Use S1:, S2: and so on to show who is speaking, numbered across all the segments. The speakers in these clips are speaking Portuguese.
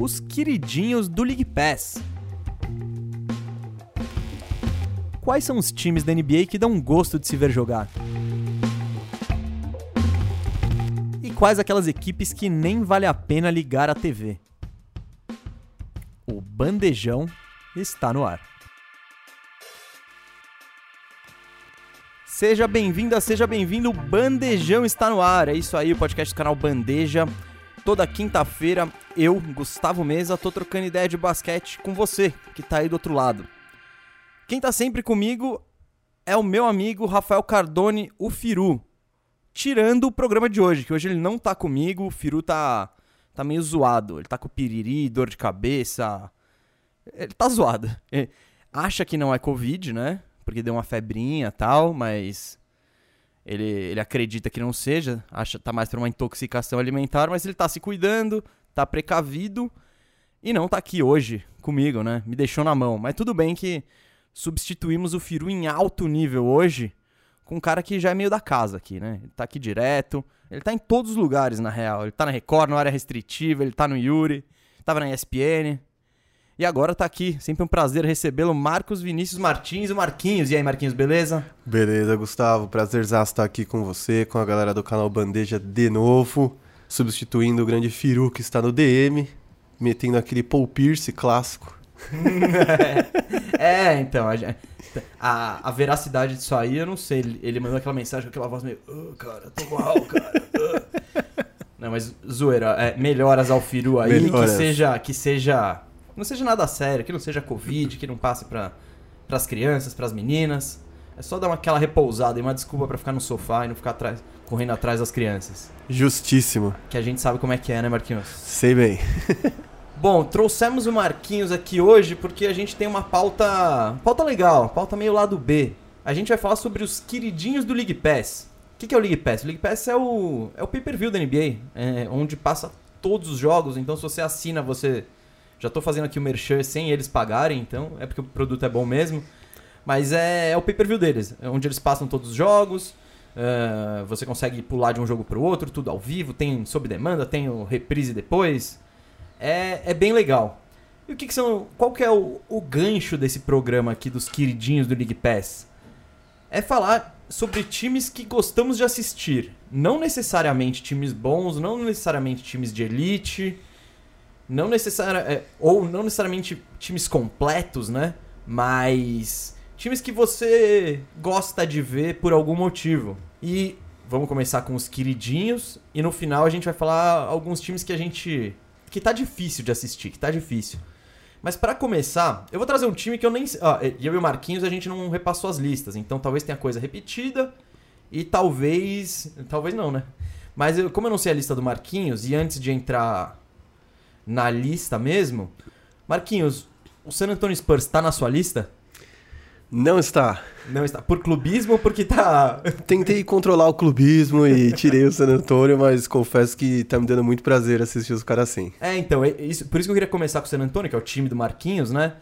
S1: os queridinhos do League Pass. Quais são os times da NBA que dão gosto de se ver jogar? E quais aquelas equipes que nem vale a pena ligar a TV? O bandejão está no ar. Seja bem-vinda, seja bem-vindo. O Bandejão está no ar. É isso aí, o podcast do canal Bandeja. Toda quinta-feira, eu, Gustavo Mesa, tô trocando ideia de basquete com você, que tá aí do outro lado. Quem tá sempre comigo é o meu amigo Rafael Cardone, o Firu. Tirando o programa de hoje, que hoje ele não tá comigo, o Firu tá, tá meio zoado. Ele tá com piriri, dor de cabeça. Ele tá zoado. Ele acha que não é Covid, né? porque deu uma febrinha e tal, mas ele, ele acredita que não seja, acha tá mais para uma intoxicação alimentar, mas ele tá se cuidando, tá precavido e não tá aqui hoje comigo, né? Me deixou na mão. Mas tudo bem que substituímos o Firu em alto nível hoje com um cara que já é meio da casa aqui, né? Ele tá aqui direto, ele tá em todos os lugares na real. Ele tá na Record, na área restritiva, ele tá no Yuri, tava na ESPN, e agora tá aqui, sempre um prazer recebê-lo, Marcos Vinícius Martins, o Marquinhos. E aí, Marquinhos, beleza?
S2: Beleza, Gustavo. Prazer estar aqui com você, com a galera do canal Bandeja de novo, substituindo o grande Firu que está no DM, metendo aquele Paul Pierce clássico.
S1: é, então, a, a, a, veracidade disso aí, eu não sei. Ele, ele mandou aquela mensagem com aquela voz meio, oh, cara, tô mal, cara. Uh. Não, mas zoeira, é, melhoras ao Firu aí, melhoras. que seja, que seja não seja nada sério, que não seja Covid, que não passe para as crianças, para as meninas. É só dar uma, aquela repousada e uma desculpa para ficar no sofá e não ficar atrás, correndo atrás das crianças.
S2: Justíssimo.
S1: Que a gente sabe como é que é, né, Marquinhos?
S2: Sei bem.
S1: Bom, trouxemos o Marquinhos aqui hoje porque a gente tem uma pauta, pauta legal, pauta meio lado B. A gente vai falar sobre os queridinhos do League Pass. O que, que é o League Pass? O League Pass é o, é o pay-per-view da NBA, é, onde passa todos os jogos. Então, se você assina, você já estou fazendo aqui o merchan sem eles pagarem, então é porque o produto é bom mesmo. Mas é, é o pay-per-view deles, é onde eles passam todos os jogos. Uh, você consegue pular de um jogo para o outro, tudo ao vivo, tem sob demanda, tem o reprise depois. É, é bem legal. E o que, que são. Qual que é o, o gancho desse programa aqui dos queridinhos do League Pass? É falar sobre times que gostamos de assistir. Não necessariamente times bons, não necessariamente times de elite não necessariamente. É, ou não necessariamente times completos, né? Mas times que você gosta de ver por algum motivo. E vamos começar com os queridinhos. E no final a gente vai falar alguns times que a gente. que tá difícil de assistir, que tá difícil. Mas para começar, eu vou trazer um time que eu nem. Ó, eu e o Marquinhos a gente não repassou as listas, então talvez tenha coisa repetida. E talvez. Talvez não, né? Mas eu, como eu não sei a lista do Marquinhos, e antes de entrar na lista mesmo. Marquinhos, o San Antonio Spurs está na sua lista?
S2: Não está.
S1: Não está. Por clubismo ou porque tá.
S2: Tentei controlar o clubismo e tirei o San Antonio, mas confesso que tá me dando muito prazer assistir os caras assim.
S1: É, então, é isso, por isso que eu queria começar com o San Antonio, que é o time do Marquinhos, né?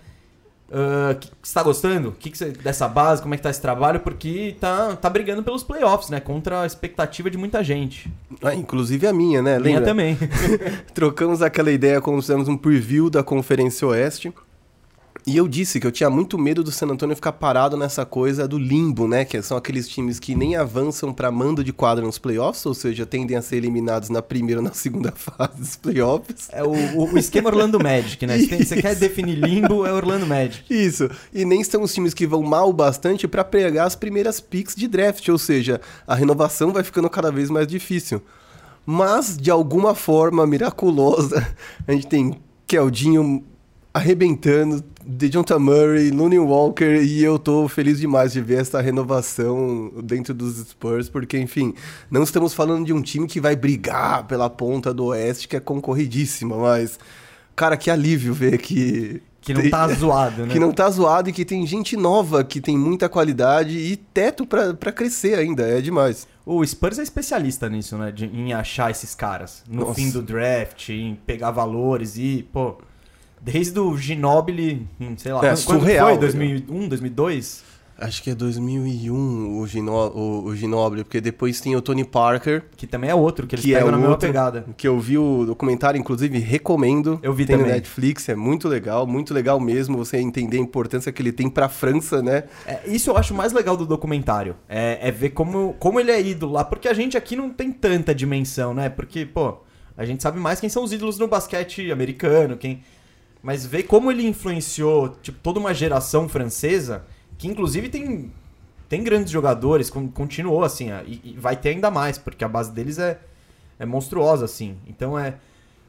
S1: Uh, que, que você tá gostando? Que que você, dessa base? Como é que tá esse trabalho? Porque tá, tá brigando pelos playoffs, né? Contra a expectativa de muita gente.
S2: Ah, inclusive a minha, né?
S1: Lembra? Minha também.
S2: Trocamos aquela ideia quando fizemos um preview da Conferência Oeste. E eu disse que eu tinha muito medo do San Antonio ficar parado nessa coisa do limbo, né? Que são aqueles times que nem avançam para mando de quadra nos playoffs, ou seja, tendem a ser eliminados na primeira ou na segunda fase dos playoffs.
S1: É o, o esquema Orlando Magic, né? Você, você quer definir limbo, é Orlando Magic.
S2: Isso. E nem são os times que vão mal bastante para pegar as primeiras picks de draft, ou seja, a renovação vai ficando cada vez mais difícil. Mas, de alguma forma miraculosa, a gente tem Keldinho arrebentando, DeJounte Murray, Looney Walker, e eu tô feliz demais de ver essa renovação dentro dos Spurs, porque, enfim, não estamos falando de um time que vai brigar pela ponta do Oeste, que é concorridíssima, mas, cara, que alívio ver que...
S1: Que não tá zoado, né?
S2: Que não tá zoado e que tem gente nova que tem muita qualidade e teto para crescer ainda, é demais.
S1: O Spurs é especialista nisso, né? De, em achar esses caras no Nossa. fim do draft, em pegar valores e, pô Desde o Ginobili, sei lá,
S2: é,
S1: quando
S2: surreal,
S1: foi? 2001, 2002?
S2: Acho que é 2001 o, Gino, o, o Ginoble, porque depois tem o Tony Parker.
S1: Que também é outro, que eles
S2: que
S1: pegam
S2: é
S1: na mesma pegada.
S2: Que eu vi o documentário, inclusive recomendo.
S1: Eu vi
S2: tem
S1: também.
S2: no Netflix, é muito legal, muito legal mesmo você entender a importância que ele tem pra França, né?
S1: É, isso eu acho mais legal do documentário. É, é ver como, como ele é ídolo lá. Porque a gente aqui não tem tanta dimensão, né? Porque, pô, a gente sabe mais quem são os ídolos no basquete americano, quem. Mas ver como ele influenciou, tipo, toda uma geração francesa, que inclusive tem, tem grandes jogadores, con- continuou assim, e, e vai ter ainda mais, porque a base deles é, é monstruosa, assim. Então é.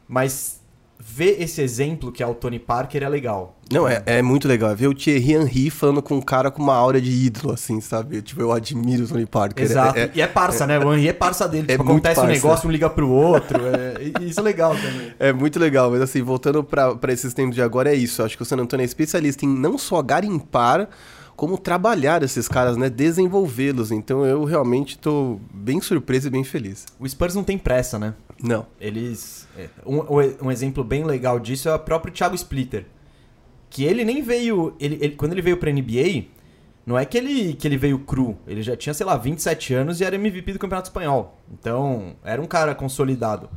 S1: Mas ver esse exemplo que é o Tony Parker é legal.
S2: Não, é, é muito legal. é Ver o Thierry Henry falando com um cara com uma aura de ídolo, assim, sabe? Tipo, eu admiro o Tony Parker.
S1: Exato.
S2: É- é-
S1: e é parça, né? O Henry é parça dele.
S2: É
S1: tipo, acontece um
S2: parça.
S1: negócio, um liga pro outro. é- Isso é legal também.
S2: É muito legal, mas assim, voltando pra esses tempos de agora, é isso. Acho que o San Antonio é especialista em não só garimpar, como trabalhar esses caras, né? Desenvolvê-los. Então eu realmente tô bem surpreso e bem feliz.
S1: O Spurs não tem pressa, né?
S2: Não.
S1: Eles. Um, um exemplo bem legal disso é o próprio Thiago Splitter. Que ele nem veio. Ele, ele- quando ele veio pra NBA, não é que ele, que ele veio cru. Ele já tinha, sei lá, 27 anos e era MVP do Campeonato Espanhol. Então, era um cara consolidado.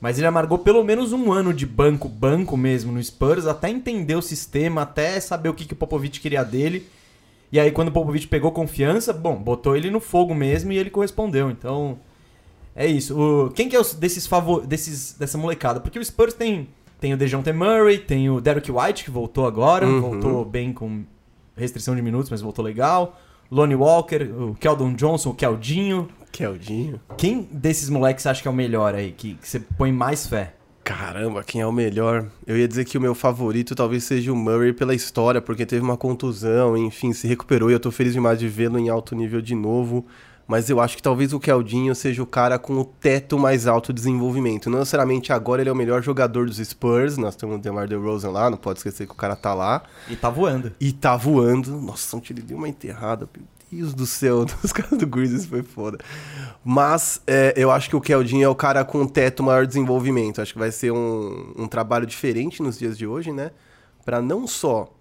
S1: Mas ele amargou pelo menos um ano de banco, banco mesmo no Spurs, até entender o sistema, até saber o que, que o Popovich queria dele. E aí, quando o Popovich pegou confiança, bom, botou ele no fogo mesmo e ele correspondeu. Então, é isso. O, quem que é os, desses favor, desses dessa molecada? Porque o Spurs tem tem o DeJounte Murray, tem o Derek White que voltou agora,
S2: Uhum.
S1: voltou bem com restrição de minutos, mas voltou legal. Lonnie Walker, o Keldon Johnson, o Keldinho.
S2: Keldinho.
S1: Quem desses moleques acha que é o melhor aí, que, que você põe mais fé?
S2: Caramba, quem é o melhor? Eu ia dizer que o meu favorito talvez seja o Murray pela história, porque teve uma contusão, enfim, se recuperou e eu tô feliz demais de vê-lo em alto nível de novo. Mas eu acho que talvez o Keldinho seja o cara com o teto mais alto de desenvolvimento. Não necessariamente agora ele é o melhor jogador dos Spurs, nós temos o DeMar DeRozan lá, não pode esquecer que o cara tá lá.
S1: E tá voando.
S2: E tá voando. Nossa, ontem ele deu uma enterrada. Meu Deus do céu, os caras do Grizzlies foi foda. Mas é, eu acho que o Keldinho é o cara com um teto maior desenvolvimento. Acho que vai ser um, um trabalho diferente nos dias de hoje, né? Pra não só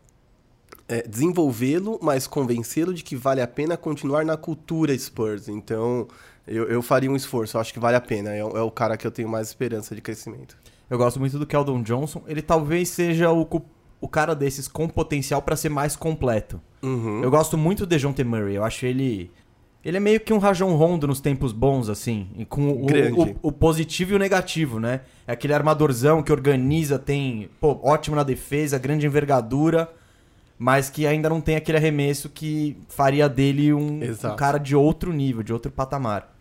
S2: é, desenvolvê-lo, mas convencê-lo de que vale a pena continuar na cultura Spurs. Então, eu, eu faria um esforço. Eu acho que vale a pena. É, o- é o cara que eu tenho mais esperança de crescimento.
S1: Eu gosto muito do Keldon Johnson. Ele talvez seja o, o cara desses com potencial pra ser mais completo.
S2: Uhum.
S1: Eu gosto muito do DeJounte Murray. Eu acho ele... Ele é meio que um Rajon Rondo nos tempos bons, assim. Com o, o- o positivo e o negativo, né? É aquele armadorzão que organiza, tem... Pô, ótimo na defesa, grande envergadura. Mas que ainda não tem aquele arremesso que faria dele um, um cara de outro nível, de outro patamar.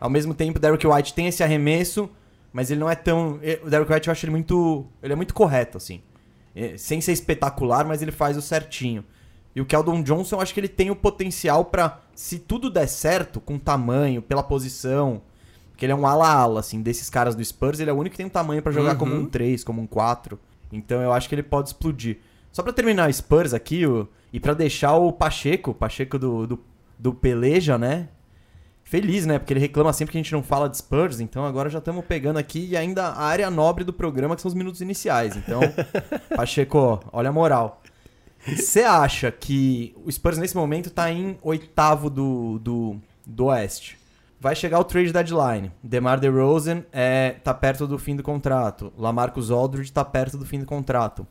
S1: Ao mesmo tempo, o Derrick White tem esse arremesso, mas ele não é tão. eh, O Derrick White eu acho ele muito. Ele é muito correto, assim. Eh, Sem ser espetacular, mas ele faz o certinho. E o Keldon Johnson, eu acho que ele tem o potencial pra, se tudo der certo, com tamanho, pela posição. Porque ele é um ala-ala, assim, desses caras do Spurs, ele é o único que tem um tamanho pra jogar
S2: Uhum.
S1: como um 3, como um 4. Então eu acho que ele pode explodir. Só pra terminar o Spurs aqui, o, e pra deixar o Pacheco, o Pacheco do, do, do Peleja, né? Feliz, né? Porque ele reclama sempre que a gente não fala de Spurs, então agora já estamos pegando aqui e ainda a área nobre do programa, que são os minutos iniciais. Então, Pacheco, olha a moral. Você acha que o Spurs nesse momento tá em oitavo do, do, do Oeste? Vai chegar o trade deadline. DeMar DeRozan é, tá perto do fim do contrato. Lamarcus Aldridge tá perto do fim do contrato.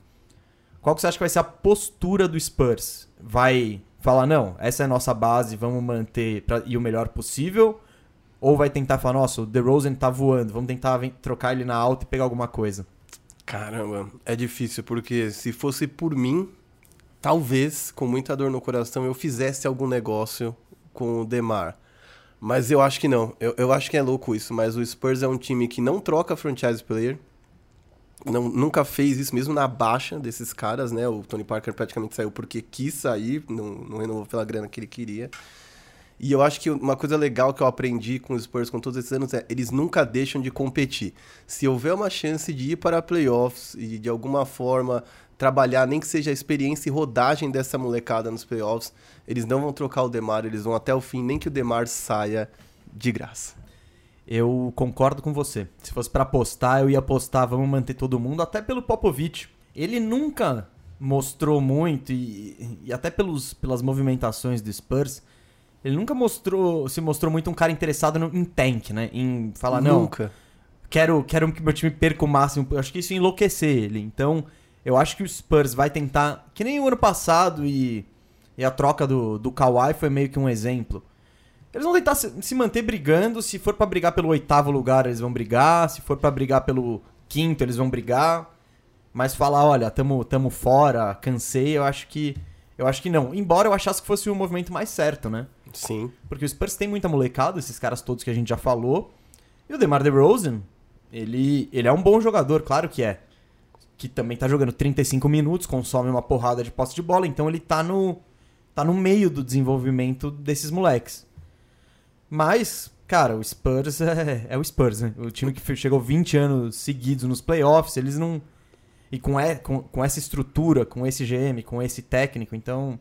S1: Qual que você acha que vai ser a postura do Spurs? Vai falar, não, essa é a nossa base, vamos manter pra ir o melhor possível? Ou vai tentar falar, nossa, o DeRozan tá voando, vamos tentar trocar ele na alta e pegar alguma coisa?
S2: Caramba, é difícil, porque se fosse por mim, talvez, com muita dor no coração, eu fizesse algum negócio com o Demar. Mas eu acho que não. Eu, eu acho que é louco isso, mas o Spurs é um time que não troca franchise player. Não, nunca fez isso, mesmo na baixa desses caras, né? O Tony Parker praticamente saiu porque quis sair, não, não renovou pela grana que ele queria. E eu acho que uma coisa legal que eu aprendi com os Spurs com todos esses anos é eles nunca deixam de competir. Se houver uma chance de ir para playoffs e de alguma forma trabalhar, nem que seja a experiência e rodagem dessa molecada nos playoffs, eles não vão trocar o Demar, eles vão até o fim, nem que o Demar saia de graça.
S1: Eu concordo com você. Se fosse pra apostar, eu ia apostar, vamos manter todo mundo, até pelo Popovich. Ele nunca mostrou muito, e, e até pelos, pelas movimentações do Spurs, ele nunca mostrou, se mostrou muito um cara interessado no, em tank, né? Em falar, não,
S2: Nunca.
S1: quero, quero que meu time perca o máximo. Eu acho que isso ia enlouquecer ele. Então, eu acho que o Spurs vai tentar. Que nem o ano passado e, e a troca do, do Kawhi foi meio que um exemplo. Eles vão tentar se, manter brigando. Se for pra brigar pelo oitavo lugar, eles vão brigar. Se for pra brigar pelo quinto, eles vão brigar. Mas falar, olha, tamo, tamo fora, cansei, eu acho que. Eu acho que não. Embora eu achasse que fosse o movimento mais certo, né?
S2: Sim.
S1: Porque o Spurs tem muita molecada, esses caras todos que a gente já falou. E o DeMar DeRozan, ele, ele é um bom jogador, claro que é. Que também tá jogando 35 minutos, consome uma porrada de posse de bola, então ele tá no, tá no meio do desenvolvimento desses moleques. Mas, cara, o Spurs é, é o Spurs, né? O time que chegou 20 anos seguidos nos playoffs, eles não. E com, e- com, com essa estrutura, com esse GM, com esse técnico, então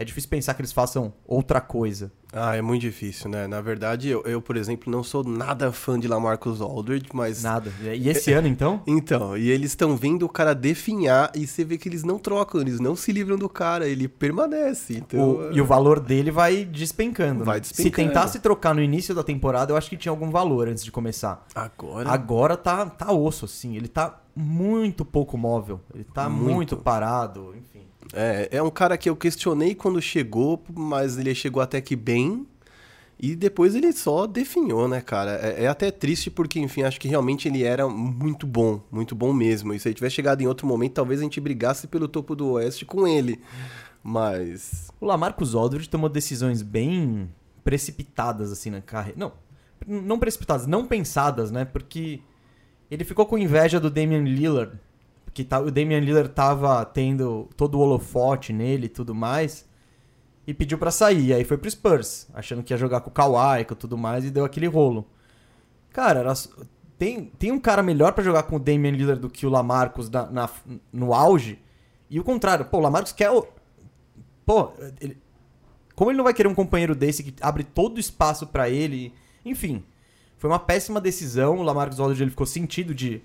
S1: é difícil pensar que eles façam outra coisa.
S2: Ah, é muito difícil, né? Na verdade, eu, eu, por exemplo, não sou nada fã de Lamarcus Aldridge, mas...
S1: Nada. E esse ano, então?
S2: Então, e eles estão vendo o cara definhar e você vê que eles não trocam, eles não se livram do cara, ele permanece. Então,
S1: O- e o valor dele vai despencando.
S2: Vai
S1: né?
S2: despencando.
S1: Se tentasse trocar no início da temporada, eu acho que tinha algum valor antes de começar.
S2: Agora...
S1: Agora tá, tá osso, assim. Ele tá muito pouco móvel. Ele tá
S2: Muito.
S1: muito, parado, enfim.
S2: É, é um cara que eu questionei quando chegou, mas ele chegou até que bem. E depois ele só definhou, né, cara? É, é até triste porque, enfim, acho que realmente ele era muito bom, muito bom mesmo. E se ele tivesse chegado em outro momento, talvez a gente brigasse pelo topo do Oeste com ele. Mas.
S1: O Lamarcus Aldridge tomou decisões bem precipitadas, assim, na carreira. Não, não precipitadas, não pensadas, né? Porque ele ficou com inveja do Damian Lillard. Que tá, o Damian Lillard tava tendo todo o holofote nele e tudo mais. E pediu pra sair. E aí foi pro Spurs, achando que ia jogar com o Kawhi, com tudo mais, e deu aquele rolo. Cara, era, tem, tem um cara melhor pra jogar com o Damian Lillard do que o Lamarcus na, na- no auge. E o contrário, pô, o Lamarcus quer o, Pô, ele- como ele não vai querer um companheiro desse que abre todo o espaço pra ele? Enfim, foi uma péssima decisão. O Lamarcus Aldridge ele ficou sentido de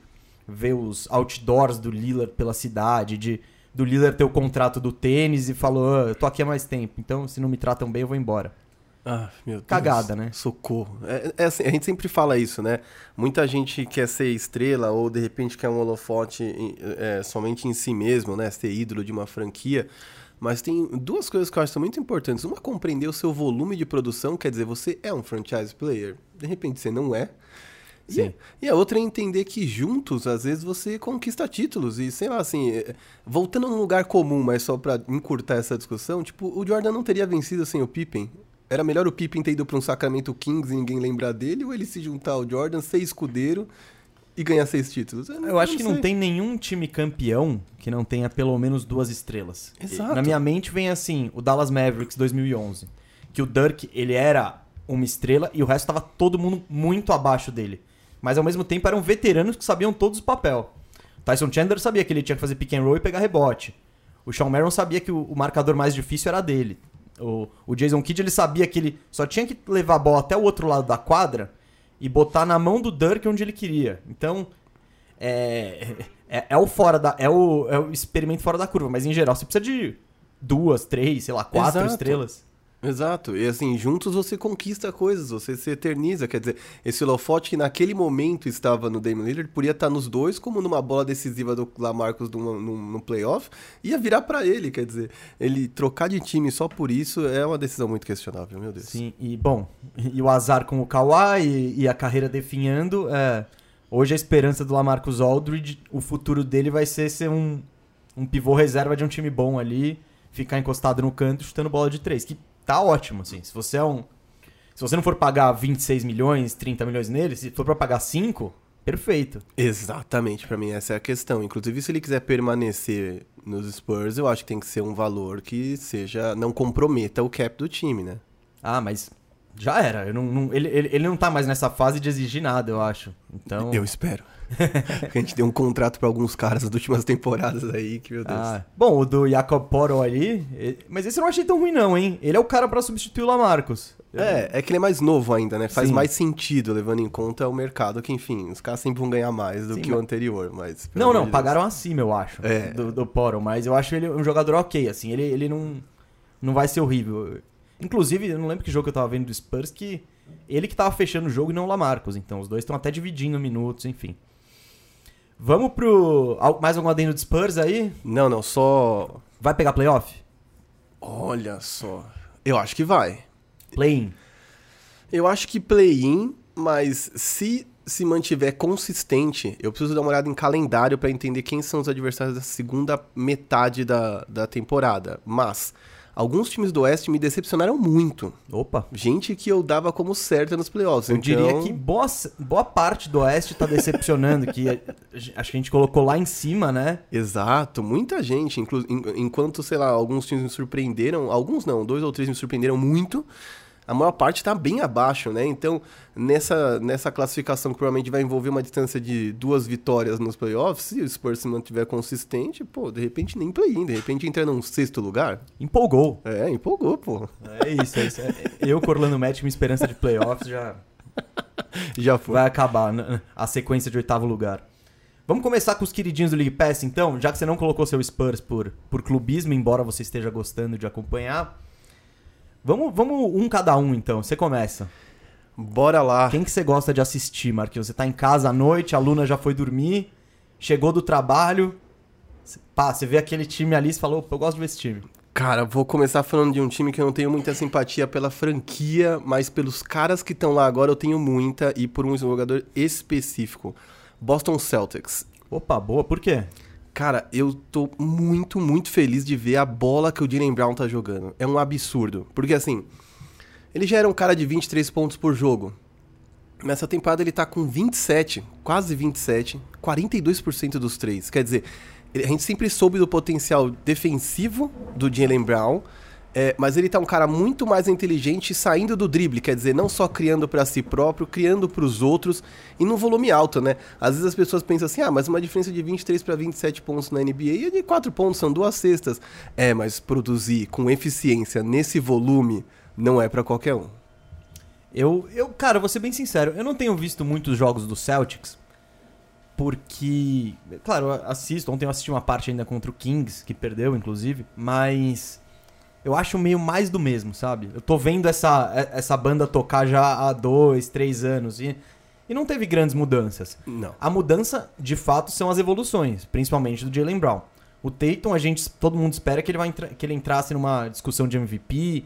S1: ver os outdoors do Lillard pela cidade, de do Lillard ter o contrato do tênis e falou: "Ah, eu tô aqui há mais tempo, então se não me tratam bem eu vou embora.
S2: Ah, meu Deus.
S1: Cagada, né?
S2: Socorro. É, é assim, a gente sempre fala isso, né? Muita gente quer ser estrela ou de repente quer um holofote é, somente em si mesmo, né? Ser ídolo de uma franquia. Mas tem duas coisas que eu acho que são muito importantes. Uma, compreender o seu volume de produção, quer dizer, você é um franchise player. De repente você não é.
S1: Sim.
S2: e a outra é entender que juntos, às vezes, você conquista títulos. E sei lá, assim, é, voltando num lugar comum, mas só pra encurtar essa discussão, tipo, o Jordan não teria vencido sem o Pippen. Era melhor o Pippen ter ido pra um Sacramento Kings e ninguém lembrar dele, ou ele se juntar ao Jordan, ser escudeiro e ganhar seis títulos?
S1: Eu acho que não tem nenhum time campeão que não tenha pelo menos duas estrelas.
S2: Exato.
S1: Na minha mente vem assim, o Dallas Mavericks 2011, que o Dirk, ele era uma estrela e o resto tava todo mundo muito abaixo dele. Mas ao mesmo tempo eram veteranos que sabiam todos o papel. Tyson Chandler sabia que ele tinha que fazer pick and roll e pegar rebote. O Sean Merrill sabia que o, o marcador mais difícil era dele. O, o Jason Kidd ele sabia que ele só tinha que levar a bola até o outro lado da quadra e botar na mão do Dirk onde ele queria. Então, é, é, é o fora da. É o, é o experimento fora da curva, mas em geral você precisa de duas, três, sei lá, quatro
S2: Exato.
S1: estrelas.
S2: Exato, e assim, juntos você conquista coisas, você se eterniza, quer dizer, esse holofote que naquele momento estava no Damian Lillard, podia estar nos dois, como numa bola decisiva do Lamarcus num, num, num playoff, ia virar pra ele, quer dizer, ele trocar de time só por isso é uma decisão muito questionável, meu Deus.
S1: Sim, e bom, e o azar com o Kawhi e, e a carreira definhando, é, hoje a esperança do Lamarcus Aldridge, o futuro dele vai ser ser um, um pivô reserva de um time bom ali, ficar encostado no canto chutando bola de três, que tá ótimo, assim, se você é um... Se você não for pagar 26 milhões, 30 milhões nele, se for pra pagar 5, perfeito.
S2: Exatamente, pra mim essa é a questão. Inclusive, se ele quiser permanecer nos Spurs, eu acho que tem que ser um valor que seja não comprometa o cap do time, né?
S1: Ah, mas Já era. Não, não- ele, ele, ele não tá mais nessa fase de exigir nada, eu acho. Então.
S2: Eu espero. a gente deu um contrato pra alguns caras das últimas temporadas aí, que meu Deus.
S1: Ah, bom, o do Jacob Poro ali. ele- Mas esse eu não achei tão ruim, não, hein? Ele é o cara pra substituir o Lamarcos.
S2: É, é que ele é mais novo ainda, né? Faz
S1: Sim.
S2: mais sentido, levando em conta o mercado, que enfim, os caras sempre vão ganhar mais do
S1: Sim,
S2: que
S1: mas-
S2: o anterior, mas...
S1: Não, não,
S2: de Deus.
S1: pagaram acima, eu acho.
S2: É.
S1: Do, do Poro, mas eu acho ele um jogador ok, assim. Ele, ele não, não vai ser horrível. Inclusive, eu não lembro que jogo que eu tava vendo do Spurs que ele que tava fechando o jogo e não o Lamarcos. Então, os dois estão até dividindo minutos, enfim. Vamos pro. Mais algum adendo do Spurs aí?
S2: Não, não, só...
S1: Vai pegar playoff?
S2: Olha só... Eu acho que vai.
S1: Play-in.
S2: Eu acho que play-in, mas se se mantiver consistente, eu preciso dar uma olhada em calendário pra entender quem são os adversários da segunda metade da, da temporada. Mas alguns times do Oeste me decepcionaram muito.
S1: Opa.
S2: Gente que eu dava como certa nos playoffs.
S1: Eu
S2: então...
S1: diria que boa, boa parte do Oeste tá decepcionando, que acho que a gente colocou lá em cima, né?
S2: Exato, muita gente, inclu... en- enquanto, sei lá, alguns times me surpreenderam, alguns não, dois ou três me surpreenderam muito, a maior parte tá bem abaixo, né? Então, nessa, nessa classificação que provavelmente vai envolver uma distância de duas vitórias nos playoffs, se o Spurs se mantiver consistente, pô, de repente nem play-in, de repente entra num sexto lugar.
S1: Empolgou.
S2: É, empolgou, pô.
S1: É isso, é isso. É- Eu, com Orlando Magic, minha esperança de playoffs já
S2: Já foi.
S1: vai acabar né? a sequência de oitavo lugar. Vamos começar com os queridinhos do League Pass, então? Já que você não colocou seu Spurs por, por clubismo, embora você esteja gostando de acompanhar. Vamos, vamos um cada um, então. Você começa.
S2: Bora lá.
S1: Quem que você gosta de assistir, Marquinhos? Você tá em casa à noite, a Luna já foi dormir, chegou do trabalho. Pá, você vê aquele time ali e falou, "Opa, eu gosto de ver esse time.
S2: Cara, vou começar falando de um time que eu não tenho muita simpatia pela franquia, mas pelos caras que estão lá agora eu tenho muita e por um jogador específico. Boston Celtics.
S1: Opa, boa, por quê?
S2: Cara, eu tô muito, muito feliz de ver a bola que o Jalen Brown tá jogando. É um absurdo. Porque assim, ele já era um cara de 23 pontos por jogo. Nessa temporada ele tá com 27, quase 27, 42% dos três. Quer dizer, a gente sempre soube do potencial defensivo do Jalen Brown, é, mas ele tá um cara muito mais inteligente saindo do drible, quer dizer, não só criando pra si próprio, criando pros outros e num volume alto, né? Às vezes as pessoas pensam assim: "Ah, mas uma diferença de 23 para 27 pontos na NBA é de 4 pontos, são duas cestas". É, mas produzir com eficiência nesse volume não é pra qualquer um.
S1: Eu, eu, cara, vou ser bem sincero, eu não tenho visto muitos jogos do Celtics, porque, claro, assisto, ontem eu assisti uma parte ainda contra o Kings, que perdeu, inclusive, mas eu acho meio mais do mesmo, sabe? Eu tô vendo essa, essa banda tocar já há dois, três anos e, e não teve grandes mudanças.
S2: Não.
S1: A mudança, de fato, são as evoluções, principalmente do Jalen Brown. O Tatum, a gente, todo mundo espera que ele, vai que ele entrasse numa discussão de MVP.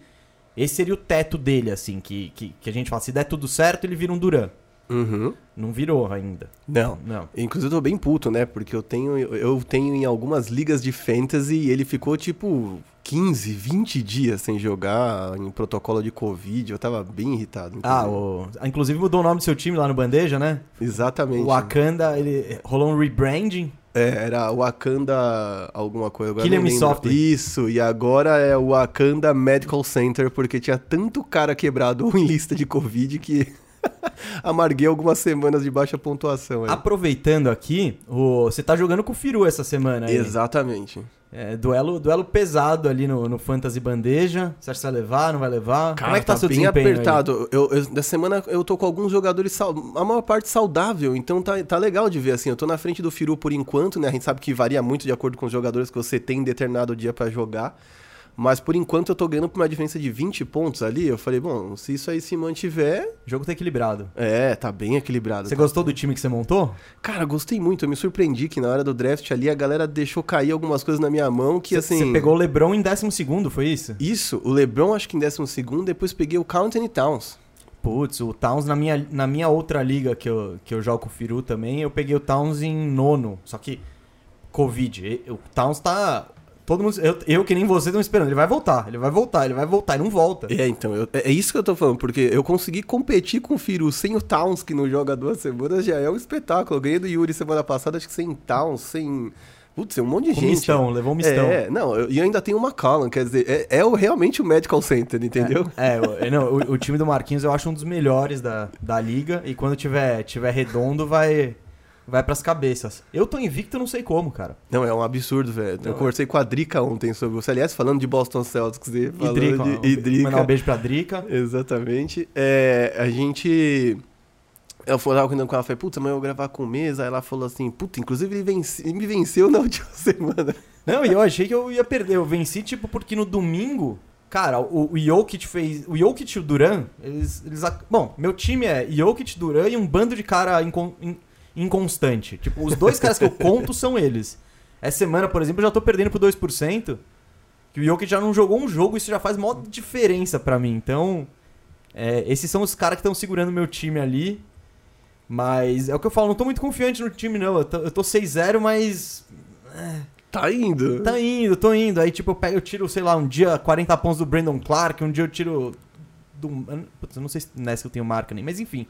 S1: Esse seria o teto dele, assim, que, que, que a gente fala, se der tudo certo, ele vira um Duran.
S2: Uhum.
S1: Não virou ainda.
S2: Não.
S1: Não.
S2: Inclusive eu tô bem puto, né? Porque eu tenho, eu tenho em algumas ligas de fantasy e ele ficou tipo 15, 20 dias sem jogar em protocolo de Covid. Eu tava bem irritado.
S1: Ah, o... ah, inclusive mudou o nome do seu time lá no Bandeja, né?
S2: Exatamente.
S1: O Wakanda, ele rolou um rebranding.
S2: É, era Wakanda alguma coisa. Agora
S1: Killian. Softly.
S2: Isso, e agora é o Wakanda Medical Center, porque tinha tanto cara quebrado em lista de Covid que amarguei algumas semanas de baixa pontuação. aí.
S1: Aproveitando aqui, o... você tá jogando com o Firu essa semana aí.
S2: Exatamente.
S1: É, duelo, duelo pesado ali no, no Fantasy Bandeja. Você acha que você vai levar, não vai levar? Como é que tá, seu
S2: bem apertado. Eu, eu- da semana eu tô com alguns jogadores, a maior parte saudável, então tá, tá legal de ver assim. Eu tô na frente do Firu por enquanto, né? A gente sabe que varia muito de acordo com os jogadores que você tem em determinado dia pra jogar. Mas por enquanto eu tô ganhando por uma diferença de 20 pontos ali. Eu falei, bom, se isso aí se mantiver,
S1: O jogo tá equilibrado.
S2: é, tá bem equilibrado.
S1: Você gostou do time que você montou?
S2: Cara, gostei muito. Eu me surpreendi que na hora do draft ali a galera deixou cair algumas coisas na minha mão que assim.
S1: você pegou o LeBron em 12 segundo, foi isso?
S2: Isso, o LeBron acho que em 12 segundo, depois peguei o Anthony Towns.
S1: Putz, o Towns na minha, na minha outra liga que eu, que eu jogo o Firu também, eu peguei o Towns em nono. Só que, Covid. O Towns tá. Todo mundo. Eu, eu que nem você estão esperando. Ele vai voltar, ele vai voltar, ele vai voltar e não volta.
S2: É, então, eu- é isso que eu tô falando, porque eu consegui competir com o Firu sem o Towns, que não joga duas semanas, já é um espetáculo. Eu ganhei do Yuri semana passada, acho que sem Towns, sem. Putz, um monte de
S1: Com
S2: gente.
S1: mistão, levou um mistão.
S2: É, não, e ainda tem o McCollum, quer dizer, é, é o, realmente o Medical Center, entendeu?
S1: É, o- é, não, o, o time do Marquinhos eu acho um dos melhores da, da liga. E quando tiver, tiver redondo, vai, vai pras cabeças. Eu tô invicto, não sei como, cara.
S2: Não, é um absurdo, velho. Eu
S1: Não,
S2: conversei com a Drica ontem sobre você. Aliás, falando de Boston Celtics e
S1: E Drica,
S2: de e Drica.
S1: mandar um beijo pra Drica.
S2: Exatamente. É, a gente. Eu falava com ela, eu falei, putz, amanhã eu vou gravar com o Mesa. Aí ela falou assim, puta, inclusive ele, ele me venceu na última semana.
S1: Não, e eu achei que eu ia perder. Eu venci, tipo, porque no domingo, cara, o, o Jokic fez. O Jokic e o Duran, eles, eles. Bom, meu time é Jokic, Duran e um bando de cara in- inconstante. Tipo, os dois caras que eu conto são eles. Essa semana, por exemplo, eu já tô perdendo por 2%. Que o Jokic já não jogou um jogo, isso já faz maior diferença pra mim. Então, é, esses são os caras que estão segurando meu time ali. Mas é o que eu falo, não tô muito confiante no time, não. Eu tô, eu tô 6-0, mas.
S2: Tá indo.
S1: Tá indo, tô indo. Aí, tipo, eu pego, eu tiro, sei lá, um dia 40 pontos do Brandon Clark, um dia eu tiro. Do, putz, eu não sei se nessa eu tenho marca nem, mas enfim.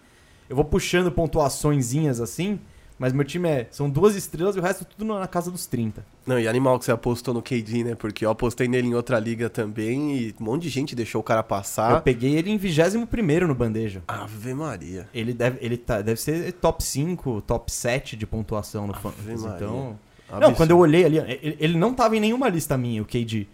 S1: Eu vou puxando pontuaçõezinhas assim, mas meu time é. São duas estrelas e o resto tudo na casa dos 30.
S2: Não, e animal que você apostou no KD, né? Porque eu apostei nele em outra liga também e um monte de gente deixou o cara
S1: Eu
S2: passar.
S1: peguei ele em 21 no bandeja.
S2: Ave Maria.
S1: Ele deve, ele tá, deve ser top 5, top 7 de pontuação no
S2: Ave. Maria.
S1: Então. Não,
S2: Absurdo.
S1: quando eu olhei ali, ele, ele não tava em nenhuma lista minha, o KD.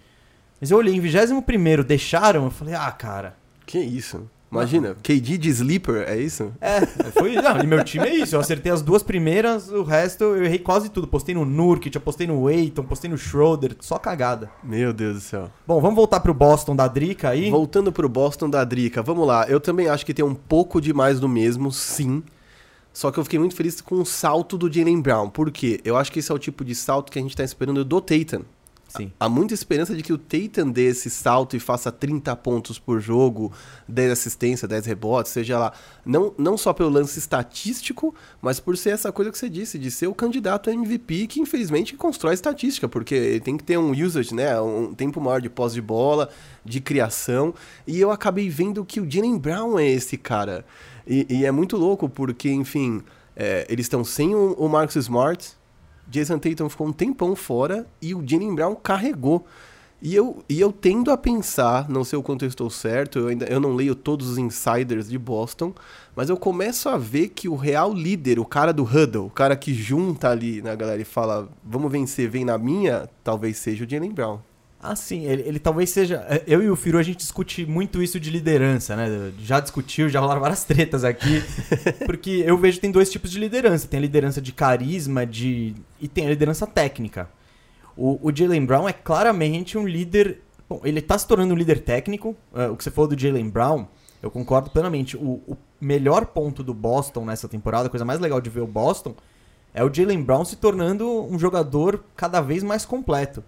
S1: Mas eu olhei em 21, deixaram, eu falei, ah, cara.
S2: Que isso? Imagina, KD de sleeper, é isso?
S1: É, foi. Não, e meu time é isso. Eu acertei as duas primeiras, o resto eu errei quase tudo. Postei no Nurkic, postei no Aiton, postei no Schroeder, só cagada.
S2: Meu Deus do céu.
S1: Bom, vamos voltar pro Boston da Drica aí.
S2: Voltando pro Boston da Drica, vamos lá. Eu também acho que tem um pouco de mais do mesmo, sim. Só que eu fiquei muito feliz com o salto do Jalen Brown. Por quê? Eu acho que esse é o tipo de salto que a gente tá esperando do Tatum.
S1: Sim.
S2: Há muita esperança de que o Tatum dê esse salto e faça 30 pontos por jogo, 10 assistências, 10 rebotes, seja lá. Não, não só pelo lance estatístico, mas por ser essa coisa que você disse, de ser o candidato MVP que infelizmente constrói estatística, porque ele tem que ter um usage, né? Um tempo maior de pós de bola, de criação. E eu acabei vendo que o Jalen Brown é esse cara. E, e é muito louco, porque, enfim, é, eles estão sem o, o Marcus Smart, Jason Tatum ficou um tempão fora e o Jalen Brown carregou. E eu, e eu tendo a pensar, não sei o quanto eu estou certo, eu, ainda, eu não leio todos os insiders de Boston, mas eu começo a ver que o real líder, o cara do huddle, o cara que junta ali na galera e fala, vamos vencer, vem na minha, talvez seja o Jalen Brown.
S1: Ah, sim, ele, ele talvez seja. é, Eu e o Firu, a gente discute muito isso de liderança, né? Já discutiu, já rolaram várias tretas aqui. porque eu vejo que tem dois tipos de liderança: tem a liderança de carisma de e tem a liderança técnica. O, o Jalen Brown é claramente um líder. Bom, ele tá se tornando um líder técnico. é, o que você falou do Jalen Brown, eu concordo plenamente. O, o melhor ponto do Boston nessa temporada, a coisa mais legal de ver o Boston, é o Jalen Brown se tornando um jogador cada vez mais completo.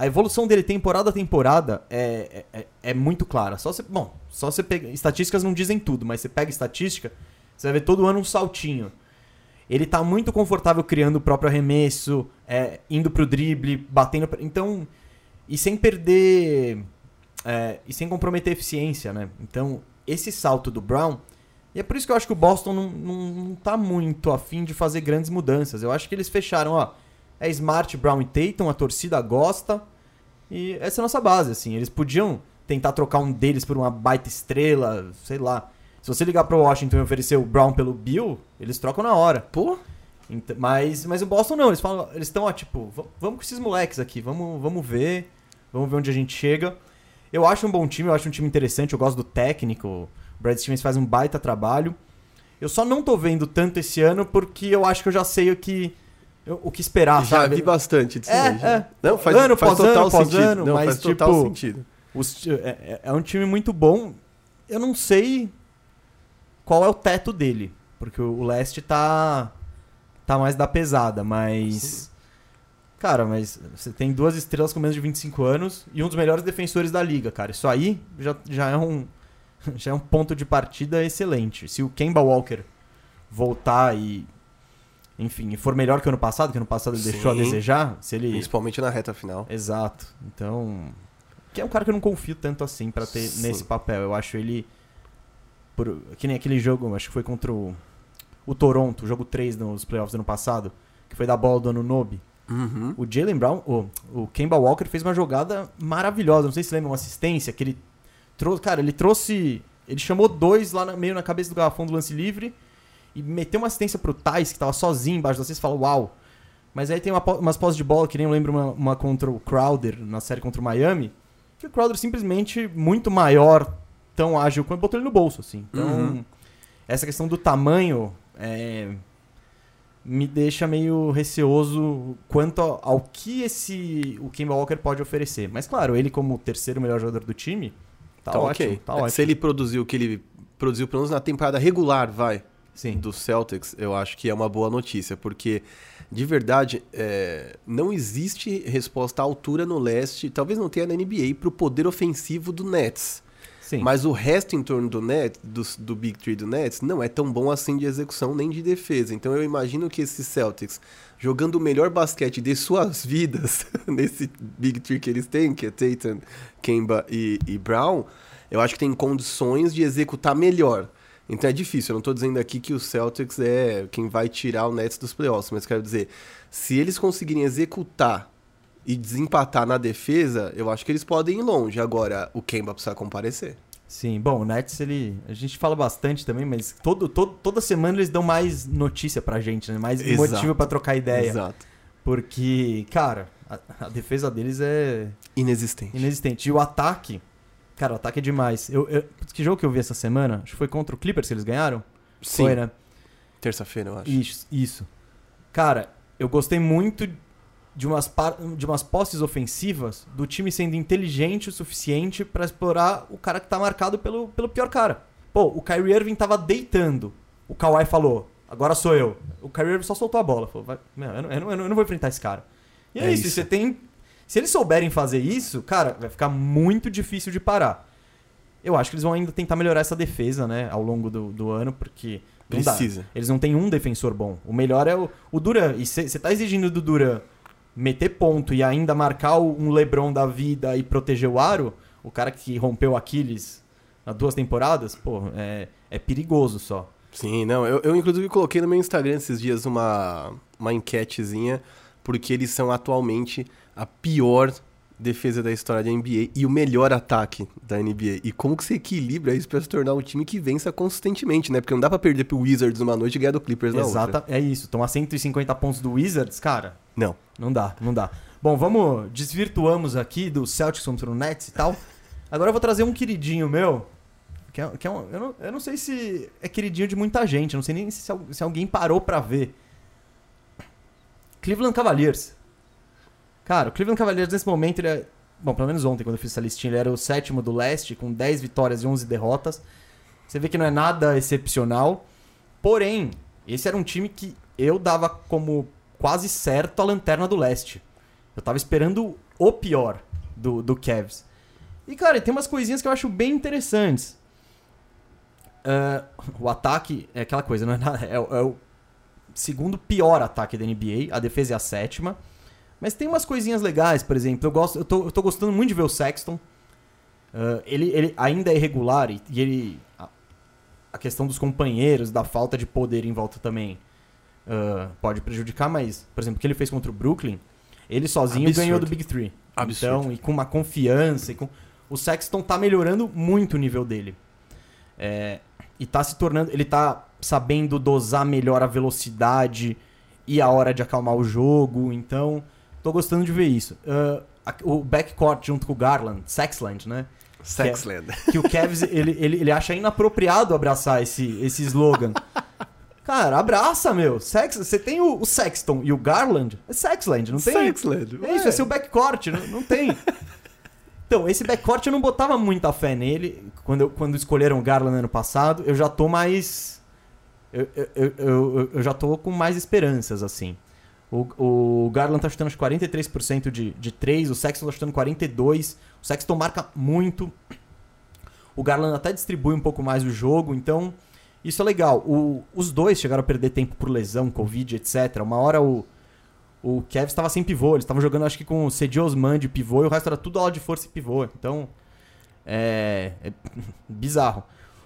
S1: A evolução dele temporada a temporada é, é, é muito clara. Só você, bom, só você pega. Estatísticas não dizem tudo, mas você pega estatística, você vai ver todo ano um saltinho. Ele tá muito confortável criando o próprio arremesso, é, indo pro drible, batendo. Então. E sem perder. é, e sem comprometer a eficiência, né? Então, esse salto do Brown. E é por isso que eu acho que o Boston não, não, não tá muito afim de fazer grandes mudanças. Eu acho que eles fecharam, ó. É Smart, Brown e Tatum, a torcida gosta. E essa é a nossa base, assim. Eles podiam tentar trocar um deles por uma baita estrela, sei lá. Se você ligar pro Washington e oferecer o Brown pelo Bill, eles trocam na hora.
S2: Pô,
S1: Ent- mas, mas o Boston não, eles falam, eles estão, ó, tipo, "Va- vamos com esses moleques aqui, vamos, vamos ver, vamos ver onde a gente chega. Eu acho um bom time, eu acho um time interessante, eu gosto do técnico, o Brad Stevens faz um baita trabalho. Eu só não tô vendo tanto esse ano porque eu acho que eu já sei o que, eu- o que esperar,
S2: já
S1: sabe?
S2: vi bastante disso
S1: É,
S2: aí,
S1: é.
S2: Não, faz,
S1: Ano
S2: faz total
S1: ano
S2: sentido.
S1: ano,
S2: não,
S1: mas,
S2: faz total
S1: tipo,
S2: sentido.
S1: Os- é, é- é um time muito bom. Eu não sei qual é o teto dele. Porque o o leste tá. tá mais da pesada, mas. Cara, mas você tem duas estrelas com menos de 25 anos e um dos melhores defensores da liga, cara. Isso aí já, já é um. Já é um ponto de partida excelente. Se o Kemba Walker voltar e. Enfim, e for melhor que o ano passado, que ano passado ele deixou a
S2: Sim.
S1: desejar, se ele.
S2: Principalmente na reta final.
S1: Exato. Então. Que é um cara que eu não confio tanto assim pra ter
S2: Sim.
S1: nesse papel. Eu acho ele. por- que nem aquele jogo, acho que foi contra o, o Toronto, jogo 3 nos playoffs do ano passado, que foi da bola do Anunobi.
S2: Uhum.
S1: O Jalen Brown, o, o Kemba Walker fez uma jogada maravilhosa. Não sei se lembra, uma assistência que ele trouxe. Cara, ele trouxe. Ele chamou dois lá na- meio na cabeça do garrafão do lance livre e meteu uma assistência pro Thais, que tava sozinho embaixo da cesta e fala, uau. Mas aí tem uma, umas pós de bola, que nem eu lembro uma, uma contra o Crowder, na série contra o Miami, que o Crowder simplesmente muito maior, tão ágil quanto botou ele no bolso, assim. Então,
S2: Uhum.
S1: essa questão do tamanho é, me deixa meio receoso quanto ao, ao que esse o Kemba Walker pode oferecer. Mas claro, ele como o terceiro melhor jogador do time, tá,
S2: Tá,
S1: ótimo,
S2: ok.
S1: tá ótimo.
S2: Se ele produziu o que ele produziu, pelo menos na temporada regular, vai,
S1: Sim.
S2: do Celtics, eu acho que é uma boa notícia, porque de verdade é, não existe resposta à altura no leste, talvez não tenha na NBA, pro poder ofensivo do Nets.
S1: Sim.
S2: Mas o resto em torno do Nets, do, do Big Three do Nets, não é tão bom assim de execução nem de defesa. Então eu imagino que esses Celtics, jogando o melhor basquete de suas vidas, nesse Big Three que eles têm, que é Tatum, Kemba e, e Brown, eu acho que tem condições de executar melhor. Então é difícil, eu não tô dizendo aqui que o Celtics é quem vai tirar o Nets dos playoffs, mas quero dizer, se eles conseguirem executar e desempatar na defesa, eu acho que eles podem ir longe. Agora, o Kemba precisa comparecer.
S1: Sim, bom, o Nets, ele. A gente fala bastante também, mas todo, todo, toda semana eles dão mais notícia pra gente, né? Mais
S2: Exato.
S1: motivo pra trocar ideia.
S2: Exato.
S1: Porque, cara, a, a defesa deles é
S2: Inexistente.
S1: inexistente. E o ataque, cara, o ataque é demais. Eu, eu- que jogo que eu vi essa semana? Acho que foi contra o Clippers que eles ganharam?
S2: Sim,
S1: Foi, né?
S2: terça-feira, eu acho.
S1: Isso, isso. Cara, eu gostei muito de umas, de umas posses ofensivas do time sendo inteligente o suficiente pra explorar o cara que tá marcado pelo, pelo pior cara. Pô, o Kyrie Irving tava deitando. O Kawhi falou, agora sou eu. O Kyrie Irving só soltou a bola. Falou, eu, não, eu, não, eu não vou enfrentar esse cara. E é,
S2: É
S1: isso,
S2: isso.
S1: você tem... Se eles souberem fazer isso, cara, vai ficar muito difícil de parar. Eu acho que eles vão ainda tentar melhorar essa defesa, né, ao longo do, do ano, porque... não dá.
S2: Precisa.
S1: Eles não têm um defensor bom. O melhor é o, o Duran. E você tá exigindo do Duran meter ponto e ainda marcar um Lebron da vida e proteger o aro, o cara que rompeu o Aquiles há duas temporadas, pô, é, é perigoso só.
S2: Sim, não. Eu, eu, inclusive coloquei no meu Instagram esses dias uma, uma enquetezinha, porque eles são atualmente a pior defesa da história da NBA e o melhor ataque da NBA. E como que você equilibra isso pra se tornar um time que vença consistentemente, né? Porque não dá pra perder pro Wizards numa noite e ganhar do Clippers na outra.
S1: Exata, é isso. Tomar 150 pontos do Wizards, cara,
S2: Não.
S1: não dá, não dá. Bom, vamos, desvirtuamos aqui do Celtics contra o Nets e tal. Agora eu vou trazer um queridinho meu, que é, que é um, eu, não, eu não sei se é queridinho de muita gente, não sei nem se, se alguém parou pra ver. Cleveland Cavaliers. Cara, o Cleveland Cavaliers nesse momento ele é. Bom, pelo menos ontem, quando eu fiz essa listinha, ele era o sétimo do leste, com 10 vitórias e 11 derrotas. Você vê que não é nada excepcional. Porém, esse era um time que eu dava como quase certo a lanterna do leste. Eu tava esperando o pior do, do Cavs. E, cara, tem umas coisinhas que eu acho bem interessantes. Ah, o ataque é aquela coisa, não é nada. É, é o segundo pior ataque da NBA. A defesa é a sétima. Mas tem umas coisinhas legais, por exemplo. Eu, gosto, eu, tô, eu tô gostando muito de ver o Sexton. Ah, ele, ele ainda é irregular e, e ele. A, a questão dos companheiros, da falta de poder em volta também ah, pode prejudicar, mas, por exemplo, o que ele fez contra o Brooklyn, ele sozinho
S2: Absurdo.
S1: ganhou do Big Three.
S2: Absurdo.
S1: Então, e com uma confiança. E com... O Sexton tá melhorando muito o nível dele. É, e tá se tornando. Ele tá sabendo dosar melhor a velocidade e a hora de acalmar o jogo. Então, tô gostando de ver isso. A- o backcourt junto com o Garland, Sexland, né?
S2: Sexland.
S1: que o Cavs ele, ele, ele acha inapropriado abraçar esse, esse slogan. Cara, abraça, meu. Sex, você tem o, o Sexton e o Garland. É Sexland, não tem?
S2: Sexland.
S1: É isso, é seu backcourt, não, não tem. Então, esse backcourt eu não botava muita fé nele. Quando, eu- quando escolheram o Garland ano passado, eu já tô mais. Eu, eu, eu- eu já tô com mais esperanças, assim. O, o Garland tá chutando acho 43% de, de 3, o Sexton tá chutando 42%. O Sexton marca muito. O Garland até distribui um pouco mais o jogo, então isso é legal. O- os dois chegaram a perder tempo por lesão, Covid, etc. Uma hora o, o Cavs estava sem pivô, eles estavam jogando acho que com o Cedi Osman de pivô e o resto era tudo aula de força e pivô. Então, é, é bizarro.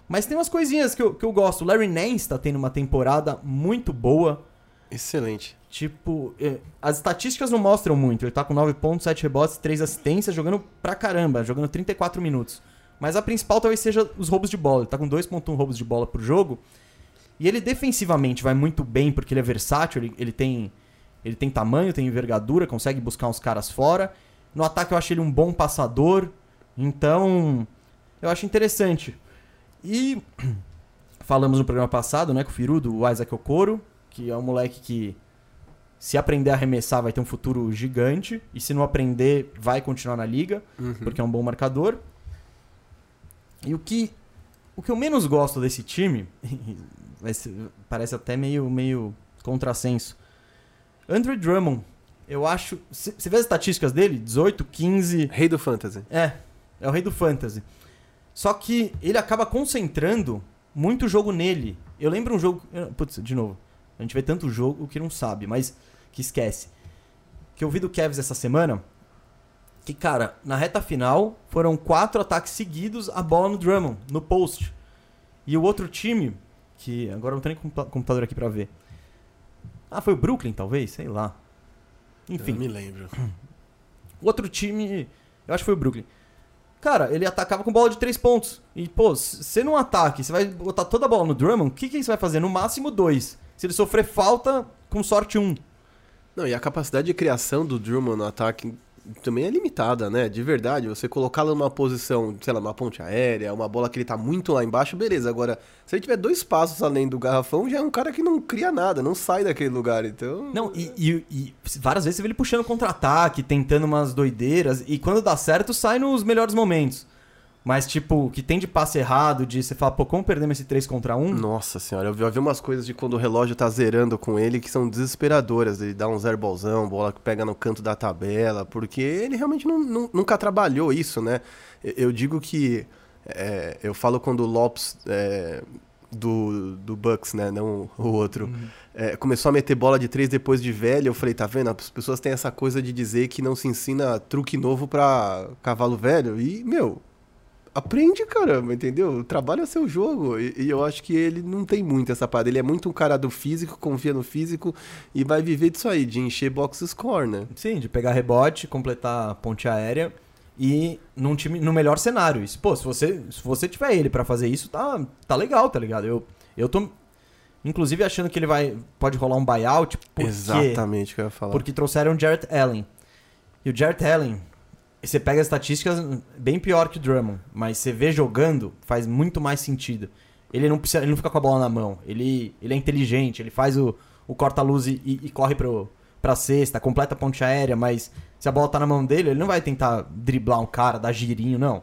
S1: Mas tem umas coisinhas que eu, que eu gosto. O Larry Nance tá tendo uma temporada muito boa.
S2: Excelente.
S1: Tipo, é, as estatísticas não mostram muito. Ele tá com 9 pontos, 7 rebotes, 3 assistências, jogando pra caramba, jogando 34 minutos. Mas a principal talvez seja os roubos de bola. Ele tá com 2.1 roubos de bola por jogo. E ele defensivamente vai muito bem porque ele é versátil, ele, ele tem ele tem tamanho, tem envergadura, consegue buscar uns caras fora. No ataque eu acho ele um bom passador. Então, eu acho interessante. E falamos no programa passado, né, com o Firu, do Isaac Okoro, que é um moleque que se aprender a arremessar vai ter um futuro gigante e se não aprender vai continuar na liga,
S2: Uhum.
S1: porque é um bom marcador. E o que o que eu menos gosto desse time, parece até meio meio contrassenso. Andrew Drummond, eu acho, você vê as estatísticas dele? 18, 15,
S2: Rei do Fantasy.
S1: é, é o rei do fantasy. Só que ele acaba concentrando muito jogo nele. Eu lembro um jogo. eh, Putz, de novo. A gente vê tanto jogo que não sabe, mas que esquece. Que eu vi do Cavs essa semana. Que, cara, na reta final foram quatro ataques seguidos a bola no Drummond, no post. E o outro time, que agora não tenho nem computador aqui pra ver. Ah, foi o Brooklyn, talvez? Sei lá. Enfim.
S2: Eu me lembro.
S1: O outro time, eu acho que foi o Brooklyn. Cara, ele atacava com bola de três pontos. E, pô, se você não ataque, você vai botar toda a bola no Drummond, o que, que você vai fazer? No máximo dois. Se ele sofrer falta, com sorte um.
S2: Não, e a capacidade de criação do Drummond no ataque também é limitada, né? De verdade, você colocá-lo numa posição, sei lá, numa ponte aérea, uma bola que ele tá muito lá embaixo, beleza. Agora, se ele tiver dois passos além do garrafão, já é um cara que não cria nada, não sai daquele lugar, então...
S1: Não, e, e- e várias vezes você vê ele puxando contra-ataque, tentando umas doideiras, e quando dá certo, sai nos melhores momentos. Mas, tipo, que tem de passe errado, de você falar, pô, como perdemos esse 3 contra 1?
S2: Nossa senhora, eu vi, eu vi umas coisas de quando o relógio tá zerando com ele que são desesperadoras. Ele dá um zerbolzão, bola que pega no canto da tabela, porque ele realmente não- não- nunca trabalhou isso, né? Eu, eu digo que. é, eu falo quando o Lopes. é, do, do Bucks, né? Não o outro. é, começou a meter bola de três depois de velho. Eu falei, tá vendo? As pessoas têm essa coisa de dizer que não se ensina truque novo pra cavalo velho. E, meu, aprende, caramba, entendeu? Trabalha seu jogo. E, e eu acho que ele não tem muito essa parada. Ele é muito um cara do físico, confia no físico e vai viver disso aí, de encher box score, né?
S1: Sim, de pegar rebote, completar a ponte aérea e num time no melhor cenário. Isso, pô, se você, se você tiver ele pra fazer isso, tá, tá legal, tá ligado? Eu, eu tô inclusive achando que ele vai pode rolar um buyout porque
S2: Exatamente o que eu ia falar.
S1: porque trouxeram o Jarrett Allen. E o Jarrett Allen, você pega as estatísticas bem pior que o Drummond, mas você vê jogando, faz muito mais sentido. Ele não precisa, ele não fica com a bola na mão. Ele, ele é inteligente, ele faz o, o corta-luz e, e- e corre pro, pra cesta, completa a ponte aérea, mas se a bola tá na mão dele, ele não vai tentar driblar um cara, dar girinho, não.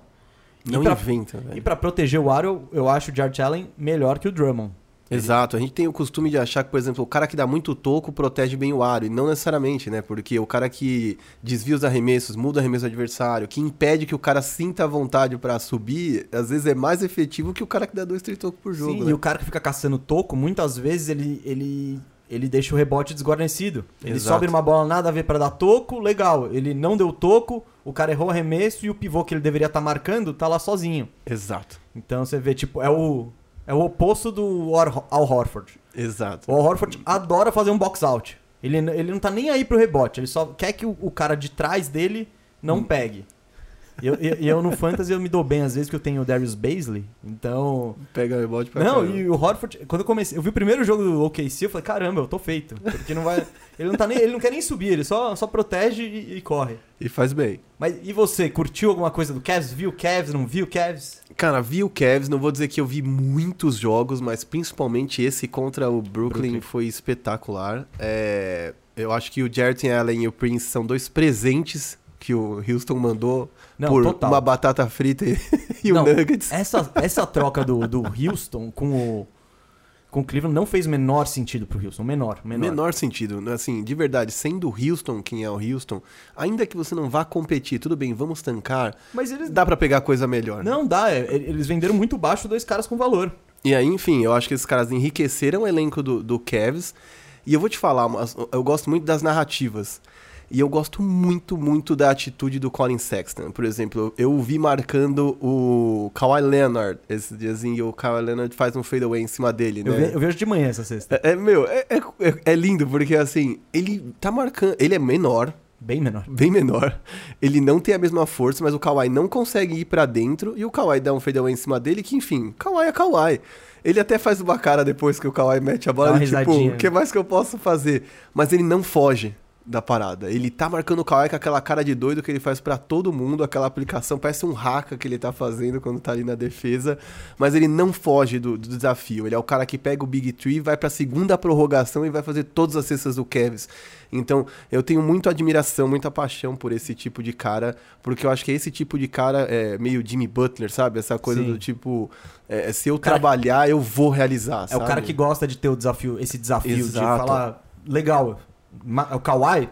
S2: não
S1: e pra,
S2: inventa, velho.
S1: e pra proteger o aro, eu, eu acho o Jarrett Allen melhor que o Drummond.
S2: Exato, a gente tem o costume de achar que, por exemplo, o cara que dá muito toco protege bem o aro, e não necessariamente, né? Porque o cara que desvia os arremessos, muda o arremesso do adversário, que impede que o cara sinta a vontade pra subir, às vezes é mais efetivo que o cara que dá dois, três tocos por jogo,
S1: Sim,
S2: né?
S1: e o cara que fica caçando toco, muitas vezes ele, ele, ele deixa o rebote desguarnecido. Ele
S2: Exato.
S1: sobe numa bola nada a ver pra dar toco, legal. Ele não deu toco, o cara errou o arremesso e o pivô que ele deveria estar marcando tá lá sozinho.
S2: Exato,
S1: Então você vê, tipo, é o, é o oposto do Or- Al Horford.
S2: exato.
S1: O Al Horford adora fazer um box out. Ele, ele não tá nem aí pro rebote, ele só quer que o, o cara de trás dele não
S2: Hum.
S1: pegue. Eu, eu, eu no Fantasy eu me dou bem às vezes que eu tenho o Darius Baisley, então
S2: Pega o rebote pra
S1: não,
S2: caramba.
S1: e o Horford, quando eu comecei, eu vi o primeiro jogo do OKC, eu falei, caramba, eu tô feito. Porque não vai. ele não tá nem. Ele não quer nem subir, ele só, só protege e, e corre.
S2: E faz bem.
S1: Mas e você, curtiu alguma coisa do Cavs? Viu o Cavs? Não viu o Cavs?
S2: Cara, vi o Cavs, não vou dizer que eu vi muitos jogos, mas principalmente esse contra o Brooklyn,
S1: Brooklyn.
S2: foi espetacular. É, eu acho que o Jarrett Allen e o Prince são dois presentes que o Houston mandou
S1: Não,
S2: por
S1: total.
S2: uma batata frita e, e
S1: Não,
S2: o Nuggets.
S1: Essa, essa troca do, do Houston com o. Com o Cleveland não fez menor sentido pro Houston. Menor, menor.
S2: Menor sentido, né? assim, de verdade, sendo o Houston quem é o Houston, ainda que você não vá competir, tudo bem, vamos tancar,
S1: Mas eles.
S2: dá pra pegar coisa melhor.
S1: Não dá, é- é- eles venderam muito baixo dois caras com valor.
S2: E aí, enfim, eu acho que esses caras enriqueceram o elenco do, do Cavs. E eu vou te falar, eu gosto muito das narrativas. E eu gosto muito, muito da atitude do Colin Sexton. Por exemplo, eu vi marcando o Kawhi Leonard esse diazinho e o Kawhi Leonard faz um fadeaway em cima dele,
S1: Eu,
S2: né?
S1: ve- eu vejo de manhã essa sexta.
S2: É, é, meu, é, é, é lindo, porque assim, ele tá marcando. Ele é menor,
S1: Bem menor.
S2: bem menor. Ele não tem a mesma força, mas o Kawhi não consegue ir pra dentro e o Kawhi dá um fadeaway em cima dele que, enfim, Kawhi é Kawhi. Ele até faz uma cara depois que o Kawhi mete a bola, ele, tipo, o que mais que eu posso fazer? Mas ele não foge da parada. Ele tá marcando o Kawhi com aquela cara de doido que ele faz pra todo mundo, aquela aplicação, parece um haka que ele tá fazendo quando tá ali na defesa, mas ele não foge do, do desafio. Ele é o cara que pega o Big Tree, vai pra segunda prorrogação e vai fazer todas as cestas do Kevs. Então, eu tenho muita admiração, muita paixão por esse tipo de cara, porque eu acho que esse tipo de cara é meio Jimmy Butler, sabe? Essa coisa
S1: Sim.
S2: do tipo, é, se eu
S1: Cara-
S2: trabalhar, eu vou realizar,
S1: É
S2: sabe?
S1: o cara que gosta de ter o desafio, esse desafio de
S2: Exato.
S1: falar, legal, o Kawhi,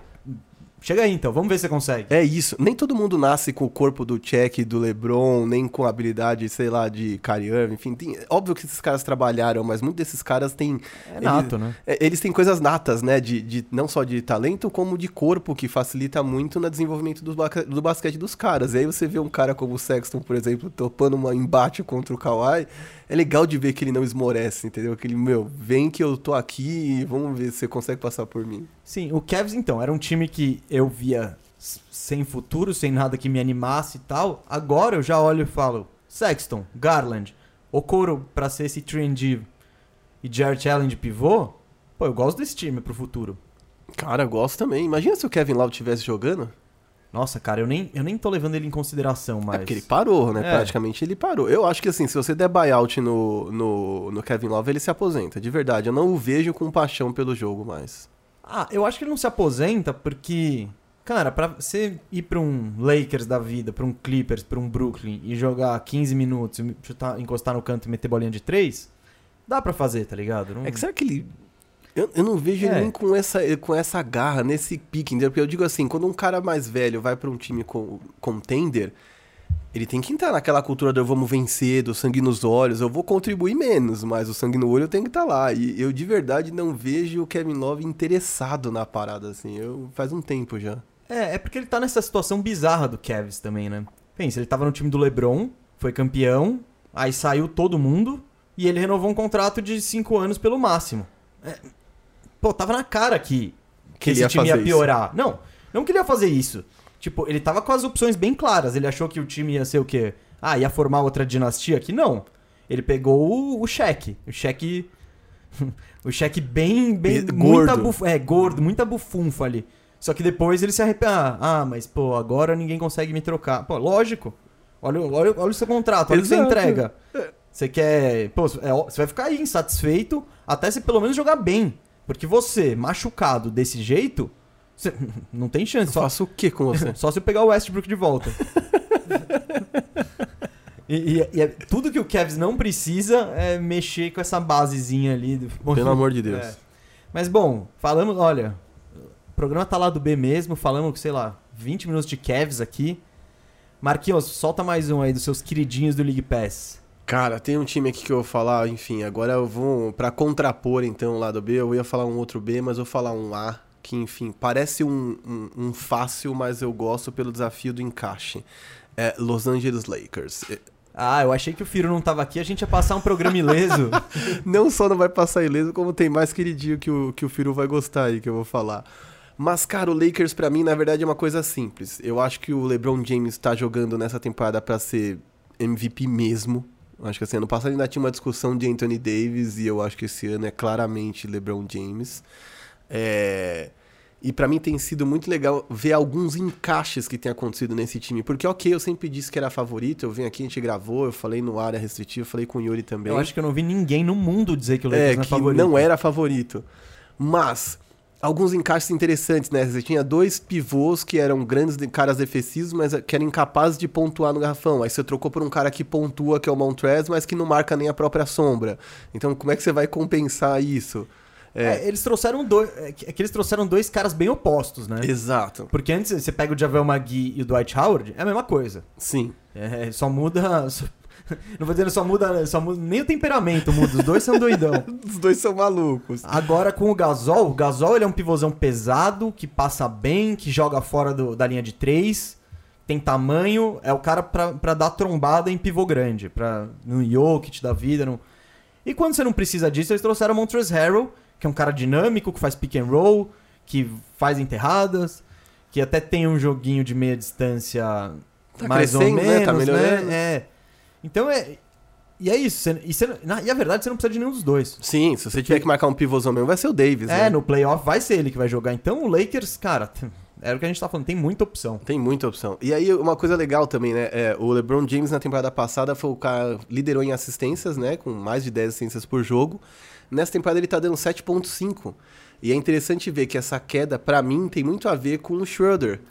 S1: chega aí então, vamos ver se você consegue.
S2: É isso. Nem todo mundo nasce com o corpo do Check, do LeBron, nem com a habilidade, sei lá, de Kyrie Irving. Enfim, tem- óbvio que esses caras trabalharam, mas muitos desses caras têm...
S1: É nato, né?
S2: É, Eles têm coisas natas, né? De, de- não só de talento, como de corpo, que facilita muito no desenvolvimento do, do basquete dos caras. E aí você vê um cara como o Sexton, por exemplo, topando um embate contra o Kawhi. É legal de ver que ele não esmorece, entendeu? Que ele, meu, vem que eu tô aqui e vamos ver se você consegue passar por mim.
S1: Sim, o Cavs então, era um time que eu via sem futuro, sem nada que me animasse e tal. Agora eu já olho e falo, Sexton, Garland, Okoro pra ser esse 3D e Jarrett Allen de pivô, pô, eu gosto desse time pro futuro.
S2: Cara, eu gosto também. Imagina se o Kevin Love estivesse jogando.
S1: Nossa, cara, eu nem, eu nem tô levando ele em consideração
S2: É
S1: mais.
S2: porque ele parou, né?
S1: É.
S2: Praticamente ele parou. Eu acho que assim, se você der buyout no, no, no Kevin Love, ele se aposenta. De verdade, eu não o vejo com paixão pelo jogo mais.
S1: Ah, eu acho que ele não se aposenta porque, cara, pra você ir pra um Lakers da vida, pra um Clippers, pra um Brooklyn e jogar 15 minutos, chutar, encostar no canto e meter bolinha de 3, dá pra fazer, tá ligado? Não-
S2: É que será que ele. Eu, eu não vejo
S1: É.
S2: ele nem com essa, com essa garra, nesse pique, entendeu? Porque eu digo assim, quando um cara mais velho vai pra um time com, contender, ele tem que entrar naquela cultura do vamos vencer, do sangue nos olhos, eu vou contribuir menos, mas o sangue no olho tem que estar lá. E eu de verdade não vejo o Kevin Love interessado na parada, assim. Eu, faz um tempo já.
S1: É, é porque ele tá nessa situação bizarra do Cavs também, né? Pensa, ele tava no time do LeBron, foi campeão, aí saiu todo mundo e ele renovou um contrato de 5 anos pelo máximo. É, pô, tava na cara que, que
S2: ele
S1: esse
S2: ia
S1: time ia
S2: fazer isso.
S1: piorar. Não, não que ele ia fazer isso. Tipo, ele tava com as opções bem claras. Ele achou que o time ia ser o quê? Ah, ia formar outra dinastia aqui? Não. Ele pegou o, cheque. O cheque. o cheque bem. bem
S2: Be-
S1: muita
S2: gordo.
S1: buf- é, gordo, muita bufunfa ali. Só que depois ele se arrepende. Ah, ah, mas pô, agora ninguém consegue me trocar. Pô, lógico. Olha, olha, olha o seu contrato, olha o que você entrega. Você quer. Pô, é, você vai ficar aí insatisfeito até você pelo menos jogar bem. Porque você, machucado desse jeito, você- não tem chance.
S2: Eu
S1: Só,
S2: faço o que com você?
S1: só se eu pegar o Westbrook de volta. e, e- e é- tudo que o Cavs não precisa é mexer com essa basezinha ali. do-
S2: Pelo amor de Deus.
S1: É. Mas bom, falamos, olha, o programa tá lá do B mesmo, falamos, sei lá, 20 minutos de Cavs aqui. Marquinhos, solta mais um aí dos seus queridinhos do League Pass.
S2: Cara, tem um time aqui que eu vou falar, enfim, agora eu vou pra contrapor então o lado B, eu ia falar um outro B, mas eu vou falar um A, que enfim, parece um, um, um fácil, mas eu gosto pelo desafio do encaixe. É Los Angeles Lakers.
S1: Ah, eu achei que o Firo não tava aqui, a gente ia passar um programa ileso.
S2: Não só não vai passar ileso, como tem mais queridinho que o, que o Firu vai gostar aí, que eu vou falar. Mas, cara, o Lakers pra mim, na verdade, é uma coisa simples. Eu acho que o LeBron James tá jogando nessa temporada pra ser MVP mesmo. Acho que assim, ano passado ainda tinha uma discussão de Anthony Davis e eu acho que esse ano é claramente LeBron James. É... E pra mim tem sido muito legal ver alguns encaixes que tem acontecido nesse time. Porque, ok, eu sempre disse que era favorito, eu vim aqui, a gente gravou, eu falei no área restritiva, falei com o Yuri também.
S1: eu acho que eu não vi ninguém no mundo dizer que o Lakers
S2: É,
S1: não é
S2: que
S1: favorito.
S2: não era favorito. Mas, alguns encaixes interessantes, né? Você tinha dois pivôs que eram grandes de- caras defensivos, mas que eram incapazes de pontuar no garrafão. Aí você trocou por um cara que pontua, que é o Montrez, mas que não marca nem a própria sombra. Então, como é que você vai compensar isso?
S1: É, eles trouxeram dois. É que é eles trouxeram dois caras bem opostos, né?
S2: Exato.
S1: Porque antes você pega o Javel McGee e o Dwight Howard, é a mesma coisa.
S2: Sim.
S1: É, só muda. Não vou dizer só muda, só muda. Nem o temperamento muda. Os dois são doidão.
S2: Os dois são malucos.
S1: Agora com o Gasol, o Gasol ele é um pivôzão pesado, que passa bem, que joga fora do- da linha de três, tem tamanho, é o cara pra, pra dar trombada em pivô grande, pra, no Jokic da vida. No... E quando você não precisa disso, eles trouxeram o Montrezl Harrell, que é um cara dinâmico, que faz pick and roll, que faz enterradas, que até tem um joguinho de meia distância
S2: Tá
S1: mais ou
S2: crescendo,
S1: menos,
S2: né? Tá melhorando.
S1: É. Então é... E é isso. você- e, você- na- e a verdade, você não precisa de nenhum dos dois.
S2: Sim, se você tiver que marcar um pivôzão mesmo, vai ser o Davis,
S1: É,
S2: né?
S1: no playoff vai ser ele que vai jogar. Então o Lakers, cara, era o que a gente tá falando, tem muita opção.
S2: Tem muita opção. E aí, uma coisa legal também, né? É, o LeBron James na temporada passada foi o cara liderou em assistências, né? Com mais de 10 assistências por jogo. Nessa temporada ele tá dando 7.5. E é interessante ver que essa queda, pra mim, tem muito a ver com o Schroeder.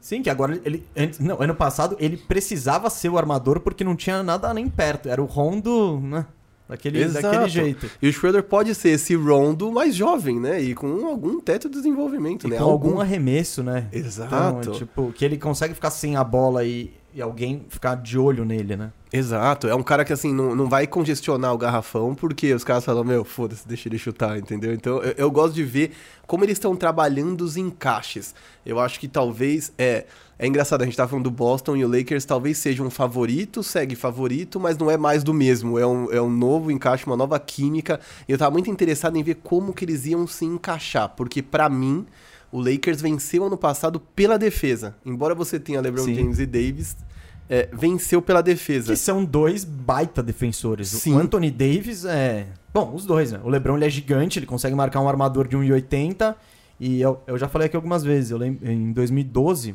S1: Sim, que agora ele. Antes, não, ano passado ele precisava ser o armador porque não tinha nada nem perto. Era o Rondo, né? Daquele,
S2: Exato.
S1: daquele jeito.
S2: E o Schroeder pode ser esse Rondo mais jovem, né? E com algum teto de desenvolvimento,
S1: E
S2: né?
S1: com algum arremesso, né?
S2: Exato.
S1: Então, tipo, que ele consegue ficar sem a bola e, e alguém ficar de olho nele, né?
S2: Exato, é um cara que assim não, não vai congestionar o garrafão porque os caras falam, meu, foda-se, deixa ele chutar, entendeu? Então eu, eu gosto de ver como eles estão trabalhando os encaixes. Eu acho que talvez é. É engraçado, a gente tá falando do Boston e o Lakers talvez seja um favorito, segue favorito, mas não é mais do mesmo. É um, é um novo encaixe, uma nova química. E eu tava muito interessado em ver como que eles iam se encaixar, porque pra mim o Lakers venceu ano passado pela defesa. Embora você tenha LeBron
S1: Sim.
S2: James e Davis, é, venceu pela defesa.
S1: Que são dois baita defensores.
S2: Sim.
S1: O Anthony Davis é. Bom, os dois, né? O LeBron ele é gigante, ele consegue marcar um armador de 1,80. E eu, eu já falei aqui algumas vezes. Eu lembro, em 2012,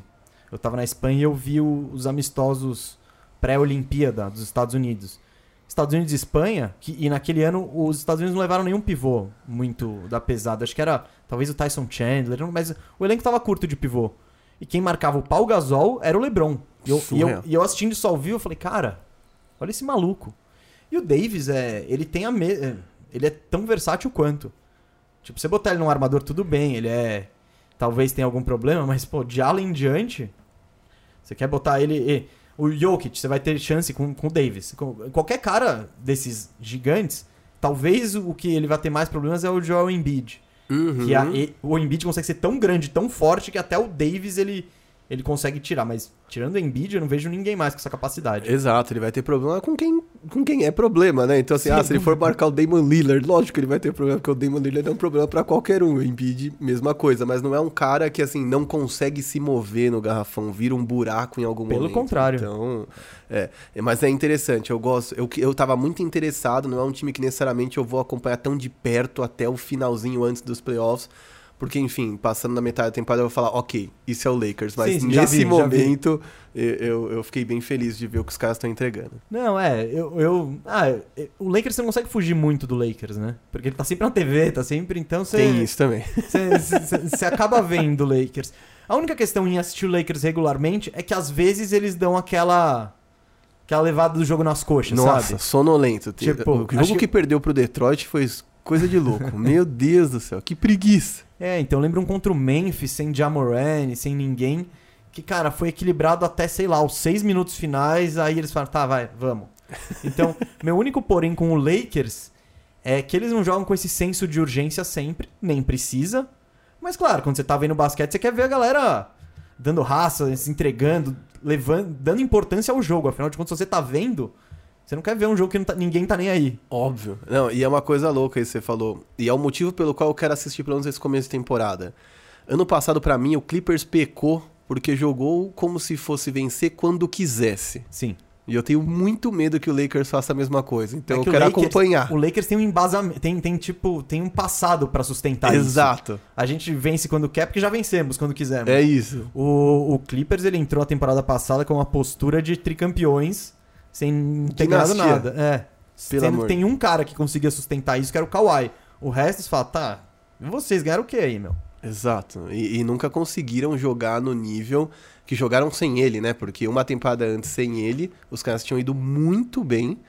S1: eu tava na Espanha e eu vi o- os amistosos pré-Olimpíada dos Estados Unidos. Estados Unidos e Espanha, que, e naquele ano os Estados Unidos não levaram nenhum pivô muito da pesada. Acho que era talvez o Tyson Chandler, mas o elenco tava curto de pivô. E quem marcava o pau Gasol era o LeBron. E eu, e eu, e eu assistindo isso ao vivo, eu falei, cara, olha esse maluco. E o Davis, é, ele tem a me... é, ele é tão versátil quanto. Tipo, você botar ele num armador, tudo bem, ele é... Talvez tenha algum problema, mas, pô, de ala em diante, você quer botar ele... e- o Jokic, você vai ter chance com, com o Davis. Com, qualquer cara desses gigantes, talvez o que ele vai ter mais problemas é o Joel Embiid.
S2: Uhum.
S1: Que a- e- o Embiid consegue ser tão grande, tão forte, que até o Davis ele, ele consegue tirar. Mas tirando o Embiid, eu não vejo ninguém mais com essa capacidade.
S2: Exato, ele vai ter problema com quem, com quem é problema, né? Então, assim,
S1: Sim.
S2: ah, se ele for marcar o Damon Lillard, lógico que ele vai ter problema, porque o Damon Lillard é um problema pra qualquer um. O Embiid, mesma coisa, mas não é um cara que, assim, não consegue se mover no garrafão, vira um buraco em algum
S1: Pelo
S2: momento.
S1: contrário.
S2: Então, é. é, Mas é interessante, eu gosto. Eu, eu tava muito interessado, não é um time que necessariamente eu vou acompanhar tão de perto até o finalzinho antes dos playoffs. Porque, enfim, passando na metade da temporada eu vou falar, ok, isso é o Lakers. Mas
S1: Sim,
S2: nesse
S1: vi,
S2: momento eu, eu, fiquei bem feliz de ver o que os caras estão entregando.
S1: Não, é, eu. eu ah, o Lakers você não consegue fugir muito do Lakers, né? Porque ele tá sempre na TV, tá sempre. Então você.
S2: Tem isso também.
S1: Você- acaba vendo o Lakers. A única questão em assistir o Lakers regularmente é que às vezes eles dão aquela. aquela levada do jogo nas coxas,
S2: Nossa,
S1: sabe?
S2: sonolento.
S1: Tipo,
S2: o jogo que...
S1: que-
S2: perdeu pro Detroit foi coisa de louco. Meu Deus do céu, que preguiça.
S1: É, então lembra um contra o Memphis, sem Jamoran, sem ninguém. Que, cara, foi equilibrado até, sei lá, os seis minutos finais. Aí eles falaram, tá, vai, vamos. Então, meu único porém com o Lakers é que eles não jogam com esse senso de urgência sempre, nem precisa. Mas, claro, quando você tá vendo basquete, você quer ver a galera dando raça, se entregando, levando, dando importância ao jogo. Afinal de contas, se você tá vendo, você não quer ver um jogo que tá- ninguém tá nem aí.
S2: Óbvio. Não, e é uma coisa louca isso que você falou. E é o motivo pelo qual eu quero assistir pelo menos esse começo de temporada. Ano passado, pra mim, o Clippers pecou porque jogou como se fosse vencer quando quisesse.
S1: Sim.
S2: E eu tenho muito medo que o Lakers faça a mesma coisa. Então
S1: É
S2: eu
S1: que o
S2: quero
S1: Lakers-
S2: acompanhar.
S1: O Lakers tem um embasamento, tem, tem tipo, tem um passado pra sustentar isso.
S2: Exato.
S1: A gente vence quando quer, porque já vencemos quando quisermos.
S2: É isso.
S1: O, o Clippers, ele entrou a temporada passada com uma postura de tricampeões, sem ter ganhado nada. É.
S2: Pelo
S1: Sendo tem um cara que conseguia sustentar isso, que era o Kawhi. O resto, você fala, tá, vocês ganharam o que aí, meu?
S2: Exato. E, e nunca conseguiram jogar no nível que jogaram sem ele, né? Porque uma temporada antes sem ele, os caras tinham ido muito bem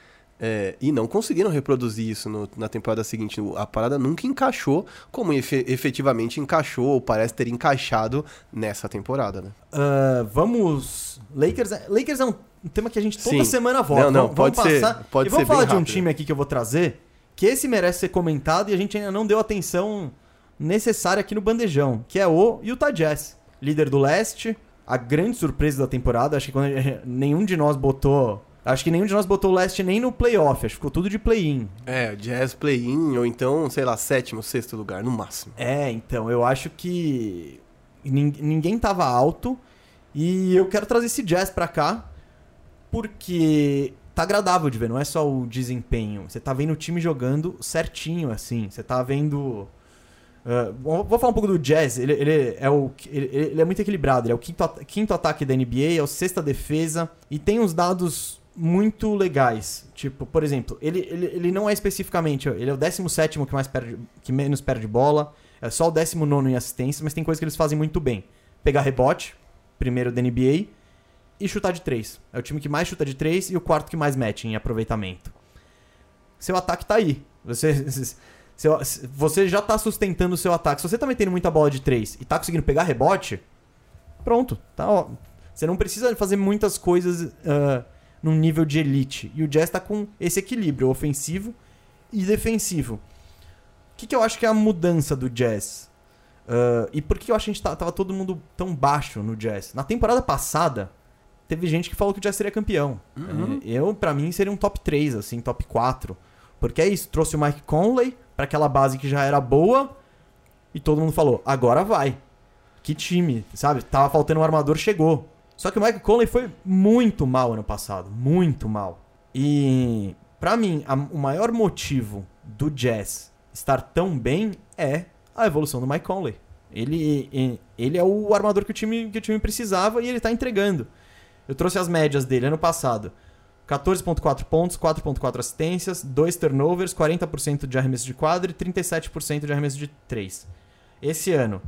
S2: é, e não conseguiram reproduzir isso no- na temporada seguinte. A parada nunca encaixou como efe- efetivamente encaixou, ou parece ter encaixado nessa temporada, né?
S1: Ah, vamos. Lakers, é- Lakers é um, um tema que a gente toda
S2: Sim.
S1: semana volta.
S2: Não, não,
S1: vamos,
S2: pode
S1: vamos
S2: ser-
S1: passar.
S2: pode
S1: e vamos
S2: ser
S1: falar de um
S2: rápido.
S1: time aqui que eu vou trazer, que esse merece ser comentado e a gente ainda não deu atenção necessária aqui no bandejão, que é o Utah Jazz, líder do leste, a grande surpresa da temporada. Acho que quando nenhum de nós botou. Acho que nenhum de nós botou o leste nem no playoff, acho que ficou tudo de play-in.
S2: É, Jazz play-in, ou então, sei lá, sétimo, sexto lugar, no máximo.
S1: É, então, eu acho que nin- ninguém tava alto e eu quero trazer esse jazz pra cá porque tá agradável de ver, não é só o desempenho. Você tá vendo o time jogando certinho, assim. Você tá vendo. ah, vou falar um pouco do Jazz. Ele, ele é, o, ele, ele é muito equilibrado. Ele é o quinto, quinto ataque da NBA, é o sexta defesa e tem uns dados muito legais. Tipo, por exemplo, ele, ele, ele não é especificamente. Ele é o 17 que, mais perde, que menos perde bola. É só o 19 em assistência, mas tem coisas que eles fazem muito bem. Pegar rebote, primeiro da NBA, e chutar de 3. É o time que mais chuta de 3 e o quarto que mais mete em aproveitamento. Seu ataque tá aí. Você, seu- você já tá sustentando o seu ataque. Se você tá metendo muita bola de 3 e tá conseguindo pegar rebote, pronto. Tá, ó. Você não precisa fazer muitas coisas ah, num nível de elite. E o Jazz tá com esse equilíbrio ofensivo e defensivo. O que, que eu acho que é a mudança do Jazz? Ah, e por que eu acho que a gente tá- tava todo mundo tão baixo no Jazz? Na temporada passada, teve gente que falou que o Jazz seria campeão.
S2: Uhum.
S1: É, Eu, pra mim, seria um top 3, assim, top 4. Porque é isso, trouxe o Mike Conley pra aquela base que já era boa e todo mundo falou, agora vai. Que time, sabe? Tava faltando um armador, chegou. Só que o Mike Conley foi muito mal ano passado, muito mal. E pra mim, a- o maior motivo do Jazz estar tão bem é a evolução do Mike Conley. Ele, ele é o armador que o time, que o time precisava e ele tá entregando. Eu trouxe as médias dele ano passado. 14.4 pontos, 4.4 assistências, 2 turnovers, 40% de arremesso de quadra e 37% de arremesso de 3. Esse ano,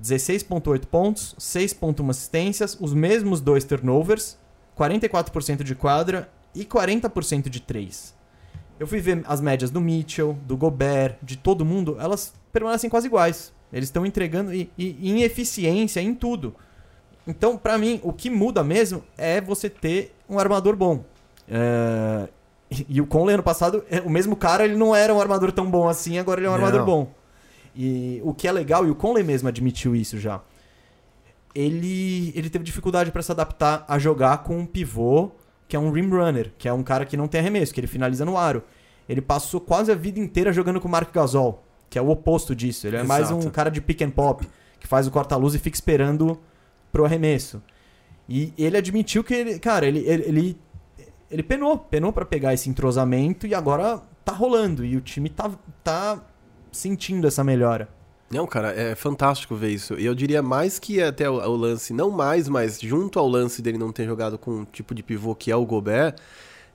S1: 16.8 pontos, 6.1 assistências, os mesmos 2 turnovers, 44% de quadra e 40% de 3. Eu fui ver as médias do Mitchell, do Gobert, de todo mundo, elas permanecem quase iguais. Eles estão entregando e, e em eficiência em tudo. Então, pra mim, o que muda mesmo é você ter um armador bom. É, E, o Conley ano passado, é, o mesmo cara, ele não era um armador tão bom assim, agora ele é um
S2: Não.
S1: armador bom. E o que é legal, e o Conley mesmo admitiu isso já. Ele, ele teve dificuldade pra se adaptar a jogar com um pivô que é um rim runner, que é um cara que não tem arremesso, que ele finaliza no aro. Ele passou quase a vida inteira jogando com o Mark Gasol, que é o oposto disso. Ele é mais um
S2: Exato.
S1: cara de pick and pop, que faz o corta-luz e fica esperando pro arremesso. E ele admitiu que ele, cara, ele, ele, ele, ele penou, penou pra pegar esse entrosamento e agora tá rolando. E o time tá, tá sentindo essa melhora.
S2: Não, cara, é fantástico ver isso. E eu diria mais que até o, o lance, não mais, mas junto ao lance dele não ter jogado com um tipo de pivô que é o Gobert,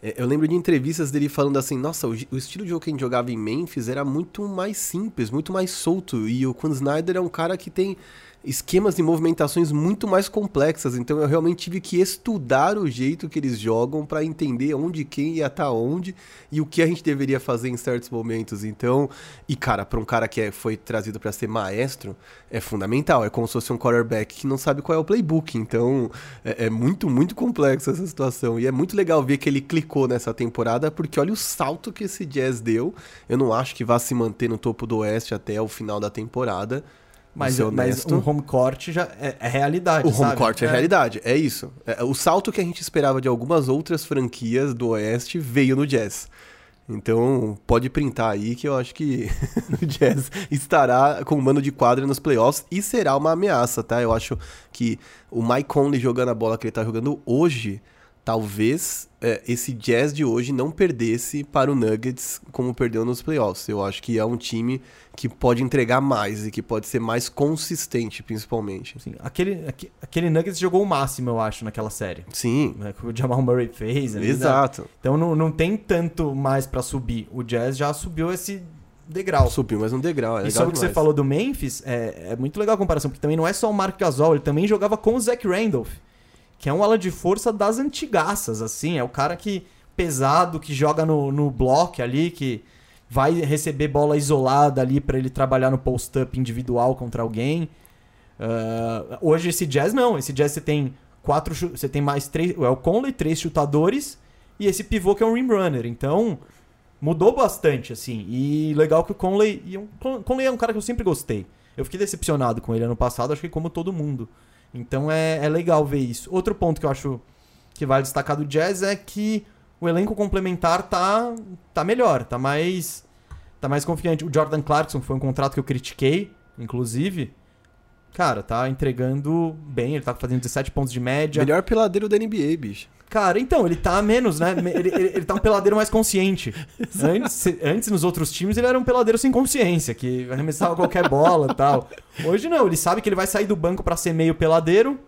S2: é, eu lembro de entrevistas dele falando assim, nossa, o, o estilo de jogo que a gente jogava em Memphis era muito mais simples, muito mais solto. E o Quinn Snyder é um cara que tem esquemas e movimentações muito mais complexas. Então eu realmente tive que estudar o jeito que eles jogam para entender onde quem ia estar onde e o que a gente deveria fazer em certos momentos. Então, e cara, para um cara que é- foi trazido para ser maestro, é fundamental. É como se fosse um quarterback que não sabe qual é o playbook. Então, é, é muito, muito complexo essa situação. E é muito legal ver que ele clicou nessa temporada, porque olha o salto que esse Jazz deu. Eu não acho que vá se manter no topo do Oeste até o final da temporada.
S1: Mas, mas o home court já é, é realidade.
S2: O home
S1: sabe?
S2: court é, realidade, é isso. É, o salto que a gente esperava de algumas outras franquias do Oeste veio no Jazz. Então, pode printar aí que eu acho que o Jazz estará com o mano de quadra nos playoffs e será uma ameaça, tá? Eu acho que o Mike Conley jogando a bola que ele tá jogando hoje, talvez é, esse Jazz de hoje não perdesse para o Nuggets como perdeu nos playoffs. Eu acho que é um time que pode entregar mais e que pode ser mais consistente, principalmente.
S1: Assim, aquele, aque- aquele Nuggets jogou o máximo, eu acho, naquela série.
S2: Sim,
S1: né, que o Jamal Murray fez. né?
S2: exato.
S1: Então não, não tem tanto mais pra subir. O Jazz já subiu esse degrau.
S2: Subiu mais um degrau, é
S1: e sobre o que você falou do Memphis, é, é muito legal a comparação, porque também não é só o Mark Gasol, ele também jogava com o Zach Randolph, que é um ala de força das antigaças, assim, é o cara que pesado, que joga no, no bloco ali, que vai receber bola isolada ali pra ele trabalhar no post-up individual contra alguém. Ah, hoje esse Jazz não, esse Jazz você tem quatro, você tem mais três, é o Conley, três chutadores e esse pivô que é um rim runner. Então, mudou bastante assim. E legal que o Conley, e Con- Conley é um cara que eu sempre gostei. Eu fiquei decepcionado com ele ano passado, acho que como todo mundo. Então é, é legal ver isso. Outro ponto que eu acho que vale destacar do Jazz é que o elenco complementar tá, tá melhor, tá mais tá mais confiante. O Jordan Clarkson foi um contrato que eu critiquei, inclusive. Cara, tá entregando bem, ele tá fazendo 17 pontos de média.
S2: Melhor peladeiro da NBA, bicho.
S1: Cara, então, ele tá menos, né? Ele, ele, ele tá um peladeiro mais consciente. Antes, antes, nos outros times, ele era um peladeiro sem consciência, que arremessava qualquer bola e tal. Hoje não, ele sabe que ele vai sair do banco pra ser meio peladeiro.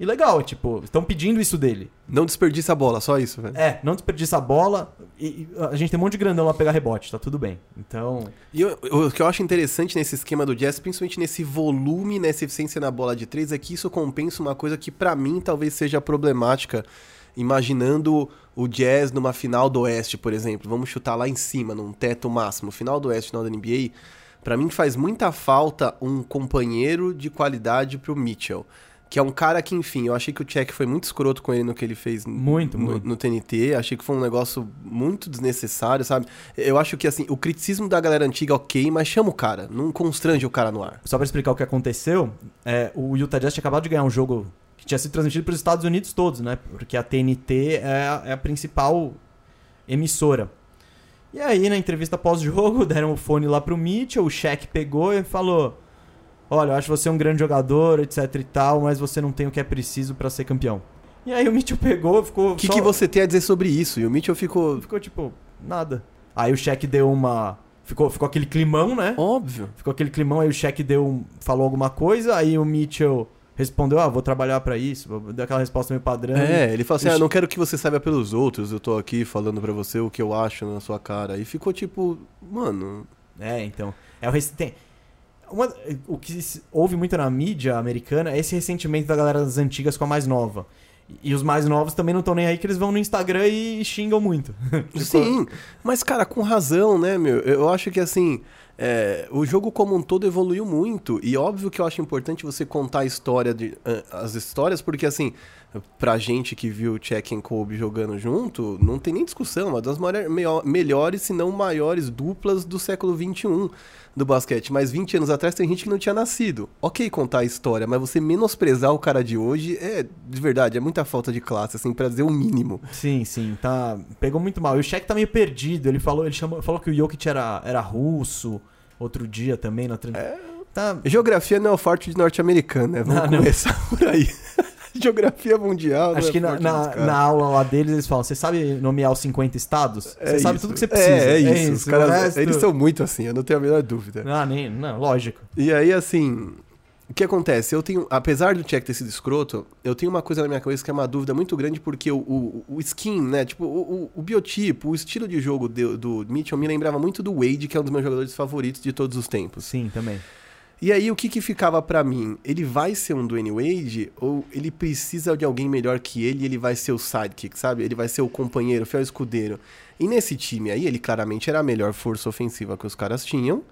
S1: E legal, tipo, estão pedindo isso dele.
S2: Não desperdiça a bola, só isso, velho.
S1: É, não desperdiça a bola. E, a gente tem um monte de grandão lá pegar rebote, tá tudo bem. Então,
S2: E eu- o que eu acho interessante nesse esquema do Jazz, principalmente nesse volume, nessa eficiência na bola de três, é que isso compensa uma coisa que pra mim talvez seja problemática. Imaginando o Jazz numa final do Oeste, por exemplo. Vamos chutar lá em cima, num teto máximo. Final do Oeste, final da NBA. Pra mim faz muita falta um companheiro de qualidade pro Mitchell. Que é um cara que, enfim, eu achei que o Check foi muito escroto com ele no que ele fez
S1: Muito,
S2: no,
S1: muito.
S2: no TNT. Achei que foi um negócio muito desnecessário, sabe? Eu acho que, assim, o criticismo da galera antiga, ok, mas chama o cara. Não constrange o cara no ar.
S1: só pra explicar o que aconteceu, é, o Utah Jazz tinha acabado de ganhar um jogo que tinha sido transmitido pros Estados Unidos todos, né? Porque a TNT é a, é a principal emissora. E aí, na entrevista pós-jogo, deram o fone lá pro Mitchell, o Shaq pegou e falou: Olha, eu acho você um grande jogador, etc e tal, mas você não tem o que é preciso pra ser campeão. E aí o Mitchell pegou, ficou.
S2: O que,
S1: só-
S2: que você tem a dizer sobre isso? E o Mitchell ficou.
S1: Ficou tipo, nada. Aí o Shaq deu uma. Ficou, ficou aquele climão, né?
S2: Óbvio.
S1: Ficou aquele climão, aí o Shaq deu, um- falou alguma coisa, aí o Mitchell respondeu, ah, vou trabalhar pra isso, deu aquela resposta meio padrão.
S2: É, ele falou assim: ah, não quero que você saiba pelos outros, eu tô aqui falando pra você o que eu acho na sua cara. E ficou tipo, mano.
S1: É, então. É o tem- uma- o que se ouve muito na mídia americana é esse ressentimento da galera das antigas com a mais nova. E, e os mais novos também não estão nem aí que eles vão no Instagram e xingam muito. Tipo,
S2: Sim, mas cara, com razão, né, meu? Eu acho que assim, é, o jogo como um todo evoluiu muito. E óbvio que eu acho importante você contar a história de. ah, as histórias, porque assim, pra gente que viu o Check and Kobe jogando junto, não tem nem discussão, uma das maior- meo- melhores, se não maiores duplas do século XXI do basquete. Mas 20 anos atrás tem gente que não tinha nascido. Ok contar a história, mas você menosprezar o cara de hoje é, de verdade, é muita falta de classe, assim, pra dizer o mínimo.
S1: Sim, sim, tá. Pegou muito mal. E o Shaq tá meio perdido. Ele falou, ele chamou, falou que o Jokic era, era russo outro dia também na trans... Tá.
S2: Geografia não é o forte de norte-americano, né? Vamos
S1: Ah, não.
S2: começar por aí. Geografia mundial.
S1: Acho
S2: é
S1: que na, na, na aula lá deles eles falam: você sabe nomear os 50 estados?
S2: É
S1: Você sabe
S2: isso.
S1: tudo que você precisa.
S2: É, é isso. Os
S1: O
S2: caras,
S1: resto-
S2: Eles são muito assim, eu não tenho a menor dúvida.
S1: Ah, nem. Não, lógico.
S2: E aí, assim, o que acontece? Eu tenho, apesar do Check ter sido escroto, eu tenho uma coisa na minha cabeça que é uma dúvida muito grande, porque o, o, o skin, né? Tipo, o, o, o biotipo, o estilo de jogo do, do Mitchell me lembrava muito do Wade, que é um dos meus jogadores favoritos de todos os tempos.
S1: Sim, também.
S2: E aí, o que que ficava pra mim? Ele vai ser um Dwayne Wade ou ele precisa de alguém melhor que ele e ele vai ser o sidekick, sabe? Ele vai ser o companheiro, o fiel escudeiro. E nesse time aí, ele claramente era a melhor força ofensiva que os caras tinham,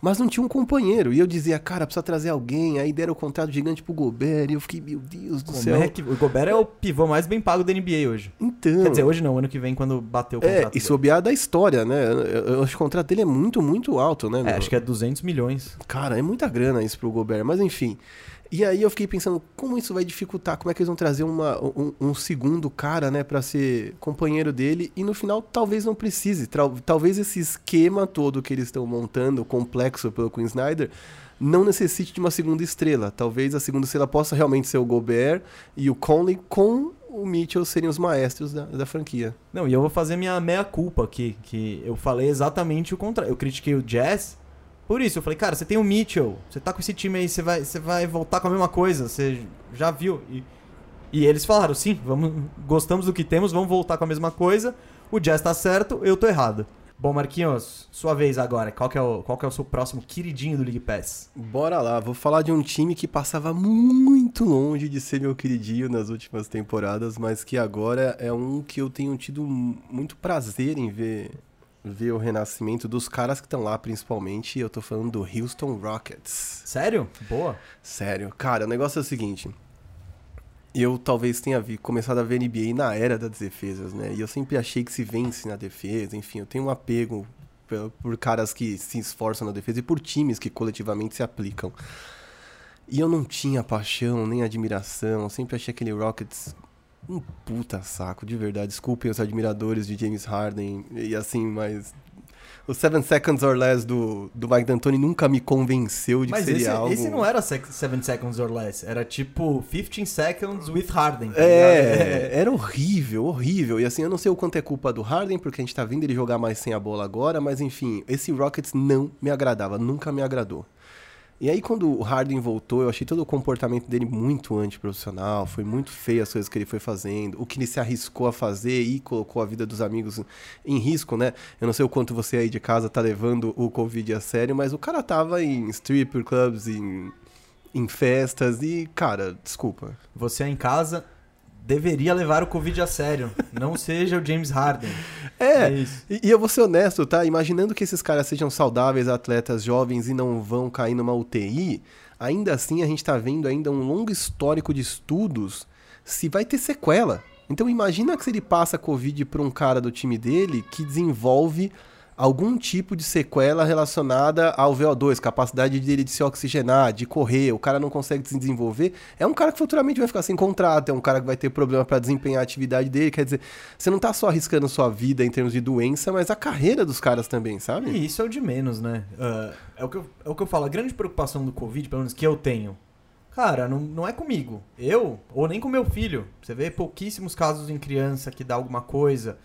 S2: mas não tinha um companheiro. E eu dizia, cara, precisa trazer alguém. Aí deram o contrato gigante pro Gobert e eu fiquei, meu Deus do
S1: Como
S2: céu.
S1: é que. O Gobert é o pivô mais bem pago da NBA hoje.
S2: Então...
S1: Quer dizer, hoje não, ano que vem, quando bater o
S2: é,
S1: contrato.
S2: e
S1: dele.
S2: sobear da história, né? Eu, acho que o contrato dele é muito, muito alto, né?
S1: É, acho que é 200 milhões.
S2: Cara, é muita grana isso pro Gobert, mas enfim. E aí eu fiquei pensando, como isso vai dificultar? Como é que eles vão trazer uma, um, um segundo cara, né, pra ser companheiro dele? E no final, talvez não precise. Talvez esse esquema todo que eles estão montando, complexo pelo Queen Snyder, não necessite de uma segunda estrela. Talvez a segunda estrela possa realmente ser o Gobert e o Conley com o Mitchell serem os maestros da, da franquia.
S1: Não, e eu vou fazer minha meia-culpa aqui, que eu falei exatamente o contrário. Eu critiquei o Jazz por isso. Eu falei, cara, você tem o Mitchell, você tá com esse time aí, você vai, você vai voltar com a mesma coisa, você já viu. E, e eles falaram, sim, vamos, gostamos do que temos, vamos voltar com a mesma coisa. O Jazz tá certo, eu tô errado. Bom, Marquinhos, sua vez agora. Qual que é o, qual que é o seu próximo queridinho do League Pass?
S2: Bora lá, vou falar de um time que passava muito longe de ser meu queridinho nas últimas temporadas, mas que agora é um que eu tenho tido muito prazer em ver, ver o renascimento dos caras que estão lá, principalmente. Eu tô falando do Houston Rockets.
S1: Sério? Boa.
S2: Sério, cara, o negócio é o seguinte. Eu talvez tenha vi, começado a ver NBA na era das defesas, né? E eu sempre achei que se vence na defesa, enfim, eu tenho um apego por, por caras que se esforçam na defesa e por times que coletivamente se aplicam. E eu não tinha paixão nem admiração, eu sempre achei aquele Rockets um puta saco, de verdade. Desculpem os admiradores de James Harden e assim, mas o Seven Seconds or Less do, do Mike D'Antoni nunca me convenceu de
S1: Mas
S2: que seria
S1: esse,
S2: algo...
S1: esse não era Seven Seconds or Less, era tipo 15 Seconds with Harden. tá
S2: É, era horrível, horrível. E assim, eu não sei o quanto é culpa do Harden, porque a gente tá vendo ele jogar mais sem a bola agora, mas enfim, esse Rockets não me agradava, nunca me agradou. E aí, quando o Harden voltou, eu achei todo o comportamento dele muito antiprofissional, foi muito feio as coisas que ele foi fazendo, o que ele se arriscou a fazer e colocou a vida dos amigos em risco, né? Eu não sei o quanto você aí de casa tá levando o Covid a sério, mas o cara tava em stripper clubs, em, em festas e, cara, desculpa.
S1: Você aí em casa deveria levar o Covid a sério. Não seja o James Harden.
S2: É,
S1: isso.
S2: E, e eu vou ser honesto, tá? Imaginando que esses caras sejam saudáveis, atletas jovens e não vão cair numa UTI, ainda assim a gente tá vendo ainda um longo histórico de estudos se vai ter sequela. Então imagina que se ele passa Covid para um cara do time dele que desenvolve algum tipo de sequela relacionada ao VO2, capacidade dele de se oxigenar, de correr, o cara não consegue se desenvolver, é um cara que futuramente vai ficar sem contrato, é um cara que vai ter problema para desempenhar a atividade dele, quer dizer, você não tá só arriscando sua vida em termos de doença, mas a carreira dos caras também, sabe?
S1: E isso é o de menos, né? Ah, é, o que eu, é o que eu falo, a grande preocupação do Covid, pelo menos que eu tenho, cara, não, não é comigo. Eu, ou nem com meu filho. Você vê pouquíssimos casos em criança que dá alguma coisa.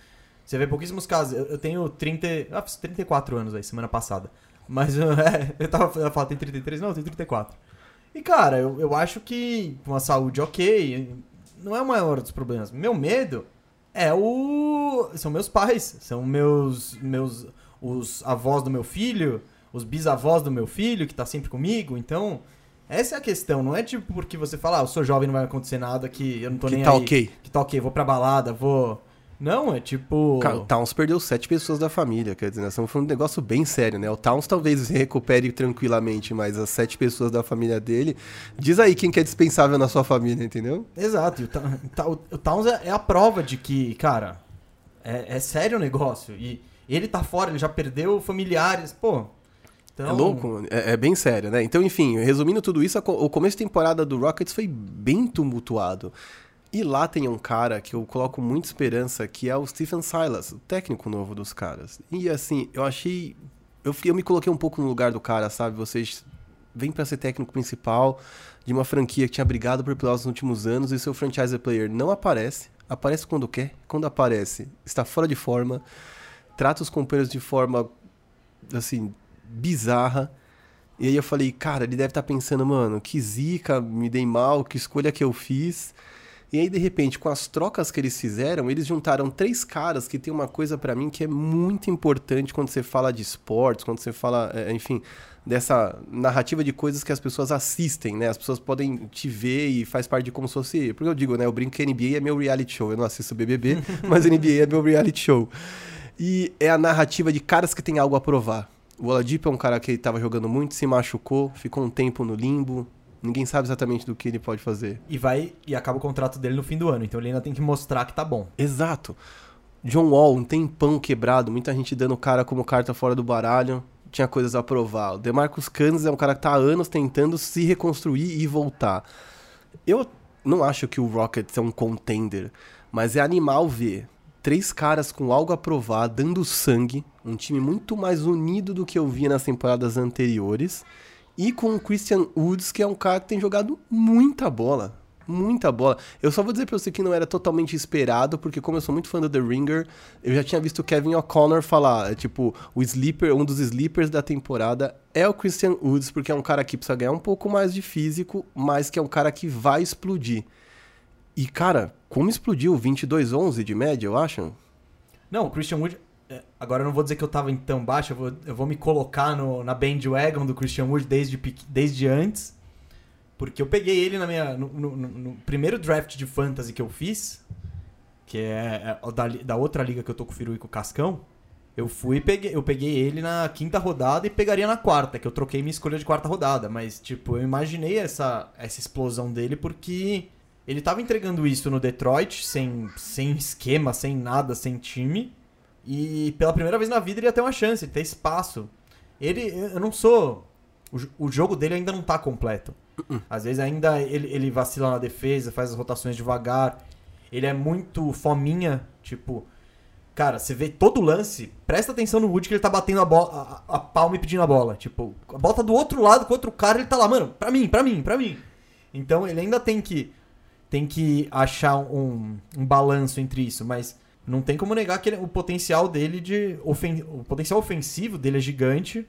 S1: Você vê pouquíssimos casos. Eu, eu tenho 30. Ah, fiz 34 anos aí, semana passada. Mas é, eu tava eu falar, tem 33? Não, eu tenho 34. E, cara, eu, eu acho que com a saúde ok, não é o maior dos problemas. Meu medo é o. São meus pais, são meus. meus os avós do meu filho, os bisavós do meu filho, que tá sempre comigo. Então, essa é a questão. Não é tipo porque você fala, ah, eu sou jovem, não vai acontecer nada, que eu não tô
S2: Que
S1: nem
S2: tá
S1: aí.
S2: ok.
S1: Que tá ok, vou pra balada, vou. Não, é tipo.
S2: Cara, o Towns perdeu sete pessoas da família, quer dizer, nós estamos falando de um negócio bem sério, né? O Towns talvez se recupere tranquilamente, mas as sete pessoas da família dele. Diz aí quem que é dispensável na sua família, entendeu?
S1: Exato, o, Towns é, é a prova de que, cara, é, é sério o negócio. E ele tá fora, ele já perdeu familiares, pô. Então,
S2: É louco, é, é bem sério, né? Então, enfim, resumindo tudo isso, o começo de temporada do Rockets foi bem tumultuado. E lá tem um cara que eu coloco muita esperança, que é o Stephen Silas, o técnico novo dos caras. E assim, eu achei. Eu, eu me coloquei um pouco no lugar do cara, sabe? Vocês vêm pra ser técnico principal de uma franquia que tinha brigado por playoffs nos últimos anos e seu franchise player não aparece. Aparece quando quer, quando aparece, está fora de forma, trata os companheiros de forma assim, bizarra. E aí eu falei, cara, ele deve estar pensando, mano, que zica, me dei mal, que escolha que eu fiz. E aí, de repente, com as trocas que eles fizeram, eles juntaram três caras que tem uma coisa pra mim que é muito importante quando você fala de esportes, quando você fala, é, enfim, dessa narrativa de coisas que as pessoas assistem, né? As pessoas podem te ver e faz parte de como se fosse. Porque eu digo, né? Eu brinco que NBA é meu reality show. Eu não assisto BBB, mas NBA é meu reality show. E é a narrativa de caras que têm algo a provar. O Oladipo é um cara que estava jogando muito, se machucou, ficou um tempo no limbo. Ninguém sabe exatamente do que ele pode fazer.
S1: E vai e acaba o contrato dele no fim do ano. Então ele ainda tem que mostrar que tá bom.
S2: Exato. John Wall, um tempão quebrado, muita gente dando o cara como carta fora do baralho. Tinha coisas a provar. O DeMarcus Cousins é um cara que tá há anos tentando se reconstruir e voltar. Eu não acho que o Rockets é um contender, mas é animal ver três caras com algo a provar, dando sangue, um time muito mais unido do que eu via nas temporadas anteriores, e com o Christian Woods, que é um cara que tem jogado muita bola. Muita bola. Eu só vou dizer pra você que não era totalmente esperado, porque como eu sou muito fã do The Ringer, eu já tinha visto o Kevin O'Connor falar, tipo, o sleeper, um dos sleepers da temporada é o Christian Woods, porque é um cara que precisa ganhar um pouco mais de físico, mas que é um cara que vai explodir. E, cara, como explodiu 22-11 de média, eu acho?
S1: Não, o Christian Wood. É, Agora eu não vou dizer que eu tava em tão baixo, eu vou, eu vou me colocar no, na bandwagon do Christian Wood desde, desde antes. Porque eu peguei ele na minha, no, no- no- primeiro draft de fantasy que eu fiz, que é, é da, da outra liga que eu tô com o Firu e com o Cascão. Eu fui peguei, eu peguei ele na quinta rodada e pegaria na quarta, que eu troquei minha escolha de quarta rodada. Mas, tipo, eu imaginei essa, essa explosão dele porque Ele tava entregando isso no Detroit, sem, sem esquema, sem nada, sem time. E pela primeira vez na vida ele ia ter uma chance, ter espaço. Ele, eu não sou. O, o jogo dele ainda não tá completo. Às vezes ainda ele, ele vacila na defesa, faz as rotações devagar. Ele é muito fominha, tipo. Cara, você vê todo lance, presta atenção no Wood que ele tá batendo a, bola, a, a palma e pedindo a bola. Tipo, a bola tá do outro lado com outro cara, ele tá lá, mano, pra mim, pra mim, pra mim. Então ele ainda tem que tem que achar um, um balanço entre isso, mas não tem como negar que ele- o potencial dele de ofen o potencial ofensivo dele é gigante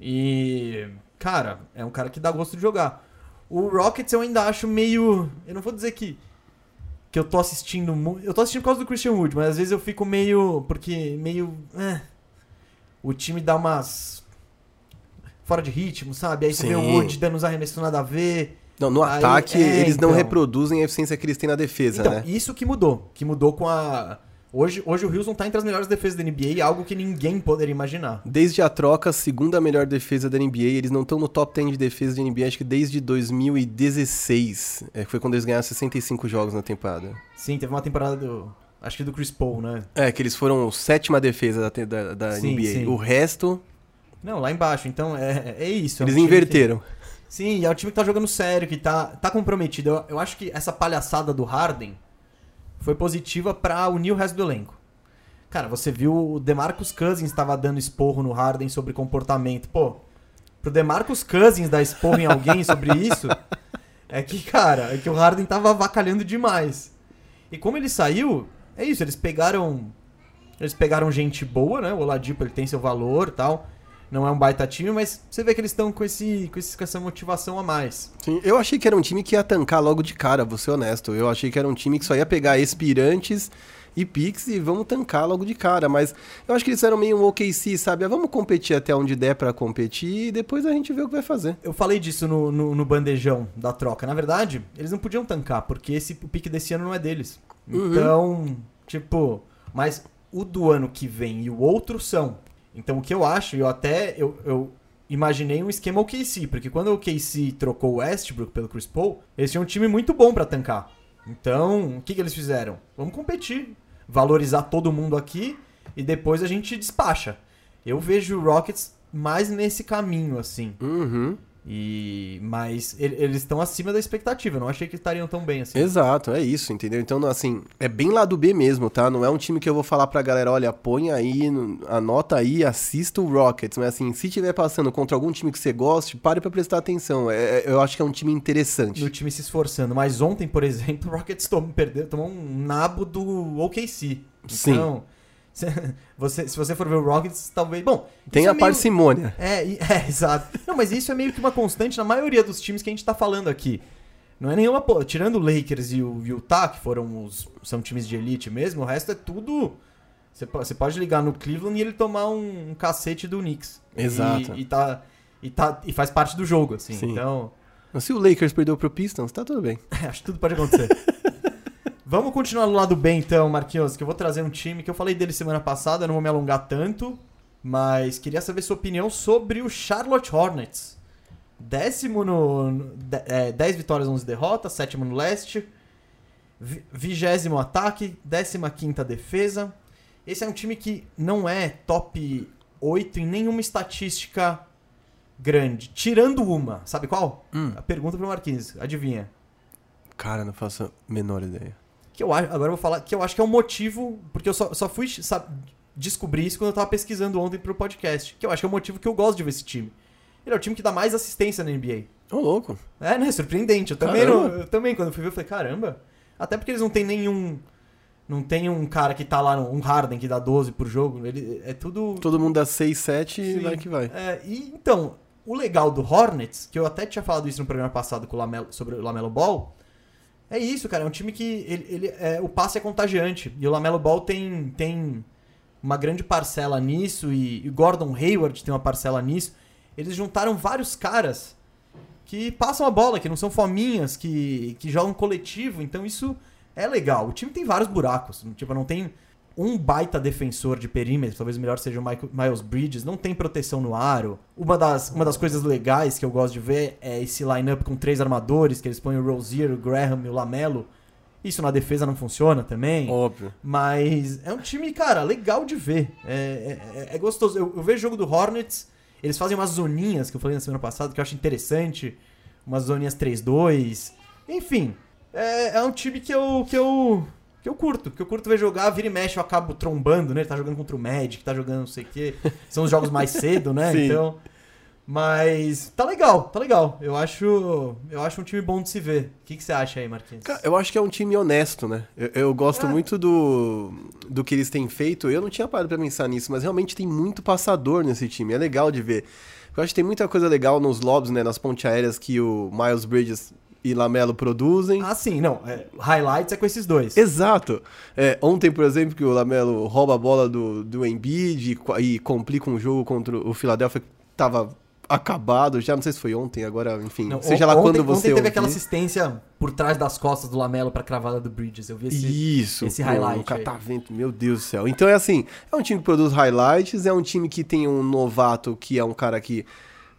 S1: e cara, é um cara que dá gosto de jogar. O Rockets eu ainda acho meio, eu não vou dizer que que eu tô assistindo, eu tô assistindo por causa do Christian Wood, mas às vezes eu fico meio porque meio, é, o time dá umas fora de ritmo, sabe? Aí você vê o. Wood dando uns arremessos nada a ver.
S2: Não, no
S1: Aí,
S2: ataque,
S1: é,
S2: eles não
S1: então.
S2: reproduzem a eficiência que eles têm na defesa,
S1: Então,
S2: né?
S1: isso que mudou. Que mudou com a. Hoje, hoje o Houston tá entre as melhores defesas da NBA, algo que ninguém poderia imaginar.
S2: Desde a troca, a segunda melhor defesa da NBA, eles não estão no top 10 de defesa de NBA, acho que desde 2016. É, foi quando eles ganharam 65 jogos na temporada.
S1: Sim, teve uma temporada do. Acho que do Chris Paul, né?
S2: É, que eles foram sétima defesa da, da, da
S1: Sim,
S2: NBA.
S1: sim.
S2: O resto,
S1: Não, lá embaixo. Então é, é isso. é um
S2: eles
S1: que-
S2: inverteram.
S1: Sim, e é o time que tá jogando sério, que tá, tá comprometido. Eu, eu acho que essa palhaçada do Harden foi positiva pra unir o resto do elenco. Cara, você viu o DeMarcus Cousins estava dando esporro no Harden sobre comportamento. Pô, pro DeMarcus Cousins dar esporro em alguém sobre isso, é que, cara, é que o Harden tava avacalhando demais. E como ele saiu, é isso, eles pegaram eles pegaram gente boa, né? O Oladipo ele tem seu valor, e tal. Não é um baita time, mas você vê que eles estão com esse, com esse com essa motivação a mais.
S2: Sim, eu achei que era um time que ia tancar logo de cara, vou ser honesto. Eu achei que era um time que só ia pegar expirantes e picks e vamos tancar logo de cara. Mas eu acho que eles eram meio um OKC, sabe? Ah, Vamos competir até onde der pra competir e depois a gente vê o que vai fazer.
S1: Eu falei disso no, no, no bandejão da troca. Na verdade, eles não podiam tancar, porque esse, o pique desse ano não é deles.
S2: Uhum.
S1: Então, tipo, mas o do ano que vem e o outro são. Então o que eu acho, eu até eu, eu imaginei um esquema OKC, porque quando o OKC trocou o Westbrook pelo Chris Paul, eles tinham um time muito bom pra tancar. Então, o que, que eles fizeram? Vamos competir, valorizar todo mundo aqui e depois a gente despacha. Eu vejo o Rockets mais nesse caminho, assim.
S2: Uhum.
S1: E mas ele- eles estão acima da expectativa. Eu não achei que estariam tão bem assim.
S2: Exato, é isso, entendeu? Então, assim, é bem lá do B mesmo, tá? Não é um time que eu vou falar pra galera, olha, põe aí, no- anota aí, assista o Rockets. Mas, assim, se tiver passando contra algum time que você goste, pare pra prestar atenção. É- é- eu acho que é um time interessante.
S1: No time se esforçando. Mas ontem, por exemplo, o Rockets tomou, perdeu, tomou um nabo do OKC.
S2: Sim.
S1: Se você, se você for ver o Rockets, talvez. Bom,
S2: Tem a
S1: é meio-
S2: parcimônia.
S1: É, é, exato. Não, mas isso é meio que uma constante na maioria dos times que a gente tá falando aqui. Não é nenhuma. pô, Tirando o Lakers e o Utah, que foram os. são times de elite mesmo, o resto é tudo. Você po- você pode ligar no Cleveland e ele tomar um, um cacete do Knicks.
S2: Exato.
S1: E, e tá, e, tá, e faz parte do jogo, assim.
S2: Sim.
S1: Então,
S2: Se o Lakers perdeu pro Pistons, tá tudo bem.
S1: acho que tudo pode acontecer. Vamos continuar do lado bem, então, Marquinhos, que eu vou trazer um time que eu falei dele semana passada, não vou me alongar tanto, mas queria saber sua opinião sobre o Charlotte Hornets. Décimo no. no- de- é, 10 vitórias, 11 derrotas, sétimo no leste, vi- vigésimo ataque, décima quinta defesa. Esse é um time que não é top 8 em nenhuma estatística grande, tirando uma. Sabe qual?
S2: Hum.
S1: A pergunta pro Marquinhos, adivinha?
S2: Cara, não faço a menor ideia.
S1: Que eu acho, agora eu vou falar que eu acho que é um motivo, porque eu só, só fui sabe, descobrir isso quando eu tava pesquisando ontem pro podcast. Que eu acho que é o motivo que eu gosto de ver esse time. Ele é o time que dá mais assistência na NBA.
S2: Ô, louco.
S1: É, né? Surpreendente. Eu também, não, eu também, quando fui ver, eu falei, caramba. Até porque eles não tem nenhum. Não tem um cara que tá lá, um Harden que dá 12 por jogo. Ele, é tudo.
S2: Todo mundo dá 6, 7 e
S1: Sim.
S2: vai que vai.
S1: É, e então, o legal do Hornets, que eu até tinha falado isso no programa passado com o Lamelo, sobre o Lamelo Ball, é isso, cara. É um time que ele, ele- é, o passe é contagiante. E o Lamelo Ball tem, tem uma grande parcela nisso, e, o Gordon Hayward tem uma parcela nisso. Eles juntaram vários caras que passam a bola, que não são fominhas, que, que jogam coletivo. Então isso é legal. O time tem vários buracos. Tipo, não tem um baita defensor de perímetro, talvez o melhor seja o Michael- Miles Bridges, não tem proteção no aro. Uma das, uma das coisas legais que eu gosto de ver é esse lineup com três armadores, que eles põem o Rozier, o Graham e o Lamelo. Isso na defesa não funciona também.
S2: Óbvio.
S1: Mas é um time, cara, legal de ver. É, é, é gostoso. Eu, eu vejo o jogo do Hornets, eles fazem umas zoninhas que eu falei na semana passada que eu acho interessante. Umas zoninhas 3-2. Enfim, é, é um time que eu, que eu. Que eu curto. Que eu curto ver jogar, vira e mexe, eu acabo trombando, né? Ele tá jogando contra o Magic, tá jogando não sei o quê. São os jogos mais cedo, né?
S2: Sim.
S1: Então. Mas tá legal, tá legal. Eu acho, eu acho um time bom de se ver. O que, que você acha aí, Marquinhos?
S2: Cara, eu acho que é um time honesto, né? Eu, eu gosto
S1: É.
S2: muito do, do que eles têm feito. Eu não tinha parado pra pensar nisso, mas realmente tem muito passador nesse time. É legal de ver. Eu acho que tem muita coisa legal nos lobs, né? Nas pontes aéreas que o Miles Bridges e Lamelo produzem.
S1: Ah, sim, não. é, highlights é com esses dois.
S2: Exato. É, ontem, por exemplo, que o Lamelo rouba a bola do, do Embiid e, e complica um jogo contra o Philadelphia que tava acabado já. Não sei se foi ontem, agora, enfim.
S1: Não,
S2: seja lá
S1: ontem,
S2: quando você
S1: Ontem teve
S2: ouvir.
S1: aquela assistência por trás das costas do Lamelo pra cravada do Bridges. Eu vi esse.
S2: Isso,
S1: esse highlight
S2: O catavento, meu Deus do céu. Então é assim, é um time que produz highlights, é um time que tem um novato que é um cara que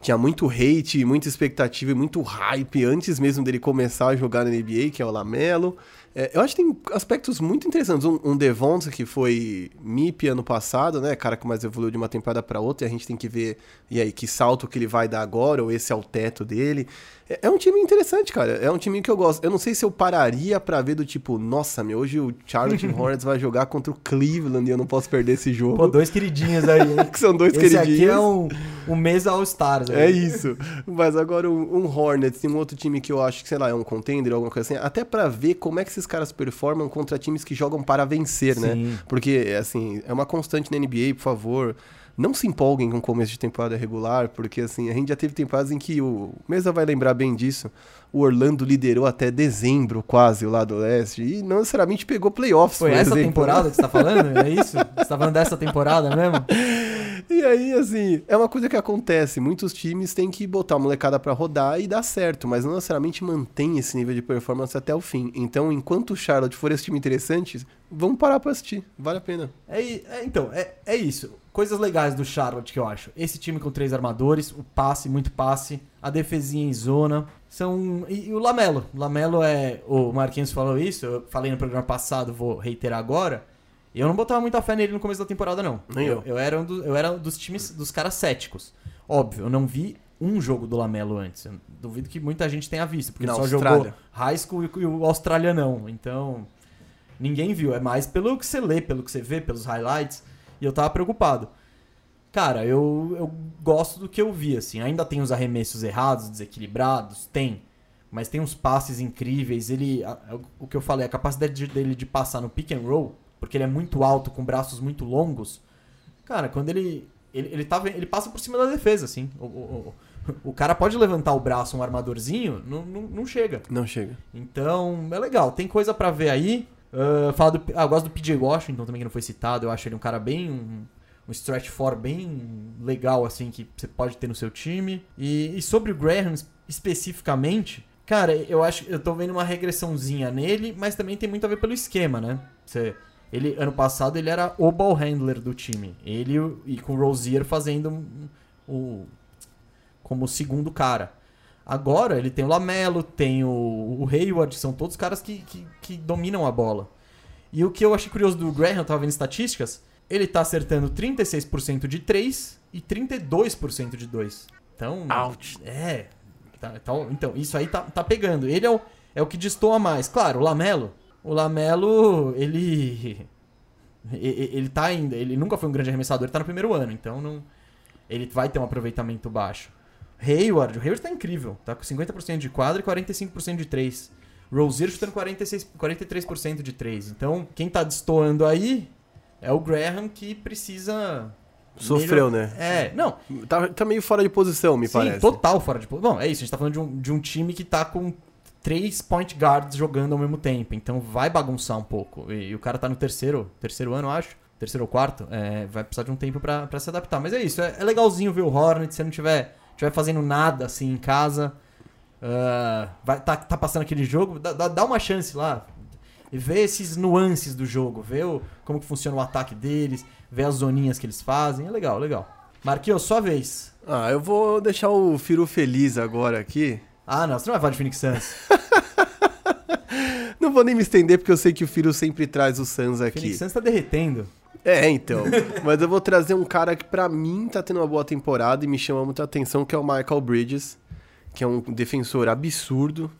S2: tinha muito hate, muita expectativa e muito hype antes mesmo dele começar a jogar na NBA, que é o Lamelo. É, eu acho que tem aspectos muito interessantes. Um, um Devonta que foi MIP ano passado, né? Cara que mais evoluiu de uma temporada para outra, e a gente tem que ver e aí que salto que ele vai dar agora, ou esse é o teto dele. É, é um time interessante, cara. É um time que eu gosto. Eu não sei se eu pararia pra ver do tipo, nossa, meu, hoje o Charlotte Hornets vai jogar contra o Cleveland e eu não posso perder esse jogo.
S1: Pô, dois queridinhos aí, hein?
S2: que são dois
S1: Esse
S2: queridinhos.
S1: aqui é um, um mesa All-Stars.
S2: É isso. Mas agora um, um Hornets tem um outro time que eu acho que, sei lá, é um contender, alguma coisa assim, até pra ver como é que esses caras performam contra times que jogam para vencer, né?
S1: Sim.
S2: Porque, assim, é uma constante na NBA, por favor. Não se empolguem com o começo de temporada regular, porque, assim, a gente já teve temporadas em que o Mesa vai lembrar bem disso. O Orlando liderou até dezembro, quase, o lado leste, e não necessariamente pegou playoffs,
S1: Foi essa
S2: exemplo.
S1: temporada que você tá falando? É isso? Você tá falando dessa temporada mesmo?
S2: E aí, assim, é uma coisa que acontece. Muitos times têm que botar a molecada pra rodar e dar certo, mas não necessariamente mantém esse nível de performance até o fim. Então, enquanto o Charlotte for esse time interessante, vamos parar pra assistir. Vale a pena.
S1: É, é, então, é, é isso. Coisas legais do Charlotte que eu acho. Esse time com três armadores, o passe, muito passe, a defesinha em zona. São. E, e o Lamelo. O Lamelo é. O Marquinhos falou isso, eu falei no programa passado, vou reiterar agora. Eu não botava muita fé nele no começo da temporada, não.
S2: Nem eu.
S1: Eu era, um do- eu era dos times, dos caras céticos. Óbvio, eu não vi um jogo do Lamelo antes. Eu duvido que muita gente tenha visto, porque
S2: Na
S1: ele só
S2: Austrália.
S1: jogou high school e, e o Austrália não. Então, ninguém viu. É mais pelo que você lê, pelo que você vê, pelos highlights. E eu tava preocupado. Cara, eu, eu gosto do que eu vi, assim. Ainda tem os arremessos errados, desequilibrados, tem. Mas tem uns passes incríveis. Ele, a- a- o que eu falei, a capacidade de- dele de passar no pick and roll, porque ele é muito alto, com braços muito longos. Cara, quando ele. Ele, ele, tá, ele passa por cima da defesa, assim. O, o, o, o cara pode levantar o braço, um armadorzinho, não, não, não chega.
S2: Não chega.
S1: Então, é legal. Tem coisa pra ver aí. Ah, fala do, ah, eu gosto do PJ Washington também, que não foi citado. Eu acho ele um cara bem. Um, um stretch for bem legal, assim, que você pode ter no seu time. E, e sobre o Graham es- especificamente, cara, eu acho eu tô vendo uma regressãozinha nele, mas também tem muito a ver pelo esquema, né? Você, ele, ano passado ele era o ball handler do time. Ele e com o Rozier fazendo o como segundo cara. Agora ele tem o Lamelo, tem o, o Hayward, são todos caras que, que, que dominam a bola. E o que eu achei curioso do Graham, eu tava vendo estatísticas, ele tá acertando 36% de 3 e 32% de 2. Então.
S2: Ouch.
S1: É. tá- tá- então, isso aí tá, tá pegando. Ele é o, é o que destoa mais. Claro, o Lamelo. O Lamelo, ele. Ele tá ainda. Ele nunca foi um grande arremessador, ele tá no primeiro ano, então não. Ele vai ter um aproveitamento baixo. Hayward, o Hayward tá incrível. Tá com 50% de quadra e 45% de 3. Rozier chutando 46, 43% de 3. Então, quem tá destoando aí é o Graham que precisa.
S2: Sofreu,
S1: melhor-
S2: né?
S1: É, não.
S2: Tá, tá meio fora de posição, me
S1: Sim,
S2: parece.
S1: total fora de posição. Bom, é isso, a gente tá falando de um, de um time que tá com três point guards jogando ao mesmo tempo. Então vai bagunçar um pouco. E, e o cara tá no terceiro, terceiro ano, acho. Terceiro ou quarto. É, vai precisar de um tempo pra, pra se adaptar. Mas é isso, é, é legalzinho ver o Hornet. Se você não tiver, tiver fazendo nada assim em casa, ah, vai, tá, tá passando aquele jogo, dá, dá, uma chance lá. E vê esses nuances do jogo, vê o, como que funciona o ataque deles, vê as zoninhas que eles fazem. É legal, legal. Marquinhos, sua vez.
S2: Ah, eu vou deixar o Firu feliz agora aqui.
S1: Ah, não, você não vai falar de Phoenix Suns.
S2: Não vou nem me estender, porque eu sei que o Firo sempre traz o Suns aqui.
S1: Phoenix Suns tá derretendo.
S2: É, então. Mas eu vou trazer um cara que pra mim tá tendo uma boa temporada e me chama muita atenção, que é o Michael Bridges, que é um defensor absurdo.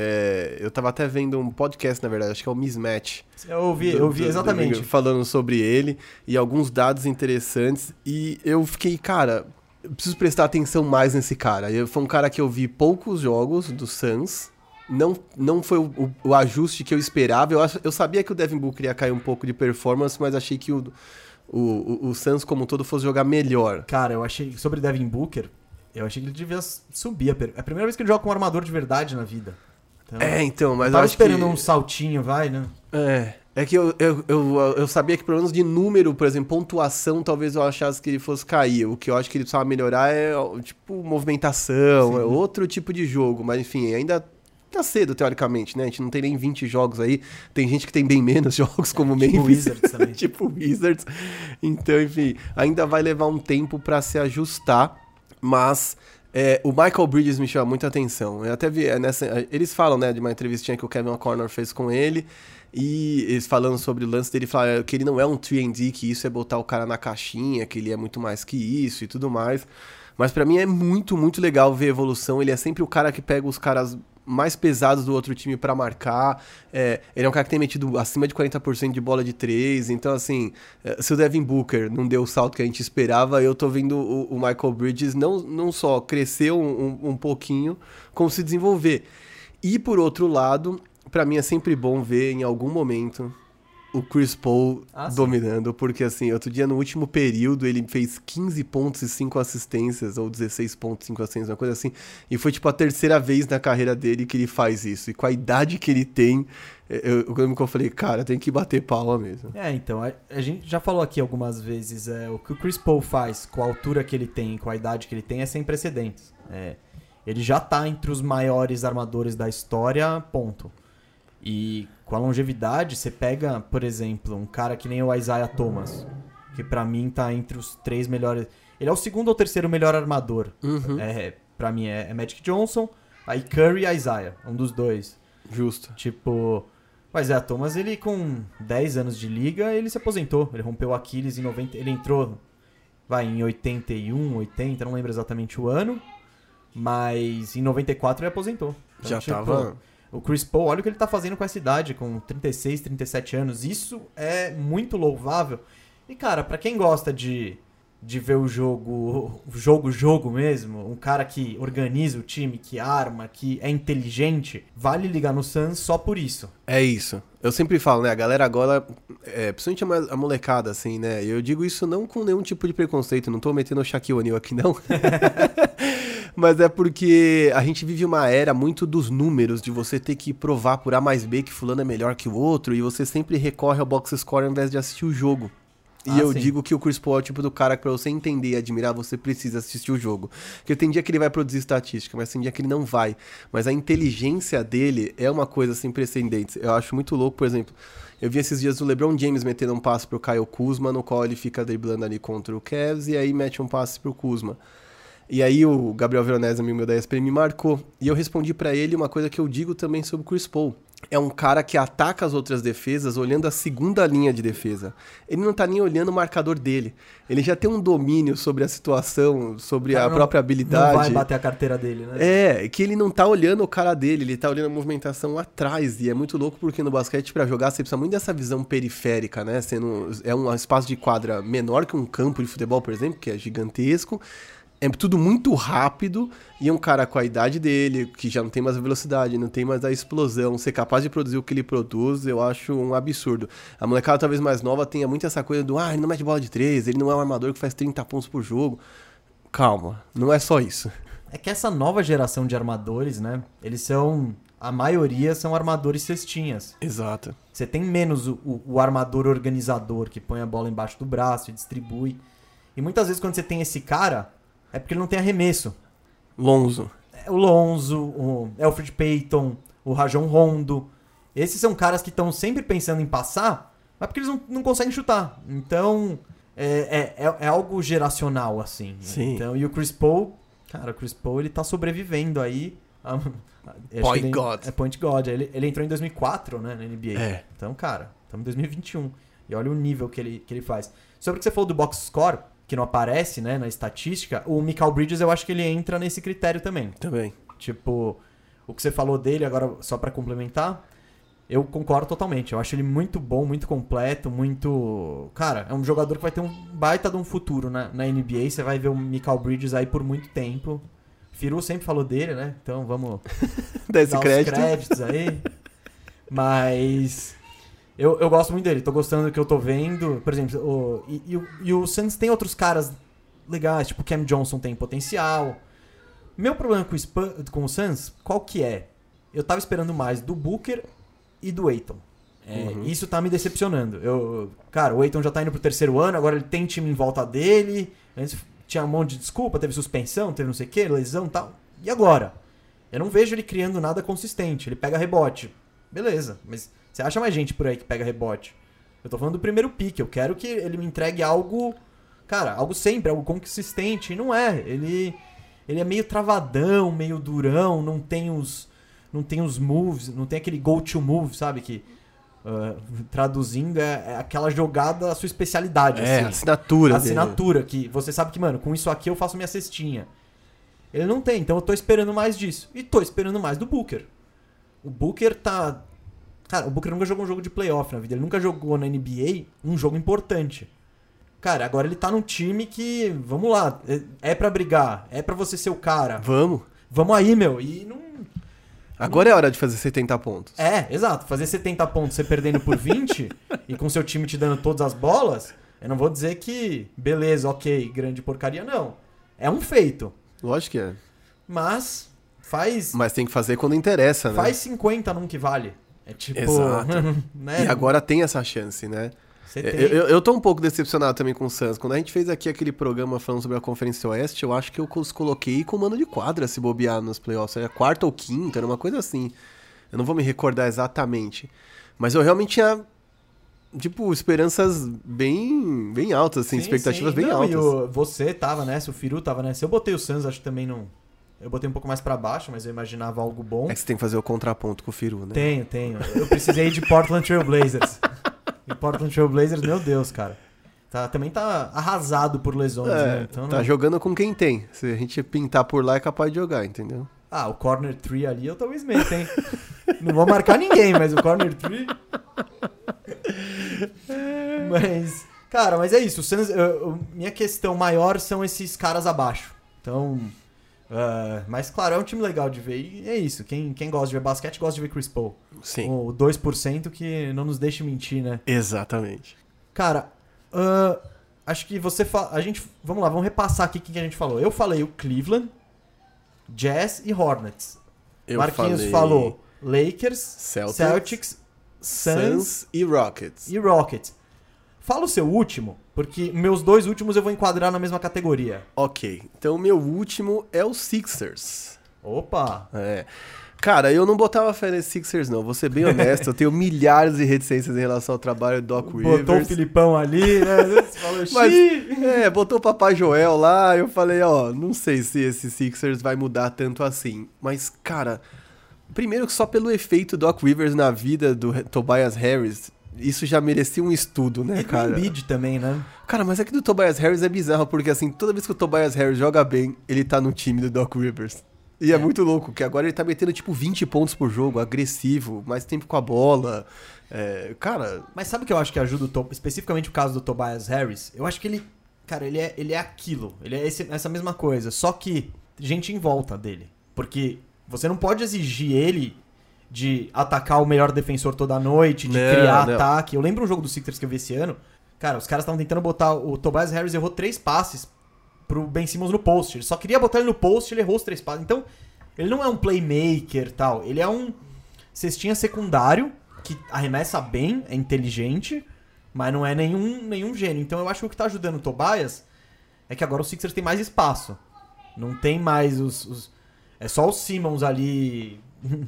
S2: É, eu tava até vendo um podcast, na verdade, acho que é o Mismatch.
S1: Eu ouvi,
S2: do-
S1: eu ouvi
S2: do
S1: exatamente.
S2: Falando sobre ele e alguns dados interessantes. E eu fiquei, cara, eu preciso prestar atenção mais nesse cara. Eu, foi um cara que eu vi poucos jogos do Suns. Não, não foi o, o- ajuste que eu esperava. Eu, eu sabia que o Devin Booker ia cair um pouco de performance, mas achei que o, o, o, Suns como um todo fosse jogar melhor.
S1: Cara, eu achei. Sobre Devin Booker, eu achei que ele devia subir. É a primeira vez que ele joga com um armador de verdade na vida. Então,
S2: É, então, mas
S1: eu
S2: eu
S1: tava
S2: acho
S1: esperando
S2: que...
S1: um saltinho, vai, né?
S2: É, é que eu, eu, eu, eu sabia que pelo menos de número, por exemplo, pontuação, talvez eu achasse que ele fosse cair. O que eu acho que ele precisava melhorar é, tipo, movimentação,
S1: Sim.
S2: é outro tipo de jogo. Mas, enfim, ainda tá cedo, teoricamente, né? A gente não tem nem 20 jogos aí. Tem gente que tem bem menos jogos, como o
S1: Tipo
S2: Memphis.
S1: Wizards também.
S2: tipo Wizards. Então, enfim, ainda vai levar um tempo pra se ajustar, mas é, o Michael Bridges me chama muita atenção. Eu até vi é, nessa, eles falam, né, de uma entrevistinha que o Kevin O'Connor fez com ele. E eles falando sobre o lance dele, falaram que ele não é um 3D, que isso é botar o cara na caixinha, que ele é muito mais que isso e tudo mais. Mas pra mim é muito, muito legal ver a evolução. Ele é sempre o cara que pega os caras mais pesados do outro time pra marcar. É, ele é um cara que tem metido acima de 40% de bola de três. Então, assim, é, se o Devin Booker não deu o salto que a gente esperava, eu tô vendo o, o Michael Bridges não, não só crescer um, um, um pouquinho, como se desenvolver. E por outro lado, pra mim é sempre bom ver em algum momento o Chris Paul
S1: Ah, sim.
S2: dominando, porque assim, outro dia no último período ele fez 15 pontos e 5 assistências, ou 16 pontos e 5 assistências, uma coisa assim, e foi tipo a terceira vez na carreira dele que ele faz isso, e com a idade que ele tem, eu, eu lembro que eu falei, cara, tem que bater palma mesmo.
S1: É, então, a, a gente já falou aqui algumas vezes, é, o que o Chris Paul faz com a altura que ele tem, com a idade que ele tem, é sem precedentes. É, ele já tá entre os maiores armadores da história, ponto. E com a longevidade, você pega, por exemplo, um cara que nem o Isaiah Thomas, que pra mim tá entre os três melhores. Ele é o segundo ou terceiro melhor armador.
S2: Uhum,
S1: É, pra mim é, é Magic Johnson, aí Curry e Isaiah, um dos dois.
S2: justo.
S1: Tipo, o Isaiah Thomas, ele com 10 anos de liga, ele se aposentou. Ele rompeu o Aquiles em 90. Ele entrou, vai, em 81, 80, não lembro exatamente o ano. Mas em 94 ele aposentou. Então,
S2: Já
S1: tipo,
S2: tava...
S1: O Chris Paul, olha o que ele tá fazendo com essa idade, com 36, 37 anos. Isso é muito louvável. E, cara, pra quem gosta de, de ver o jogo, o jogo, jogo mesmo, um cara que organiza o time, que arma, que é inteligente, vale ligar no Suns só por isso.
S2: É isso. Eu sempre falo, né? A galera agora, é, principalmente a molecada, assim, né? Eu digo isso não com nenhum tipo de preconceito, não tô metendo o Shaquille O'Neal aqui, não. Mas é porque a gente vive uma era muito dos números, de você ter que provar por A mais B que fulano é melhor que o outro, e você sempre recorre ao box score ao invés de assistir o jogo. E
S1: Ah,
S2: eu
S1: sim.
S2: digo que o Chris Paul é o tipo do cara que pra você entender e admirar, você precisa assistir o jogo. Porque tem dia que ele vai produzir estatística, mas tem dia que ele não vai. Mas a inteligência dele é uma coisa sem precedentes. Eu acho muito louco, por exemplo, eu vi esses dias o LeBron James metendo um passe pro Kyle Kuzma, no qual ele fica driblando ali contra o Cavs, e aí mete um passe pro Kuzma. E aí o Gabriel Veronese, amigo meu da ESPN, me marcou. E eu respondi pra ele uma coisa que eu digo também sobre o Chris Paul. É um cara que ataca as outras defesas olhando a segunda linha de defesa. Ele não tá nem olhando o marcador dele. Ele já tem um domínio sobre a situação, sobre
S1: Cara,
S2: a
S1: não-
S2: própria
S1: Não
S2: habilidade.
S1: vai bater a carteira dele, né?
S2: É, que ele não tá olhando o cara dele, ele tá olhando a movimentação atrás. E é muito louco porque no basquete, pra jogar, você precisa muito dessa visão periférica, né? Sendo, é um espaço de quadra menor que um campo de futebol, por exemplo, que é gigantesco. É tudo muito rápido e um cara com a idade dele, que já não tem mais a velocidade, não tem mais a explosão, ser capaz de produzir o que ele produz, eu acho um absurdo. A molecada talvez mais nova tenha muito essa coisa do, ah, ele não mete bola de três, ele não é um armador que faz 30 pontos por jogo. Calma, não é só isso.
S1: É que essa nova geração de armadores, né? Eles são. A maioria são armadores cestinhas.
S2: Exato.
S1: Você tem menos o, o- o armador organizador que põe a bola embaixo do braço e distribui. E muitas vezes quando você tem esse cara, é porque ele não tem arremesso.
S2: Lonzo.
S1: É o Lonzo, o Alfred Payton, o Rajon Rondo. Esses são caras que estão sempre pensando em passar, mas porque eles não, não conseguem chutar. Então, é, é, é- é algo geracional, assim.
S2: Sim.
S1: Então, e o Chris Paul, cara, o Chris Paul, ele tá sobrevivendo aí a- acho que
S2: Point
S1: ele-
S2: God.
S1: É Point God. Ele, ele entrou em 2004, né, na NBA.
S2: É.
S1: Então, cara, estamos em 2021. E olha o nível que ele, que ele faz. Sobre o que você falou do box score, que não aparece, né, na estatística, o Michael Bridges eu acho que ele entra nesse critério também.
S2: Também.
S1: Tipo, o que você falou dele, agora só pra complementar, eu concordo totalmente. Eu acho ele muito bom, muito completo, muito. Cara, é um jogador que vai ter um baita de um futuro na, na NBA. Você vai ver o Michael Bridges aí por muito tempo. Firu sempre falou dele, né? Então vamos
S2: Dá esse
S1: dar
S2: crédito.
S1: os créditos aí. Mas. Eu, eu gosto muito dele, tô gostando do que eu tô vendo. Por exemplo, o, e, e, o- e o Suns tem outros caras legais, tipo o Cam Johnson tem potencial. Meu problema com o, Span- com o Suns, qual que é? Eu tava esperando mais do Booker e do Aiton. É,
S2: Uhum.
S1: Isso tá me decepcionando. Eu, cara, o Aiton já tá indo pro terceiro ano, agora ele tem time em volta dele. Antes tinha um monte de desculpa, teve suspensão, teve não sei o que, lesão e tal. E agora? Eu não vejo ele criando nada consistente. Ele pega rebote. Beleza, mas você acha mais gente por aí que pega rebote? Eu tô falando do primeiro pique. Eu quero que ele me entregue algo. Cara, algo sempre, algo consistente. E não é. Ele. Ele é meio travadão, meio durão, não tem os. Não tem os moves, não tem aquele go-to move, sabe? Que. ah, traduzindo, é, é aquela jogada a sua especialidade.
S2: É,
S1: assim
S2: assinatura. dele.
S1: assinatura, que você sabe que, mano, com isso aqui eu faço minha cestinha. Ele não tem, então eu tô esperando mais disso. E tô esperando mais do Booker. O Booker tá. Cara, o Booker nunca jogou um jogo de playoff na vida. Ele nunca jogou na NBA um jogo importante. Cara, agora ele tá num time que. Vamos lá. É, é pra brigar. É pra você ser o cara.
S2: Vamos.
S1: Vamos aí, meu. E não.
S2: Agora é hora de fazer 70 pontos.
S1: É, exato. Fazer 70 pontos você perdendo por 20 e com seu time te dando todas as bolas, eu não vou dizer que, beleza, ok, grande porcaria, não. É um feito.
S2: Lógico que é.
S1: Mas faz,
S2: Mas tem que fazer quando interessa, né?
S1: faz 50 num que vale. É tipo.
S2: Exato.
S1: né?
S2: E agora tem essa chance, né?
S1: Você
S2: Eu,
S1: tem.
S2: eu, eu tô um pouco decepcionado também com o Suns. Quando a gente fez aqui aquele programa falando sobre a Conferência Oeste, eu acho que eu os coloquei com mano de quadra se bobear nos playoffs. Era quarta ou quinta, era uma coisa assim. Eu não vou me recordar exatamente. Mas eu realmente tinha, tipo, esperanças bem, bem altas, assim,
S1: Sim,
S2: expectativas
S1: sim.
S2: bem
S1: Não, e
S2: altas.
S1: o- você tava nessa, o Firu tava nessa. Eu botei o Suns, acho que também não. Eu botei um pouco mais pra baixo, mas eu imaginava algo bom.
S2: É que você tem que fazer o contraponto com o Firu, né?
S1: Tenho, tenho. Eu precisei de Portland Trail Blazers. E Portland Trail Blazers, meu Deus, cara. Tá, também tá arrasado por lesões,
S2: É,
S1: né? Então,
S2: tá
S1: não-
S2: jogando com quem tem. Se a gente pintar por lá, é capaz de jogar, entendeu?
S1: Ah, o corner 3 ali eu talvez meta, hein? não vou marcar ninguém, mas o corner 3... mas, cara, mas é isso. Suns, eu- eu- minha questão maior são esses caras abaixo. Então... ah, mas, claro, é um time legal de ver. E é isso. Quem, quem gosta de ver basquete, gosta de ver Chris Paul.
S2: Sim.
S1: O 2% que não nos deixe mentir, né?
S2: Exatamente.
S1: Cara, ah, acho que você fa... a gente, vamos lá, vamos repassar aqui o que que a gente falou. Eu falei o Cleveland, Jazz e Hornets.
S2: Eu
S1: Marquinhos
S2: falei
S1: falou Lakers,
S2: Celtics,
S1: Celtics, Suns
S2: Suns e Rockets.
S1: e Rockets. Fala o seu último, porque meus dois últimos eu vou enquadrar na mesma categoria.
S2: Ok, então o meu último é o Sixers.
S1: Opa!
S2: É. Cara, eu não botava fé nesse Sixers, não. Vou ser bem honesto, eu tenho milhares de reticências em relação ao trabalho do Doc
S1: Botou o
S2: Rivers.
S1: Filipão ali, né? Você falou,
S2: Mas, é, botou o Papai Joel lá, eu falei, ó, não sei se esse Sixers vai mudar tanto assim. Mas, cara, primeiro que só pelo efeito Doc Rivers na vida do Tobias Harris, isso já merecia um estudo, né,
S1: E do
S2: cara?
S1: Embiid também, né?
S2: Cara, mas é que do Tobias Harris é bizarro, porque assim, toda vez que o Tobias Harris joga bem, ele tá no time do Doc Rivers. E é,
S1: É.
S2: muito louco, que agora ele tá metendo tipo 20 pontos por jogo, agressivo, mais tempo com a bola. É, cara,
S1: Mas sabe o que eu acho que ajuda o To- especificamente o caso do Tobias Harris? Eu acho que ele, cara, ele é, ele é aquilo, ele é esse- essa mesma coisa, só que gente em volta dele. Porque você não pode exigir ele de atacar o melhor defensor toda noite, de
S2: Não,
S1: criar
S2: não.
S1: ataque. Eu lembro um jogo do Sixers que eu vi esse ano, cara, os caras estavam tentando botar o Tobias Harris errou três passes pro Ben Simmons no post. Ele só queria botar ele no post, ele errou os três passes. Então, ele não é um playmaker tal, ele é um cestinha secundário que arremessa bem, é inteligente, mas não é nenhum, nenhum gênio. Então eu acho que o que tá ajudando o Tobias é que agora o Sixers tem mais espaço. Não tem mais os. os- é só o Simmons ali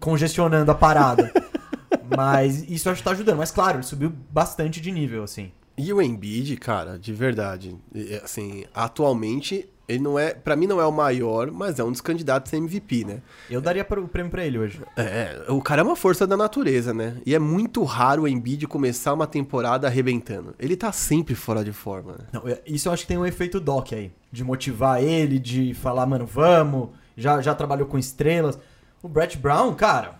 S1: congestionando a parada. mas isso acho que tá ajudando. Mas claro, ele subiu bastante de nível, assim.
S2: e o Embiid, cara, de verdade, assim, atualmente Ele não é, para mim não é o maior, mas é um dos candidatos a MVP, né?
S1: Eu daria o prêmio pra ele hoje.
S2: É, o cara é uma força da natureza, né? E é muito raro o Embiid começar uma temporada arrebentando. Ele tá sempre fora de forma. Né?
S1: Não, isso eu acho que tem um efeito Doc aí. De motivar ele, de falar, mano, vamos. Já, já trabalhou com estrelas. O Brett Brown, cara.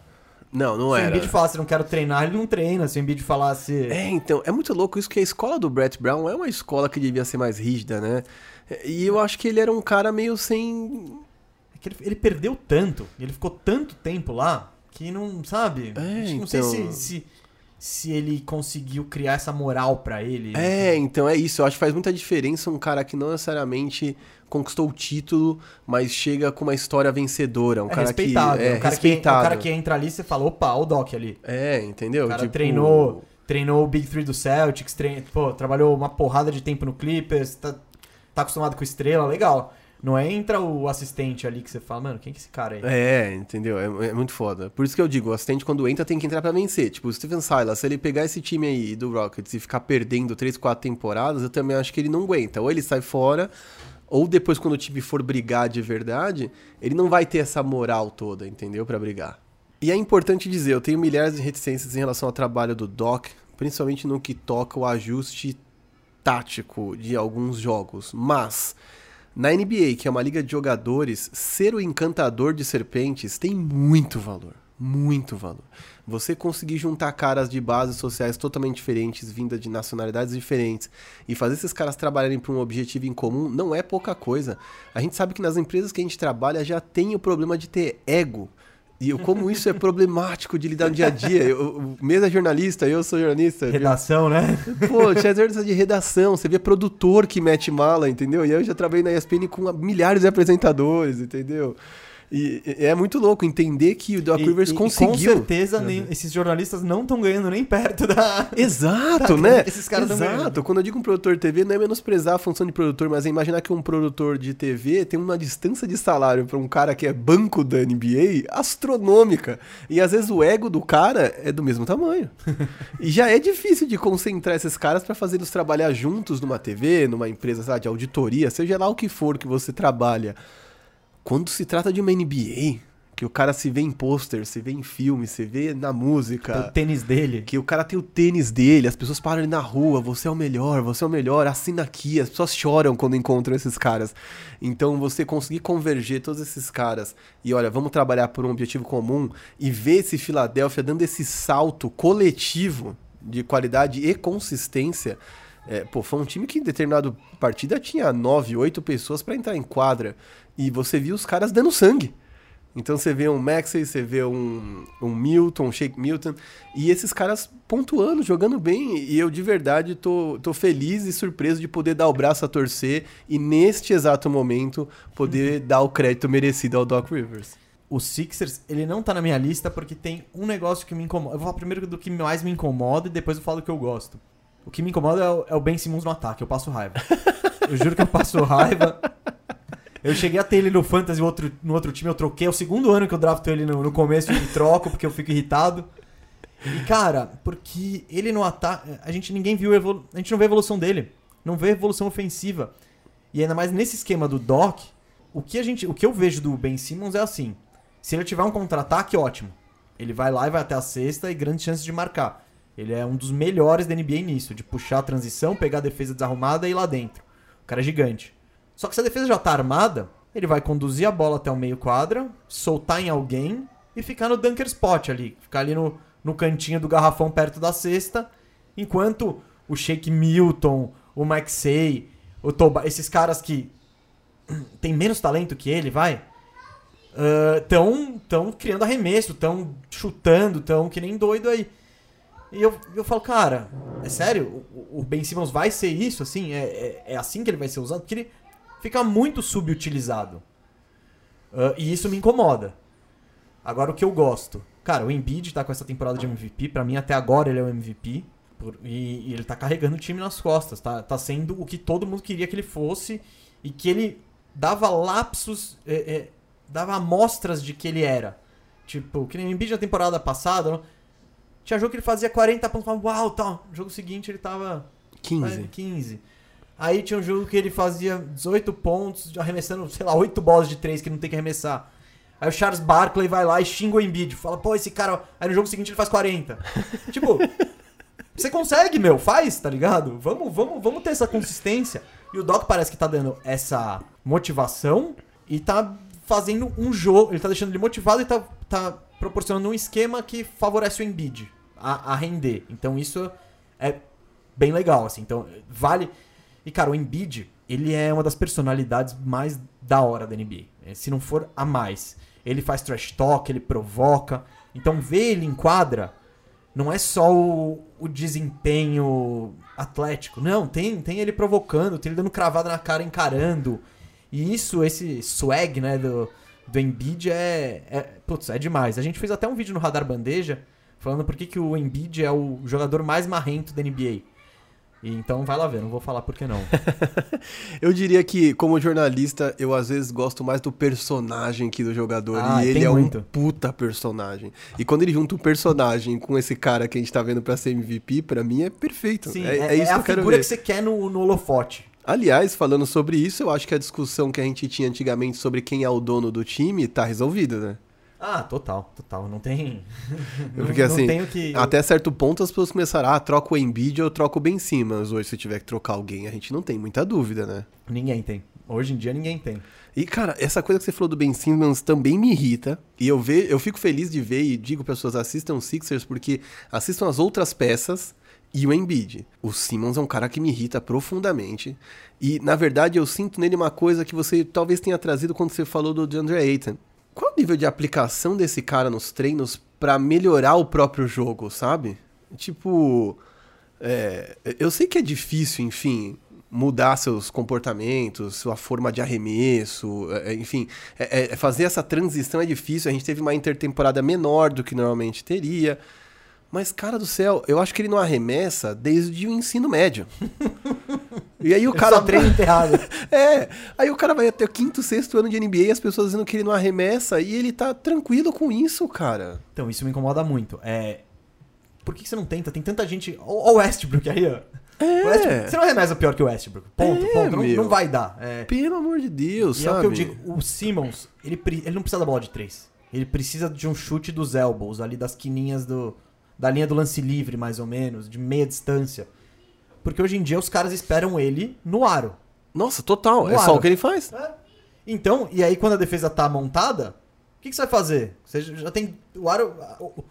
S2: Não, não
S1: se
S2: era.
S1: Se o Embiid falasse, não quero treinar, ele não treina. Se o Embiid falasse...
S2: É, então, é muito louco isso que a escola do Brett Brown é uma escola que devia ser mais rígida, né? E eu acho que ele era um cara meio sem.
S1: É que ele, ele perdeu tanto, ele ficou tanto tempo lá, que não, sabe?
S2: É,
S1: não
S2: então...
S1: sei se, se, se, ele conseguiu criar essa moral para ele.
S2: É, então é isso. Eu acho que faz muita diferença um cara que não necessariamente conquistou o título, mas chega com uma história vencedora. Um
S1: é
S2: cara
S1: respeitado,
S2: que é
S1: um cara
S2: respeitado.
S1: Que, um cara que entra ali e você fala, opa, o Doc ali.
S2: É, entendeu?
S1: O cara
S2: tipo...
S1: treinou, treinou o Big Three do Celtics, trein... Pô, trabalhou uma porrada de tempo no Clippers, tá, tá acostumado com estrela, legal. Não é entra o assistente ali que você fala, mano, quem que é esse cara aí?
S2: É, entendeu? É, é, muito foda. Por isso que eu digo, o assistente quando entra tem que entrar para vencer. Tipo, o Steven Silas, se ele pegar esse time aí do Rockets e ficar perdendo 3, 4 temporadas, eu também acho que ele não aguenta. Ou ele sai fora, ou depois quando o time for brigar de verdade, ele não vai ter essa moral toda, entendeu? para brigar. E é importante dizer, eu tenho milhares de reticências em relação ao trabalho do Doc, principalmente no que toca o ajuste tático de alguns jogos, mas na NBA, que é uma liga de jogadores, ser o encantador de serpentes tem muito valor. Muito valor. Você conseguir juntar caras de bases sociais totalmente diferentes, vinda de nacionalidades diferentes, e fazer esses caras trabalharem para um objetivo em comum não é pouca coisa. A gente sabe que nas empresas que a gente trabalha já tem o problema de ter ego. E eu, como isso é problemático de lidar no dia a dia. Eu, o mesmo é jornalista, eu sou jornalista.
S1: Redação,
S2: viu?
S1: né?
S2: Pô, tinha jornalista de redação, você vê produtor que mete mala, entendeu? E eu já trabalhei na ESPN com milhares de apresentadores, entendeu? E, é muito louco entender que o Doc
S1: e,
S2: Rivers
S1: e,
S2: conseguiu.
S1: com certeza, nem, esses jornalistas não estão ganhando nem perto da.
S2: Exato, né?
S1: Esses caras
S2: Exato. Quando eu digo um produtor de TV, não é menosprezar a função de produtor, mas é imaginar que um produtor de TV tem uma distância de salário para um cara que é banco da NBA astronômica. E às vezes o ego do cara é do mesmo tamanho. e já é difícil de concentrar esses caras para fazer eles trabalhar juntos numa TV, numa empresa sabe, de auditoria, seja lá o que for que você trabalha. Quando se trata de uma NBA, que o cara se vê em pôster, se vê em filme, se vê na música.
S1: Tem o tênis dele.
S2: Que o cara tem o tênis dele, as pessoas param ele na rua, você é o melhor, você é o melhor, assina aqui, as pessoas choram quando encontram esses caras. Então você conseguir converger todos esses caras e olha, vamos trabalhar por um objetivo comum e ver esse Philadelphia dando esse salto coletivo de qualidade e consistência. É, pô, foi um time que em determinado partida tinha nove, oito pessoas para entrar em quadra. E você viu os caras dando sangue. Então você vê um Maxey, você vê um, um Milton, um Shake Milton, e esses caras pontuando, jogando bem, e eu de verdade tô, tô feliz e surpreso de poder dar o braço a torcer e neste exato momento poder dar o crédito merecido ao Doc Rivers.
S1: O Sixers, ele não tá na minha lista porque tem um negócio que me incomoda. Eu vou falar primeiro do que mais me incomoda e depois eu falo do que eu gosto. O que me incomoda é o, é o Ben Simmons no ataque, eu passo raiva. eu juro que eu passo raiva. Eu cheguei a ter ele no Fantasy no outro, no outro time, eu troquei. É o segundo ano que eu drafto ele no, no começo e troco, porque eu fico irritado. E, cara, porque ele no ataque. A gente ninguém viu. Evolu... A gente não vê a evolução dele. Não vê evolução ofensiva. E ainda mais nesse esquema do Doc, o que, a gente, o que eu vejo do Ben Simmons é assim: se ele tiver um contra-ataque, ótimo. Ele vai lá e vai até a sexta e grandes chances de marcar. Ele é um dos melhores da NBA nisso, de puxar a transição, pegar a defesa desarrumada e ir lá dentro. O cara é gigante. Só que se a defesa já tá armada, ele vai conduzir a bola até o meio quadra, soltar em alguém e ficar no dunker spot ali. Ficar ali no, no cantinho do garrafão perto da cesta, enquanto o Shake Milton, o Maxey, o Toba, esses caras que tem menos talento que ele, vai, estão uh, tão criando arremesso, estão chutando, estão que nem doido aí. E eu, eu falo, cara, é sério? O, o Ben Simmons vai ser isso, assim? É, é, é, assim que ele vai ser usado? Porque ele fica muito subutilizado. Uh, e isso me incomoda. Agora, o que eu gosto? Cara, o Embiid tá com essa temporada de MVP. para mim, até agora, ele é o MVP. Por, e, e, ele tá carregando o time nas costas. Tá, tá sendo o que todo mundo queria que ele fosse. E que ele dava lapsos, é, é, dava amostras de que ele era. Tipo, que nem o Embiid na temporada passada. Não? Tinha jogo que ele fazia 40 pontos, falava, uau, tal. No jogo seguinte ele tava
S2: 15.
S1: 15. Aí tinha um jogo que ele fazia 18 pontos, arremessando, sei lá, 8 bolas de 3 que não tem que arremessar. Aí o Charles Barkley vai lá e xinga o Embiid. Fala, pô, esse cara. Aí no jogo seguinte ele faz 40. tipo, você consegue, meu, faz, tá ligado? Vamos, vamos, vamos ter essa consistência. E o Doc parece que tá dando essa motivação e tá fazendo um jogo. Ele tá deixando ele motivado e tá, tá proporcionando um esquema que favorece o Embiid a, a render. Então isso é bem legal, assim. Então, vale. E, cara, o Embiid, ele é uma das personalidades mais da hora da NBA. É, se não for a mais. Ele faz trash talk, ele provoca. Então, ver ele em quadra não é só o, o desempenho atlético. Não, tem, tem ele provocando, tem ele dando cravada na cara, encarando. E isso, esse swag, né, do, do Embiid é, é, putz, é demais. A gente fez até um vídeo no Radar Bandeja falando por que, que o Embiid é o jogador mais marrento da NBA. E então vai lá ver, não vou falar por que não.
S2: eu diria que, como jornalista, eu às vezes gosto mais do personagem que do jogador.
S1: Ah,
S2: e ele é
S1: muito.
S2: um puta personagem. E quando ele junta o personagem com esse cara que a gente tá vendo pra ser MVP, pra mim é perfeito.
S1: Sim,
S2: é,
S1: é,
S2: é isso
S1: é
S2: que
S1: a
S2: eu quero
S1: figura
S2: ver.
S1: que você quer no, no holofote.
S2: Aliás, falando sobre isso, eu acho que a discussão que a gente tinha antigamente sobre quem é o dono do time tá resolvida, né?
S1: Ah, total, total. Não tem.
S2: Porque
S1: não,
S2: assim,
S1: não tenho que.
S2: até certo ponto as pessoas começaram, ah, troca o Embiid ou troca o Ben Simmons. Hoje, se tiver que trocar alguém, a gente não tem muita dúvida, né?
S1: Ninguém tem. Hoje em dia ninguém tem.
S2: E, cara, essa coisa que você falou do Ben Simmons também me irrita. E eu, ve, eu fico feliz de ver e digo para pessoas, assistam Sixers, porque assistam as outras peças e o Embiid. O Simmons é um cara que me irrita profundamente. E, na verdade, eu sinto nele uma coisa que você talvez tenha trazido quando você falou do DeAndre Ayton. Qual o nível de aplicação desse cara nos treinos para melhorar o próprio jogo, sabe? Tipo, é, eu sei que é difícil, enfim, mudar seus comportamentos, sua forma de arremesso, é, enfim, é, é, fazer essa transição é difícil. A gente teve uma intertemporada menor do que normalmente teria. Mas, cara do céu, eu acho que ele não arremessa desde o ensino médio. E aí o cara.
S1: só treino enterrado.
S2: É, aí o cara vai até o quinto, sexto ano de NBA e as pessoas dizendo que ele não arremessa e ele tá tranquilo com isso, cara.
S1: Então, isso me incomoda muito. É. Por que você não tenta? Tem tanta gente. Ó o Westbrook aí, ó.
S2: É.
S1: Westbrook- Você não arremessa pior que o Westbrook. Ponto,
S2: É,
S1: ponto. Não, não vai dar. É.
S2: Pelo amor de Deus,
S1: E
S2: sabe?
S1: é o que eu digo, o Simmons, ele, ele não precisa da bola de três. Ele precisa de um chute dos elbows, ali das quininhas do. Da linha do lance livre, mais ou menos, de meia distância. Porque hoje em dia os caras esperam ele no aro.
S2: Nossa, total. É
S1: No
S2: só
S1: aro.
S2: o que ele faz.
S1: Então, e aí quando a defesa tá montada, o que, que você vai fazer? Você já tem. O aro.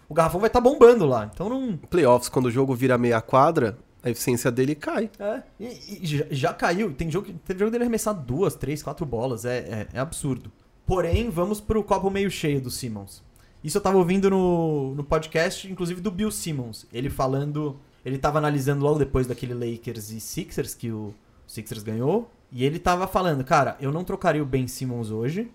S1: O, garrafão vai estar bombando lá. Então não.
S2: Playoffs, quando o jogo vira meia quadra, a eficiência dele cai.
S1: É. E, e já, já caiu. Tem jogo, teve jogo dele arremessar duas, três, quatro bolas. É, é, é absurdo. Porém, vamos pro copo meio cheio do Simmons. Isso eu tava ouvindo no, no podcast, inclusive do Bill Simmons. Ele falando. Ele tava analisando logo depois daquele Lakers e Sixers que o Sixers ganhou. E ele tava falando, cara, eu não trocaria o Ben Simmons hoje.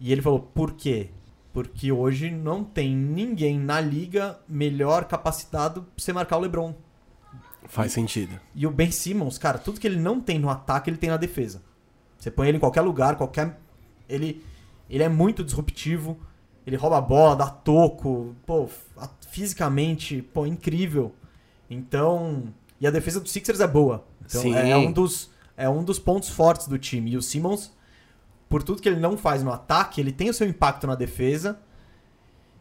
S1: E ele falou, por quê? Porque hoje não tem ninguém na liga melhor capacitado pra você marcar o LeBron.
S2: Faz sentido.
S1: E o Ben Simmons, cara, tudo que ele não tem no ataque, ele tem na defesa. Você põe ele em qualquer lugar, qualquer. Ele, ele é muito disruptivo. Ele rouba a bola, dá toco. Pô, fisicamente, pô, incrível. Então. E a defesa do Sixers é boa. Então
S2: Sim.
S1: é um dos. É um dos pontos fortes do time. E o Simmons, por tudo que ele não faz no ataque, ele tem o seu impacto na defesa.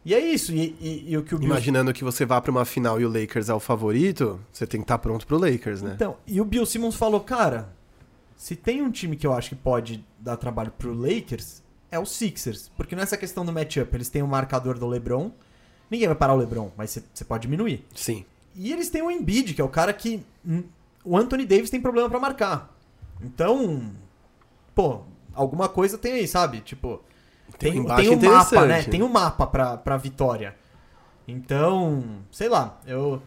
S1: E é isso. E, e- e o que o
S2: Imaginando que você vá pra uma final e o Lakers é o favorito, você tem que estar pronto pro Lakers, né?
S1: Então, e o Bill Simmons falou, cara, se tem um time que eu acho que pode dar trabalho pro Lakers, é o Sixers. Porque nessa questão do matchup, eles têm o marcador do LeBron. Ninguém vai parar o LeBron, mas você- pode diminuir.
S2: Sim.
S1: E eles têm o Embiid, que é o cara que hum, o Anthony Davis tem problema pra marcar. Então, pô, alguma coisa tem aí, sabe? Tipo,
S2: Tem
S1: tem,
S2: um
S1: tem, um mapa, né?
S2: interessante.
S1: Tem um mapa pra, pra vitória. Então, sei lá, eu.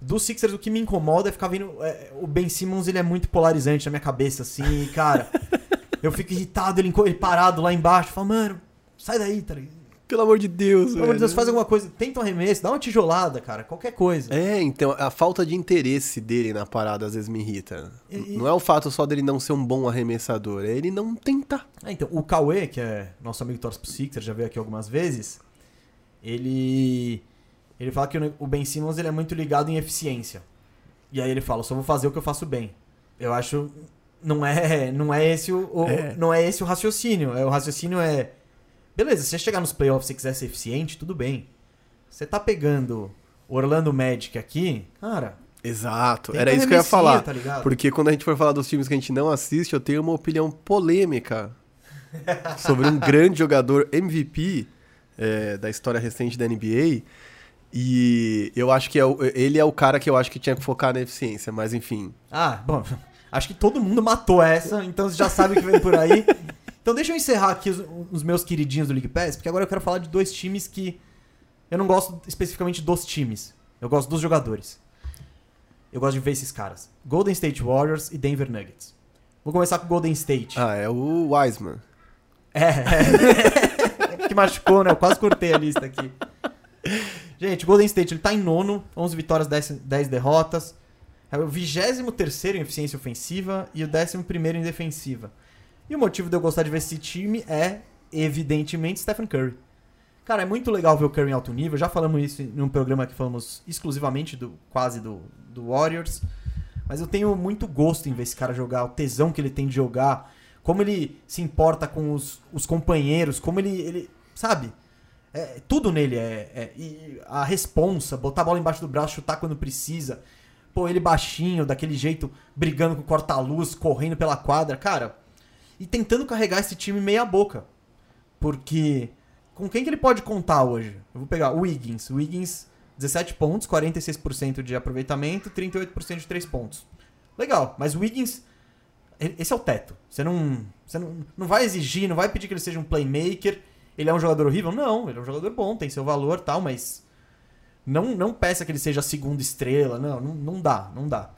S1: Do Sixers, o que me incomoda é ficar vendo. é, o Ben Simmons, ele é muito polarizante na minha cabeça, assim, cara. eu fico irritado, ele, ele parado lá embaixo, fala, mano, sai daí, tá ligado?
S2: Pelo amor de Deus,
S1: Pelo amor de Deus, faz alguma coisa, tenta um arremesso, dá uma tijolada, cara, qualquer coisa.
S2: É, então, a falta de interesse dele na parada às vezes me irrita.
S1: E-
S2: Não é o fato só dele não ser um bom arremessador, é ele não tentar.
S1: É, então, o Cauê, que é nosso amigo torce pro já veio aqui algumas vezes, ele ele fala que o o Ben Simmons ele é muito ligado em eficiência. E aí ele fala, só vou fazer o que eu faço bem. Eu acho. Não é, não é esse o, o-
S2: É.
S1: não é esse o raciocínio. É, o raciocínio é. Beleza, se você chegar nos playoffs e quiser ser eficiente, tudo bem. Você tá pegando Orlando Magic aqui, cara.
S2: Exato, era isso que eu ia falar.
S1: Tá?
S2: Porque quando a gente for falar dos times que a gente não assiste, eu tenho uma opinião polêmica sobre um grande jogador MVP é, da história recente da NBA. E eu acho que é o- ele é o cara que eu acho que tinha que focar na eficiência, mas enfim.
S1: Ah, bom, acho que todo mundo matou essa, então você já sabe o que vem por aí. Então deixa eu encerrar aqui os, os meus queridinhos do League Pass, porque agora eu quero falar de dois times que eu não gosto especificamente dos times. Eu gosto dos jogadores. Eu gosto de ver esses caras. Golden State Warriors e Denver Nuggets. Vou começar com o Golden State.
S2: Ah, é o Wiseman.
S1: É, é. que machucou, né? Eu quase cortei a lista aqui. Gente, o Golden State ele tá em nono, 11 vitórias, 10, 10 derrotas. É o 23 em eficiência ofensiva e o 11 em defensiva. E o motivo de eu gostar de ver esse time é, evidentemente, Stephen Curry. Cara, é muito legal ver o Curry em alto nível. Já falamos isso em um programa que falamos exclusivamente do quase do, do Warriors. Mas eu tenho muito gosto em ver esse cara jogar, o tesão que ele tem de jogar, como ele se importa com os, os companheiros, como ele, ele sabe? É, tudo nele é, é- a responsa, botar a bola embaixo do braço, chutar quando precisa. Pô, ele baixinho, daquele jeito, brigando com o corta-luz, correndo pela quadra, cara. E tentando carregar esse time meia boca. Porque com quem que ele pode contar hoje? Eu vou pegar o Wiggins. O Wiggins, 17 pontos, 46% de aproveitamento, 38% de 3 pontos. Legal, mas o Wiggins, esse é o teto. Você não, você não, não vai exigir, não vai pedir que ele seja um playmaker. Ele é um jogador horrível? Não, ele é um jogador bom, tem seu valor tal, mas não, não peça que ele seja a segunda estrela. Não, não, não dá, não dá.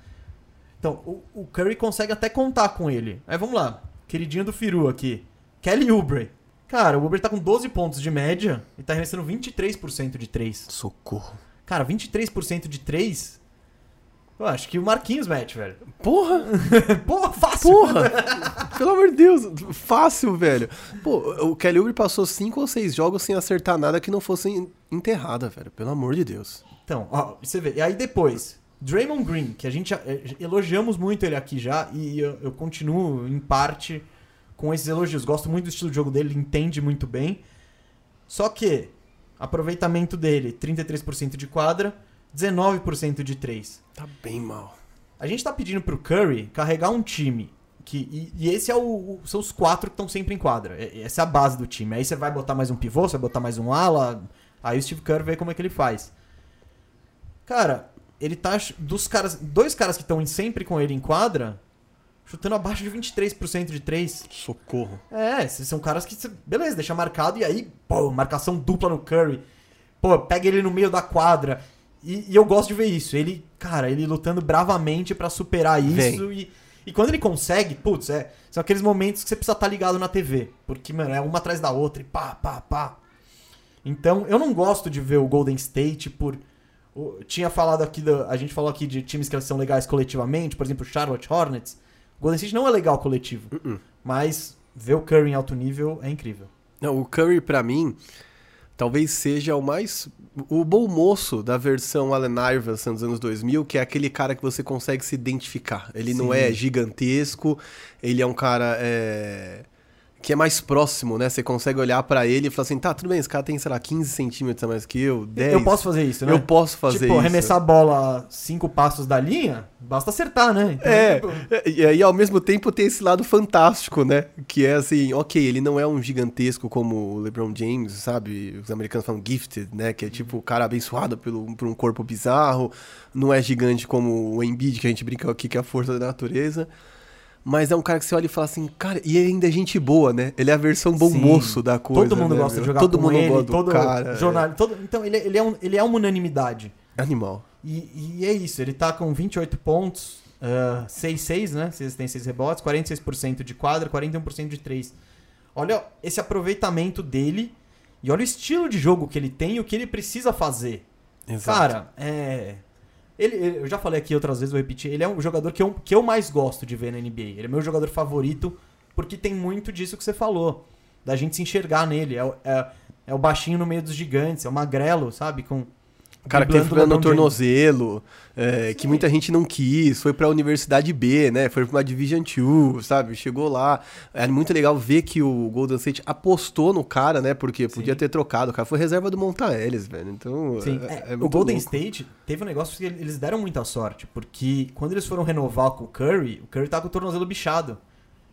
S1: Então, o, o Curry consegue até contar com ele. Aí vamos lá, queridinho do Firu aqui. Kelly Oubre. Cara, o Oubre tá com 12 pontos de média e tá arremessando 23% de 3.
S2: Socorro.
S1: Cara, 23% de 3? Eu acho que o Marquinhos mete, velho.
S2: Porra!
S1: Porra, fácil!
S2: Porra! Pelo amor de Deus, fácil, velho. Pô, o Kelly Oubre passou cinco ou seis jogos sem acertar nada que não fosse enterrada, velho. Pelo amor de Deus.
S1: Então, ó, você vê. E aí depois, Draymond Green, que a gente eh, elogiamos muito ele aqui já, e eu, eu continuo, em parte, com esses elogios. Gosto muito do estilo de jogo dele, ele entende muito bem. Só que, aproveitamento dele, 33% de quadra, 19% de 3.
S2: Tá bem mal.
S1: A gente tá pedindo pro Curry carregar um time. Que, e, e esse é o, são os quatro que estão sempre em quadra. Essa é a base do time. Aí você vai botar mais um pivô, você vai botar mais um ala. Aí o Steve Kerr vê como é que ele faz. Cara, ele tá. Dos caras. Dois caras que estão sempre com ele em quadra, chutando abaixo de 23% de 3.
S2: Socorro.
S1: É, esses são caras que. Beleza, deixa marcado e aí, pô, marcação dupla no Curry. Pô, pega ele no meio da quadra. E, e eu gosto de ver isso. Ele, cara, ele lutando bravamente pra superar isso. E, e quando ele consegue, putz, é, são aqueles momentos que você precisa estar ligado na TV. Porque, mano, é uma atrás da outra e pá, pá, pá. Então, eu não gosto de ver o Golden State por. tinha falado aqui, da- a gente falou aqui de times que são legais coletivamente, por exemplo, Charlotte Hornets. O Golden State não é legal coletivo.
S2: Uh-uh.
S1: Mas ver o Curry em alto nível é incrível.
S2: Não, o Curry, pra mim, talvez seja o mais. O bom moço da versão Allen Iverson dos anos 2000, que é aquele cara que você consegue se identificar. Ele não
S1: Sim.
S2: é gigantesco, ele é um cara. é, Que é mais próximo, né? Você consegue olhar pra ele e falar assim: tá, tudo bem, esse cara tem, sei lá, 15 centímetros a mais que eu, 10.
S1: Eu posso fazer isso, né?
S2: Eu posso fazer
S1: tipo,
S2: isso.
S1: arremessar a bola cinco passos da linha, basta acertar, né? Então,
S2: É,
S1: tipo,
S2: e aí ao mesmo tempo tem esse lado fantástico, né? Que é assim, ok, ele não é um gigantesco como o LeBron James, sabe? Os americanos falam gifted, né? Que é tipo o cara abençoado pelo, por um corpo bizarro. Não é gigante como o Embiid, que a gente brinca aqui, que é a força da natureza. Mas é um cara que você olha e fala assim, cara, e ele ainda é gente boa, né? Ele é a versão bom
S1: Sim.
S2: moço da coisa.
S1: todo mundo
S2: né,
S1: gosta de jogar
S2: Todo
S1: com
S2: mundo
S1: ele,
S2: gosta do
S1: todo
S2: cara.
S1: jornal, todo, então ele, ele, é um, ele é uma unanimidade.
S2: É animal.
S1: E, e é isso, ele tá com 28 pontos, ah, 6-6, né? 6 tem 6 rebotes, 46% de quadra, 41% de 3. Olha esse aproveitamento dele e olha o estilo de jogo que ele tem e o que ele precisa fazer.
S2: Exato.
S1: Cara, é. Ele, eu já falei aqui outras vezes, vou repetir. Ele é um jogador que eu, que eu mais gosto de ver na NBA. Ele é meu jogador favorito porque tem muito disso que você falou. Da gente se enxergar nele. É, é, é o baixinho no meio dos gigantes, é o magrelo, sabe? Com,
S2: cara que teve problema no tornozelo, é, que muita gente não quis, foi pra Universidade B, né? Foi pra uma Division 2, sabe? Chegou lá. É muito legal ver que o Golden State apostou no cara, né? Porque podia ter trocado. O cara foi reserva do Monta Ellis, velho. Então,
S1: Sim,
S2: é,
S1: é,
S2: é
S1: o Golden
S2: louco.
S1: State teve um negócio que eles deram muita sorte, porque quando eles foram renovar com o Curry, o Curry tá com o tornozelo bichado.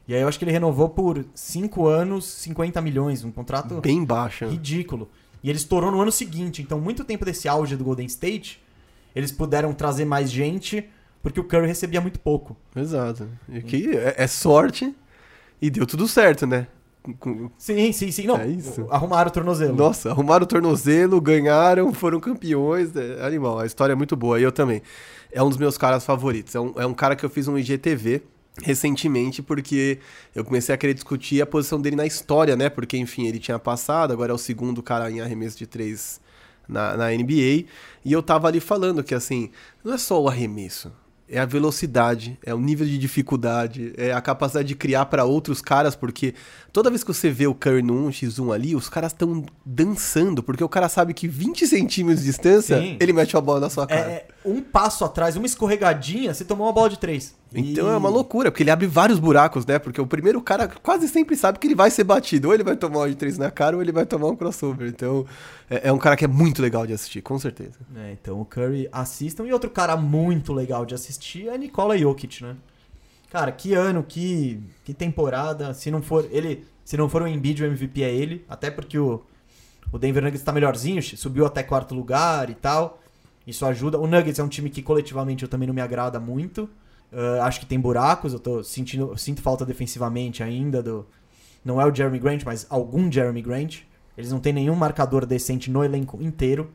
S1: E aí eu acho que ele renovou por 5 anos, 50 milhões, um contrato
S2: Bem baixa.
S1: ridículo. E ele estourou no ano seguinte, então muito tempo desse auge do Golden State, eles puderam trazer mais gente, porque o Curry recebia muito pouco.
S2: Exato. E que é, é sorte e deu tudo certo, né?
S1: Sim, sim, sim. Não,
S2: É isso.
S1: arrumaram o tornozelo.
S2: Nossa, arrumaram o tornozelo, ganharam, foram campeões. É animal, a história é muito boa. E eu também. É um dos meus caras favoritos. É um, é um cara que eu fiz um IGTV recentemente, porque eu comecei a querer discutir a posição dele na história, né? Porque, enfim, ele tinha passado, agora é o segundo cara em arremesso de três na, na NBA. E eu tava ali falando que, assim, não é só o arremesso. É a velocidade, é o nível de dificuldade, é a capacidade de criar para outros caras, porque toda vez que você vê o Curry no 1x1 ali, os caras estão dançando, porque o cara sabe que 20 centímetros de distância,
S1: Sim.
S2: ele mete a bola na sua
S1: É,
S2: cara.
S1: é, um passo atrás, uma escorregadinha, você tomou uma bola de três.
S2: Então
S1: E-
S2: é uma loucura, porque ele abre vários buracos, né? Porque o primeiro cara quase sempre sabe que ele vai ser batido. Ou ele vai tomar um de três na cara, ou ele vai tomar um crossover. Então é, é um cara que é muito legal de assistir, com certeza.
S1: É, então o Curry assistam. E outro cara muito legal de assistir é Nikola Jokic, né? Cara, que ano, que, que temporada. Se não for ele, se não for o Embiid, o MVP é ele. Até porque o, o Denver Nuggets tá melhorzinho, subiu até quarto lugar e tal. Isso ajuda. O Nuggets é um time que coletivamente eu também não me agrada muito. Ah, acho que tem buracos, eu tô sentindo, eu sinto falta defensivamente ainda do não é o Jeremy Grant, mas algum Jeremy Grant. Eles não têm nenhum marcador decente no elenco inteiro.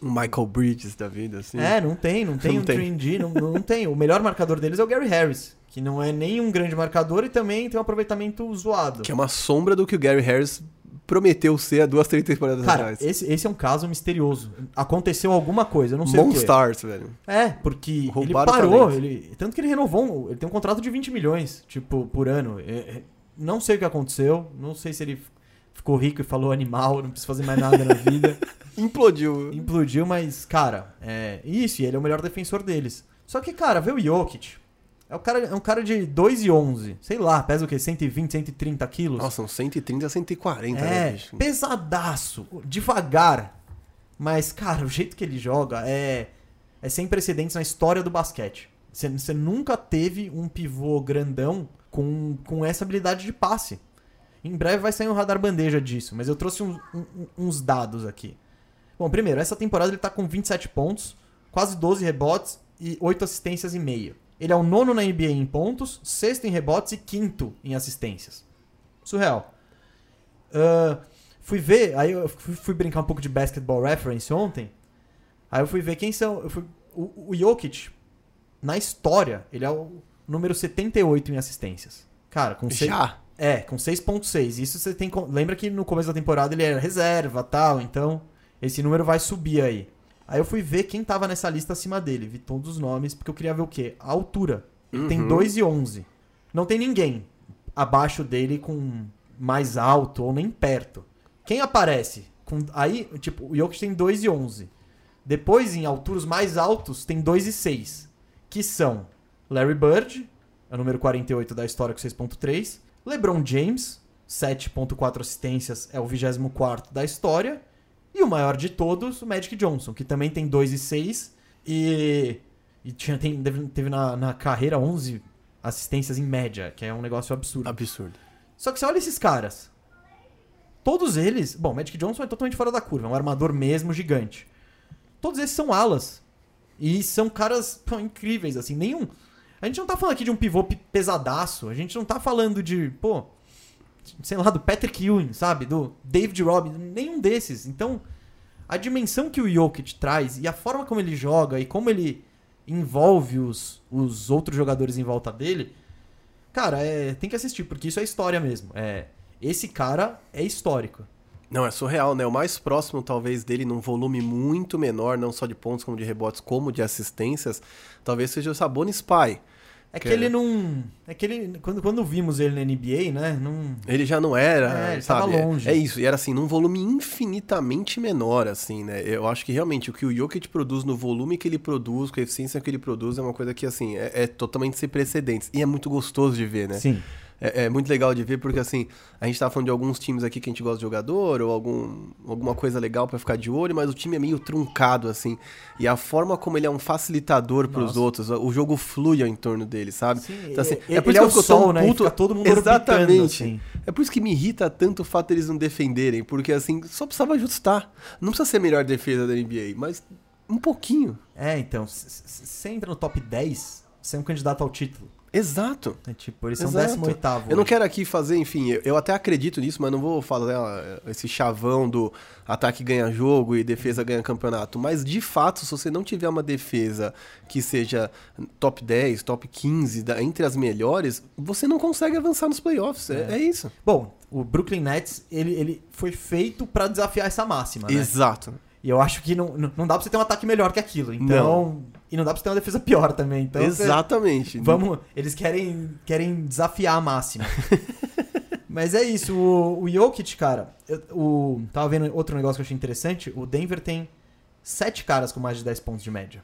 S2: Michael Bridges da vida, assim.
S1: É, não tem, não tem
S2: Não
S1: um
S2: tem.
S1: 3D, não, não tem. O melhor marcador deles é o Gary Harris, que não é nem um grande marcador e também tem um aproveitamento zoado.
S2: Que é uma sombra do que o Gary Harris prometeu ser há duas, três temporadas
S1: Cara,
S2: atrás.
S1: esse, esse é um caso misterioso. Aconteceu alguma coisa, eu não sei o quê.
S2: Monstars, velho.
S1: É, porque ele
S2: Roubaram o
S1: parou, ele, tanto que ele renovou, ele tem um contrato de 20 milhões, tipo, por ano. É, é, não sei o que aconteceu, não sei se ele ficou rico e falou animal, não precisa fazer mais nada na vida.
S2: Implodiu.
S1: Implodiu, mas, cara, é isso, e ele é o melhor defensor deles. Só que, cara, vê o Jokic. É, o cara, é um cara de 2 e 11. Sei lá, pesa o quê? 120, 130 quilos?
S2: Nossa, são 130 a 140,
S1: é,
S2: né, bicho?
S1: pesadaço. Devagar. Mas, cara, o jeito que ele joga é, é sem precedentes na história do basquete. Você, você nunca teve um pivô grandão com, com essa habilidade de passe. Em breve vai sair um radar bandeja disso, mas eu trouxe uns, um- uns dados aqui. Bom, primeiro, essa temporada ele tá com 27 pontos, quase 12 rebotes e 8 assistências e meia. Ele é o nono na NBA em pontos, sexto em rebotes e quinto em assistências. Surreal. Ah, fui ver, aí eu fui, fui brincar um pouco de basketball reference ontem. Aí eu fui ver quem são. fui- o, o Jokic, na história, ele é o número 78 em assistências. Cara, com seis-
S2: Já.
S1: é, com 6.6. Isso você tem. Lembra que no começo da temporada ele era reserva tal, então esse número vai subir aí. Aí eu fui ver quem tava nessa lista acima dele. Vi todos os nomes, porque eu queria ver o quê? A altura. Ele tem
S2: Uhum.
S1: 2 e 11. Não tem ninguém abaixo dele com mais alto ou nem perto. Quem aparece? Com, aí, tipo, o Jokic tem 2 e 11. Depois, em alturas mais altos, tem 2 e 6. Que são Larry Bird, é o número 48 da história com 6.3. LeBron James, 7.4 assistências, é o 24 da história. E o maior de todos, o Magic Johnson, que também tem 2 e 6. E, e tinha, tem, teve, na, na carreira 11 assistências em média, que é um negócio absurdo.
S2: Absurdo.
S1: Só que você olha esses caras. Todos eles. Bom, Magic Johnson é totalmente fora da curva, é um armador mesmo gigante. Todos esses são alas. E são caras pô, incríveis, assim. Nenhum. A gente não tá falando aqui de um pivô pe- pesadaço. A gente não tá falando de, pô. Sei lá, do Patrick Ewing, sabe? Do David Robin. Nenhum desses. Então, a dimensão que o Jokic traz e a forma como ele joga e como ele envolve os, os outros jogadores em volta dele. Cara, é, tem que assistir, porque isso é história mesmo. É, esse cara é histórico.
S2: Não, é surreal, né? O mais próximo, talvez, dele, num volume muito menor, não só de pontos, como de rebotes, como de assistências, talvez seja o Sabonis pai.
S1: É que ele não. É que ele. Quando, quando vimos ele na NBA, né? Não.
S2: Ele já não era,
S1: É, ele
S2: sabe?
S1: longe.
S2: É isso, e era assim, num volume infinitamente menor, assim, né? Eu acho que realmente o que o Jokic produz no volume que ele produz, com a eficiência que ele produz, é uma coisa que, assim, é, é totalmente sem precedentes. E é muito gostoso de ver, né?
S1: Sim.
S2: É, é muito legal de ver porque, assim, a gente tava falando de alguns times aqui que a gente gosta de jogador ou algum, alguma coisa legal pra ficar de olho, mas o time é meio truncado, assim. E a forma como ele é um facilitador pros
S1: Nossa.
S2: outros, o jogo flui ao entorno dele, sabe?
S1: Sim,
S2: Então, assim,
S1: ele,
S2: é por isso
S1: é o
S2: que eu tão
S1: sol, né?
S2: Puto-
S1: todo mundo
S2: Exatamente.
S1: assim.
S2: É por isso que me irrita tanto o fato deles não defenderem, porque assim, só precisava ajustar. Não precisa ser a melhor defesa da NBA, mas um pouquinho.
S1: É, então, você entra no top 10, você é um candidato ao título.
S2: Exato.
S1: É tipo, eles são
S2: Exato.
S1: 18
S2: Eu não quero aqui fazer, enfim, eu, eu até acredito nisso, mas não vou fazer ah, esse chavão do ataque ganha jogo e defesa ganha campeonato. Mas de fato, se você não tiver uma defesa que seja top 10, top 15, da- entre as melhores, você não consegue avançar nos playoffs. É,
S1: É.
S2: é isso.
S1: Bom, o Brooklyn Nets, ele, ele foi feito pra desafiar essa máxima, né?
S2: Exato.
S1: E eu acho que não, não não dá pra você ter um ataque melhor que aquilo. Então. E não dá pra você ter uma defesa pior também. Então, você-
S2: Exatamente.
S1: vamos. Eles querem, querem desafiar a máxima. Mas é isso. O, o Jokic, cara. eu- o, tava vendo outro negócio que eu achei interessante. O Denver tem sete caras com mais de 10 pontos de média.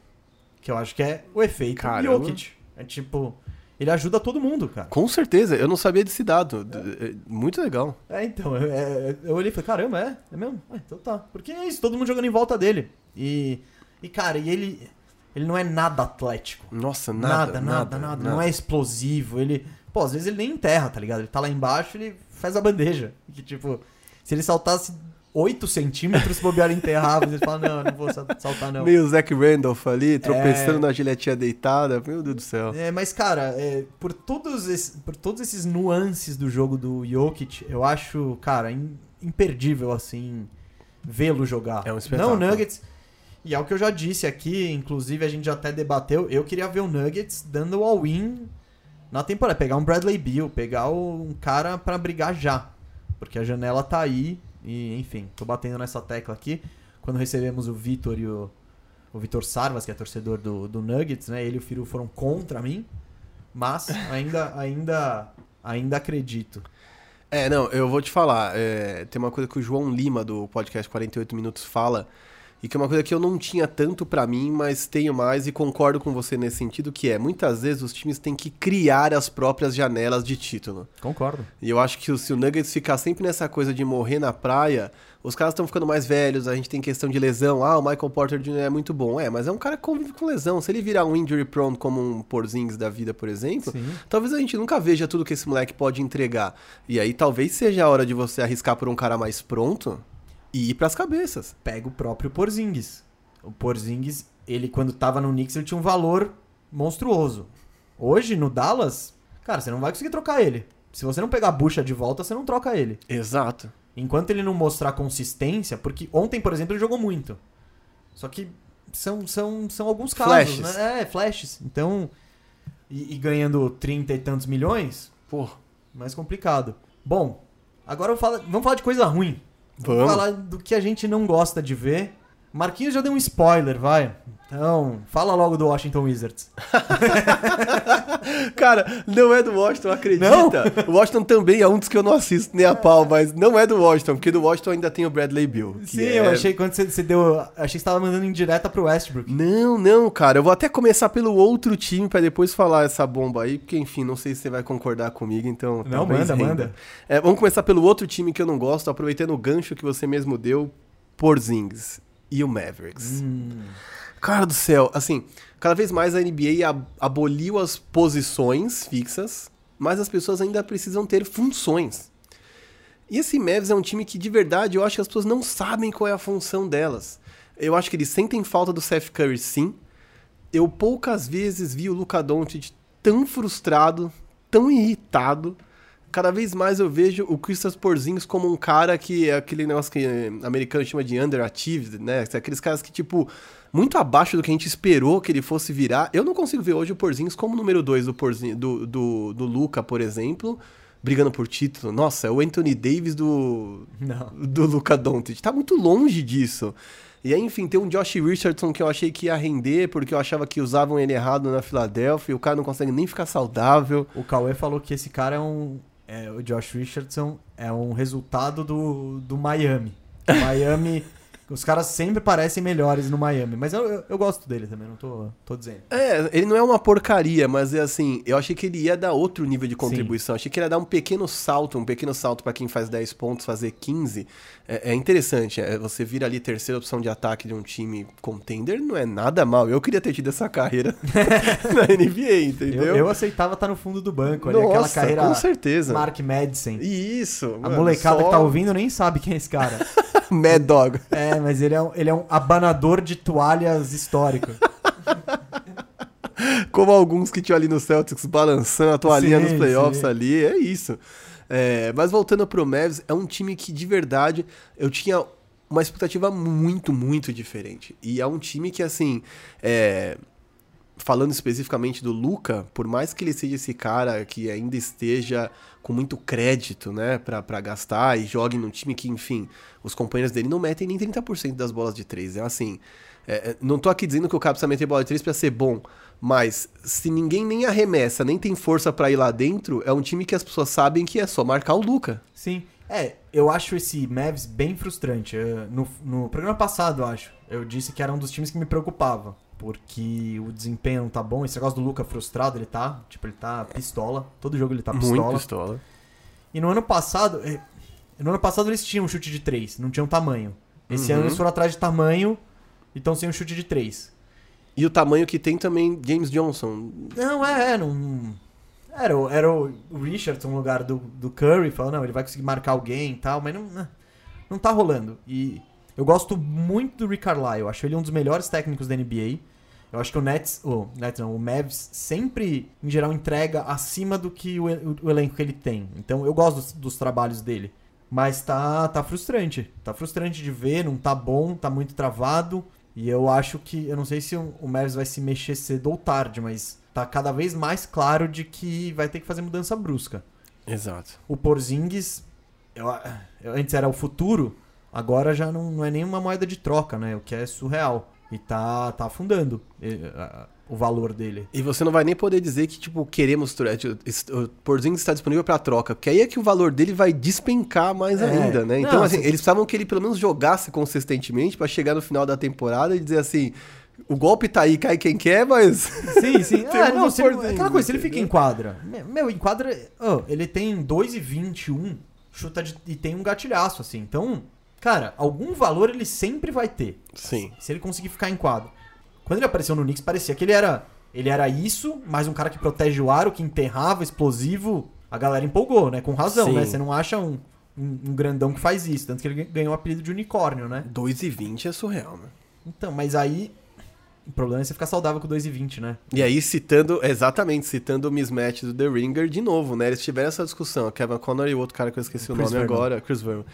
S1: Que eu acho que é o efeito
S2: Caramba.
S1: Jokic. É tipo. Ele ajuda todo mundo, cara.
S2: Com certeza, eu não sabia desse dado. D- é Muito legal.
S1: É, então, eu, é, eu olhei e falei, caramba, é? É mesmo? Ah, então tá. Porque é isso, todo mundo jogando em volta dele. E, e cara, e ele, ele não é nada atlético.
S2: Nossa,
S1: Nada
S2: nada,
S1: nada, nada, Não é explosivo. Ele, pô, às vezes ele nem enterra, tá ligado? Ele tá lá embaixo ele faz a bandeja. Que tipo, se ele saltasse 8 centímetros, se bobear enterrava. Ele fala, não, eu não vou sal- saltar não.
S2: Meio Zach Randolph ali, tropeçando
S1: É.
S2: na giletinha deitada. Meu Deus do céu.
S1: É, mas, cara, é, por, todos esses, por todos esses nuances do jogo do Jokic, eu acho, cara, im- imperdível, assim, vê-lo jogar.
S2: É um espetáculo.
S1: Não, Nuggets. E é o que eu já disse aqui, inclusive a gente já até debateu. Eu queria ver o Nuggets dando all-in na temporada. Pegar um Bradley Beal, pegar um cara pra brigar já. Porque a janela tá aí. E, enfim, tô batendo nessa tecla aqui. Quando recebemos o Vitor e o, o Vitor Sarvas, que é torcedor do, do Nuggets, né? Ele e o Firu foram contra mim. Mas ainda, ainda, ainda acredito.
S2: É, não, eu vou te falar. é, tem uma coisa que o João Lima, do podcast 48 Minutos, fala. E que é uma coisa que eu não tinha tanto pra mim, mas tenho mais e concordo com você nesse sentido, que é, muitas vezes os times têm que criar as próprias janelas de título.
S1: Concordo.
S2: E eu acho que o- se o Nuggets ficar sempre nessa coisa de morrer na praia, os caras estão ficando mais velhos, a gente tem questão de lesão. Ah, o Michael Porter Jr. é muito bom. É, mas é um cara que convive com lesão. Se ele virar um injury prone como um Porzingis da vida, por exemplo,
S1: Sim.
S2: talvez a gente nunca veja tudo que esse moleque pode entregar. E aí talvez seja a hora de você arriscar por um cara mais pronto e ir pras cabeças.
S1: Pega o próprio Porzingis. O Porzingis, ele quando tava no Knicks, ele tinha um valor monstruoso. Hoje, no Dallas, cara, você não vai conseguir trocar ele. Se você não pegar a bucha de volta, você não troca ele.
S2: Exato.
S1: Enquanto ele não mostrar consistência, porque ontem, por exemplo, ele jogou muito. Só que são, são, são alguns casos,
S2: Flashes.
S1: né? É, flashes. Então, e, e ganhando 30 e tantos milhões,
S2: Pô,
S1: mais complicado. Bom, agora eu falo- vamos falar de coisa ruim.
S2: Vamos.
S1: falar do que a gente não gosta de ver. Marquinhos já deu um spoiler, vai. Então, fala logo do Washington Wizards.
S2: Cara, não é do Washington, acredita?
S1: Não?
S2: O Washington também é um dos que eu não assisto nem a pau, mas não é do Washington, porque do Washington ainda tem o Bradley Bill.
S1: Sim,
S2: é-
S1: eu achei quando você, você deu. Achei que você tava mandando em direta pro Westbrook.
S2: Não, não, cara. Eu vou até começar pelo outro time pra depois falar essa bomba aí, porque enfim, não sei se você vai concordar comigo, então.
S1: Não, manda,
S2: renda.
S1: manda.
S2: É, vamos começar pelo outro time que eu não gosto, aproveitando o gancho que você mesmo deu, Porzingis e o Mavericks.
S1: Hum,
S2: Cara do céu, assim, cada vez mais a NBA ab- aboliu as posições fixas, mas as pessoas ainda precisam ter funções. E esse Mavs é um time que, de verdade, eu acho que as pessoas não sabem qual é a função delas. Eu acho que eles sentem falta do Seth Curry, sim. Eu poucas vezes vi o Luka Doncic tão frustrado, tão irritado. Cada vez mais eu vejo o Kristaps Porzingis como um cara que é aquele negócio que americano chama de underachieved, né? Aqueles caras que, tipo, muito abaixo do que a gente esperou que ele fosse virar. Eu não consigo ver hoje o Porzingis como número 2 do, do, do, do Luca, por exemplo, brigando por título. Nossa, é o Anthony Davis do,
S1: não.
S2: do Luca Doncic. Tá muito longe disso. E aí, enfim, tem um Josh Richardson que eu achei que ia render, porque eu achava que usavam ele errado na Filadélfia, e o cara não consegue nem ficar saudável.
S1: O Cauê falou que esse cara é um. É, o Josh Richardson é um resultado do, do Miami. O Miami. Os caras sempre parecem melhores no Miami, mas eu, eu, eu gosto dele também, não tô, tô dizendo.
S2: É, ele não é uma porcaria, mas é assim, eu achei que ele ia dar outro nível de contribuição. Achei que ele ia dar um pequeno salto, um pequeno salto para quem faz 10 pontos, fazer 15. É, é interessante, é, você vira ali terceira opção de ataque de um time contender, não é nada mal. Eu queria ter tido essa carreira na NBA, entendeu?
S1: Eu, eu aceitava estar no fundo do banco ali,
S2: Nossa,
S1: aquela carreira
S2: com certeza.
S1: Mark Madison.
S2: Isso,
S1: A
S2: mano,
S1: molecada
S2: só
S1: que tá ouvindo nem sabe quem é esse cara.
S2: Mad Dog.
S1: é, mas ele é, um, ele é um abanador de toalhas histórico.
S2: Como alguns que tinham ali no Celtics balançando a toalhinha
S1: Sim,
S2: nos playoffs
S1: sim.
S2: ali, é isso. É, mas voltando pro Mavs, é um time que de verdade eu tinha uma expectativa muito, muito diferente. E é um time que, assim, é, falando especificamente do Luca, por mais que ele seja esse cara que ainda esteja com muito crédito, né, pra, pra gastar e jogue num time que, enfim, os companheiros dele não metem nem 30% das bolas de três. É assim, é, é, não tô aqui dizendo que o cara precisa meter bola de três pra ser bom, mas se ninguém nem arremessa, nem tem força pra ir lá dentro, é um time que as pessoas sabem que é só marcar o Luca.
S1: Sim. É, eu acho esse Mavs bem frustrante. No, no programa passado, eu acho, eu disse que era um dos times que me preocupava. Porque o desempenho não tá bom. Esse negócio do Luca frustrado, ele tá. Tipo, ele tá pistola. Todo jogo ele tá pistola.
S2: Muito pistola.
S1: E no ano passado. eh, No ano passado eles tinham um chute de 3, não tinham tamanho. Esse
S2: Uhum.
S1: ano eles foram atrás de tamanho e estão sem um chute de 3.
S2: E o tamanho que tem também James Johnson.
S1: Não, é, é, não. Era, o- era o Richardson no lugar do, do Curry, falando, não, ele vai conseguir marcar alguém e tal, mas não, não- não tá rolando. E eu gosto muito do Rick Carlisle, eu acho ele um dos melhores técnicos da NBA. Eu acho que o Nets, o Nets não, o Mavs sempre, em geral, entrega acima do que o, o- elenco que ele tem. Então eu gosto dos, dos trabalhos dele. Mas tá, tá frustrante. Tá frustrante de ver, não tá bom, tá muito travado. E eu acho que. Eu não sei se o, o Mavs vai se mexer cedo ou tarde, mas tá cada vez mais claro de que vai ter que fazer mudança brusca.
S2: Exato.
S1: O Porzingis, eu, eu- antes era o futuro, agora já não, não é nenhuma moeda de troca, né? O que é surreal. E tá, tá afundando o valor dele.
S2: E você não vai nem poder dizer que, tipo, queremos. tro- tipo, O Porzingis está disponível para troca, porque aí é que o valor dele vai despencar mais
S1: É.
S2: ainda, né? Então,
S1: Não,
S2: assim,
S1: você-
S2: eles precisavam que ele pelo menos jogasse consistentemente para chegar no final da temporada e dizer assim: o golpe tá aí, cai quem quer, mas.
S1: Sim, sim. É, não, se ele- aquela coisa, se ele fica em quadra. me- Meu, em quadra. oh, ele tem 2,21, chuta de, e tem um gatilhaço, assim. Então, cara, algum valor ele sempre vai ter.
S2: Sim.
S1: Se ele conseguir ficar em quadro. Quando ele apareceu no Knicks, parecia que ele era. Ele era isso, mais um cara que protege o aro, que enterrava, explosivo. A galera empolgou, né? Com razão,
S2: Sim.
S1: né? Você não acha um, um, um grandão que faz isso. Tanto que ele ganhou o apelido de unicórnio, né?
S2: 2,20 é surreal, né?
S1: Então, mas aí. O problema é você ficar saudável com 2,20, né?
S2: E aí, citando, exatamente, citando o mismatch do The Ringer de novo, né? Eles tiveram essa discussão, Kevin Conner e o outro cara que eu esqueci o
S1: Chris
S2: nome
S1: Vernon.
S2: agora, Chris Vernon.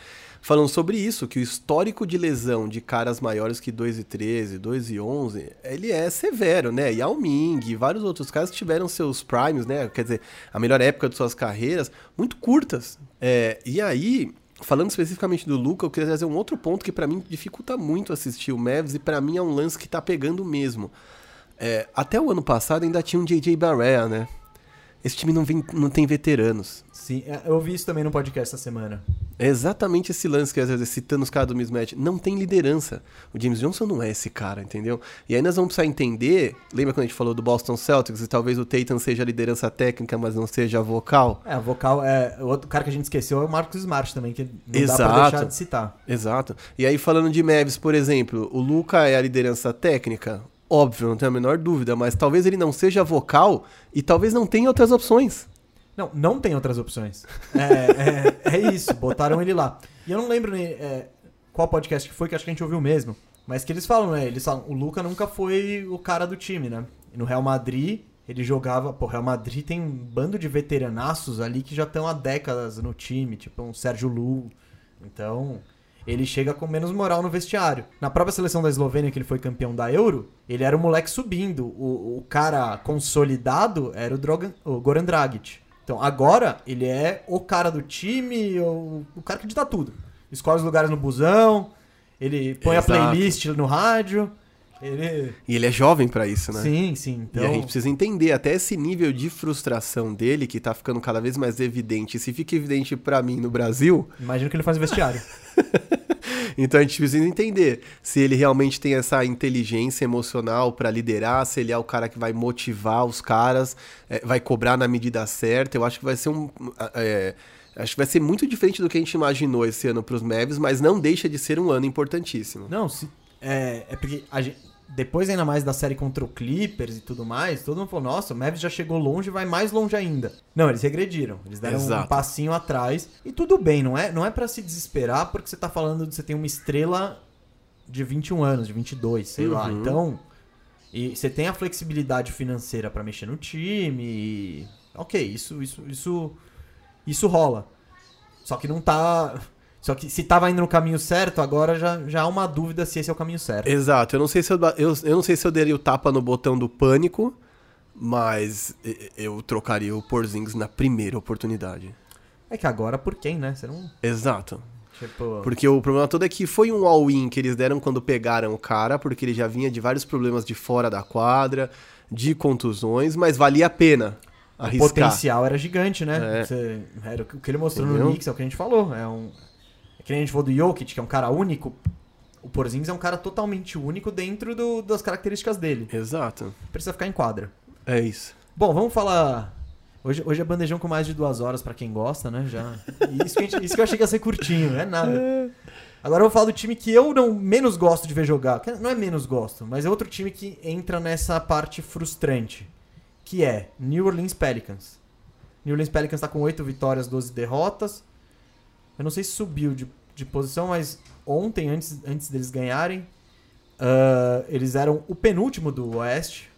S2: Falando sobre isso, que o histórico de lesão de caras maiores que 2 e 13, 2 e 11, ele é severo, né? Yao Ming e vários outros caras tiveram seus primes, né? Quer dizer, a melhor época de suas carreiras, muito curtas. É, e aí, falando especificamente do Luca, eu queria trazer um outro ponto que pra mim dificulta muito assistir o Mavs e pra mim é um lance que tá pegando mesmo. É, até o ano passado ainda tinha um JJ Barrea, né? Esse time não, vem, não tem veteranos.
S1: Sim, é, eu ouvi isso também no podcast essa semana.
S2: É exatamente esse lance que às vezes citando os caras do mismatch. Não tem liderança. O James Johnson não é esse cara, entendeu? E aí nós vamos precisar entender. Lembra quando a gente falou do Boston Celtics e talvez o Tatum seja a liderança técnica, mas não seja a vocal?
S1: É, a vocal é. O outro cara que a gente esqueceu é o Marcos Smart também, que não dá pra
S2: Exato.
S1: deixar de citar.
S2: Exato. E aí falando de Mavs, por exemplo, o Luca é a liderança técnica? Óbvio, não tenho a menor dúvida, mas talvez ele não seja vocal e talvez não tenha outras opções.
S1: Não, não tem outras opções. É, é, é isso, botaram ele lá. E eu não lembro é, qual podcast que foi, que acho que a gente ouviu mesmo. Mas que eles falam, né? Eles falam, o Luca nunca foi o cara do time, né? E no Real Madrid, ele jogava. Pô, Real Madrid tem um bando de veteranaços ali que já estão há décadas no time, tipo um Sérgio Lu. Então, ele chega com menos moral no vestiário. Na própria seleção da Eslovênia, que ele foi campeão da Euro, ele era o moleque subindo. O, o cara consolidado era o, Drogan, o Goran Dragic. Então, agora, ele é o cara do time, o, o cara que dita tudo. Escolhe os lugares no busão, Ele põe
S2: Exato.
S1: a playlist no rádio. Ele.
S2: E ele é jovem pra isso, né?
S1: Sim, sim. Então,
S2: E a gente precisa entender até esse nível de frustração dele, que tá ficando cada vez mais evidente. Se fica evidente pra mim no Brasil,
S1: imagino que ele faz o vestiário.
S2: então a gente precisa entender se ele realmente tem essa inteligência emocional pra liderar, se ele é o cara que vai motivar os caras, é, vai cobrar na medida certa. Eu acho que vai ser um. é, acho que vai ser muito diferente do que a gente imaginou esse ano pros Mavs, mas não deixa de ser um ano importantíssimo.
S1: Não, se, é, é porque a gente- depois ainda mais da série contra o Clippers e tudo mais, todo mundo falou, nossa, o Mavs já chegou longe e vai mais longe ainda. Não, eles regrediram. Eles deram um
S2: Exato.
S1: passinho atrás. E tudo bem, não é, não é para se desesperar porque você tá falando de você tem uma estrela de 21 anos, de 22, sei lá.
S2: Uhum.
S1: Então, e você tem a flexibilidade financeira pra mexer no time. E... OK, isso isso isso isso rola. Só que não tá só que se tava indo no caminho certo, agora já, já há uma dúvida se esse é o caminho certo.
S2: Exato, eu não sei se eu, eu, eu não sei se eu daria o tapa no botão do pânico, mas eu trocaria o Porzingis na primeira oportunidade.
S1: É que agora por quem, né? Você não.
S2: Exato.
S1: Tipo.
S2: Porque o problema todo é que foi um all-in que eles deram quando pegaram o cara, porque ele já vinha de vários problemas de fora da quadra, de contusões, mas valia a pena
S1: O
S2: arriscar.
S1: potencial era gigante, né?
S2: É.
S1: Você- era o que o que ele mostrou
S2: Entendeu?
S1: no Knicks, é o que a gente falou. É um. É que nem a gente falou do Jokic, que é um cara único. O Porzingis é um cara totalmente único dentro do- das características dele.
S2: Exato.
S1: Precisa ficar em quadra.
S2: É isso.
S1: Bom, vamos falar. Hoje, hoje é bandejão com mais de duas horas pra quem gosta, né? Já. Isso que, gente- isso que eu achei que ia ser curtinho, não é nada. Agora eu vou falar do time que eu não menos gosto de ver jogar. Não é menos gosto, mas é outro time que entra nessa parte frustrante. Que é New Orleans Pelicans. New Orleans Pelicans tá com 8 vitórias, 12 derrotas. Eu não sei se subiu de, de posição, mas ontem, antes, antes deles ganharem, ah, eles eram o penúltimo do Oeste.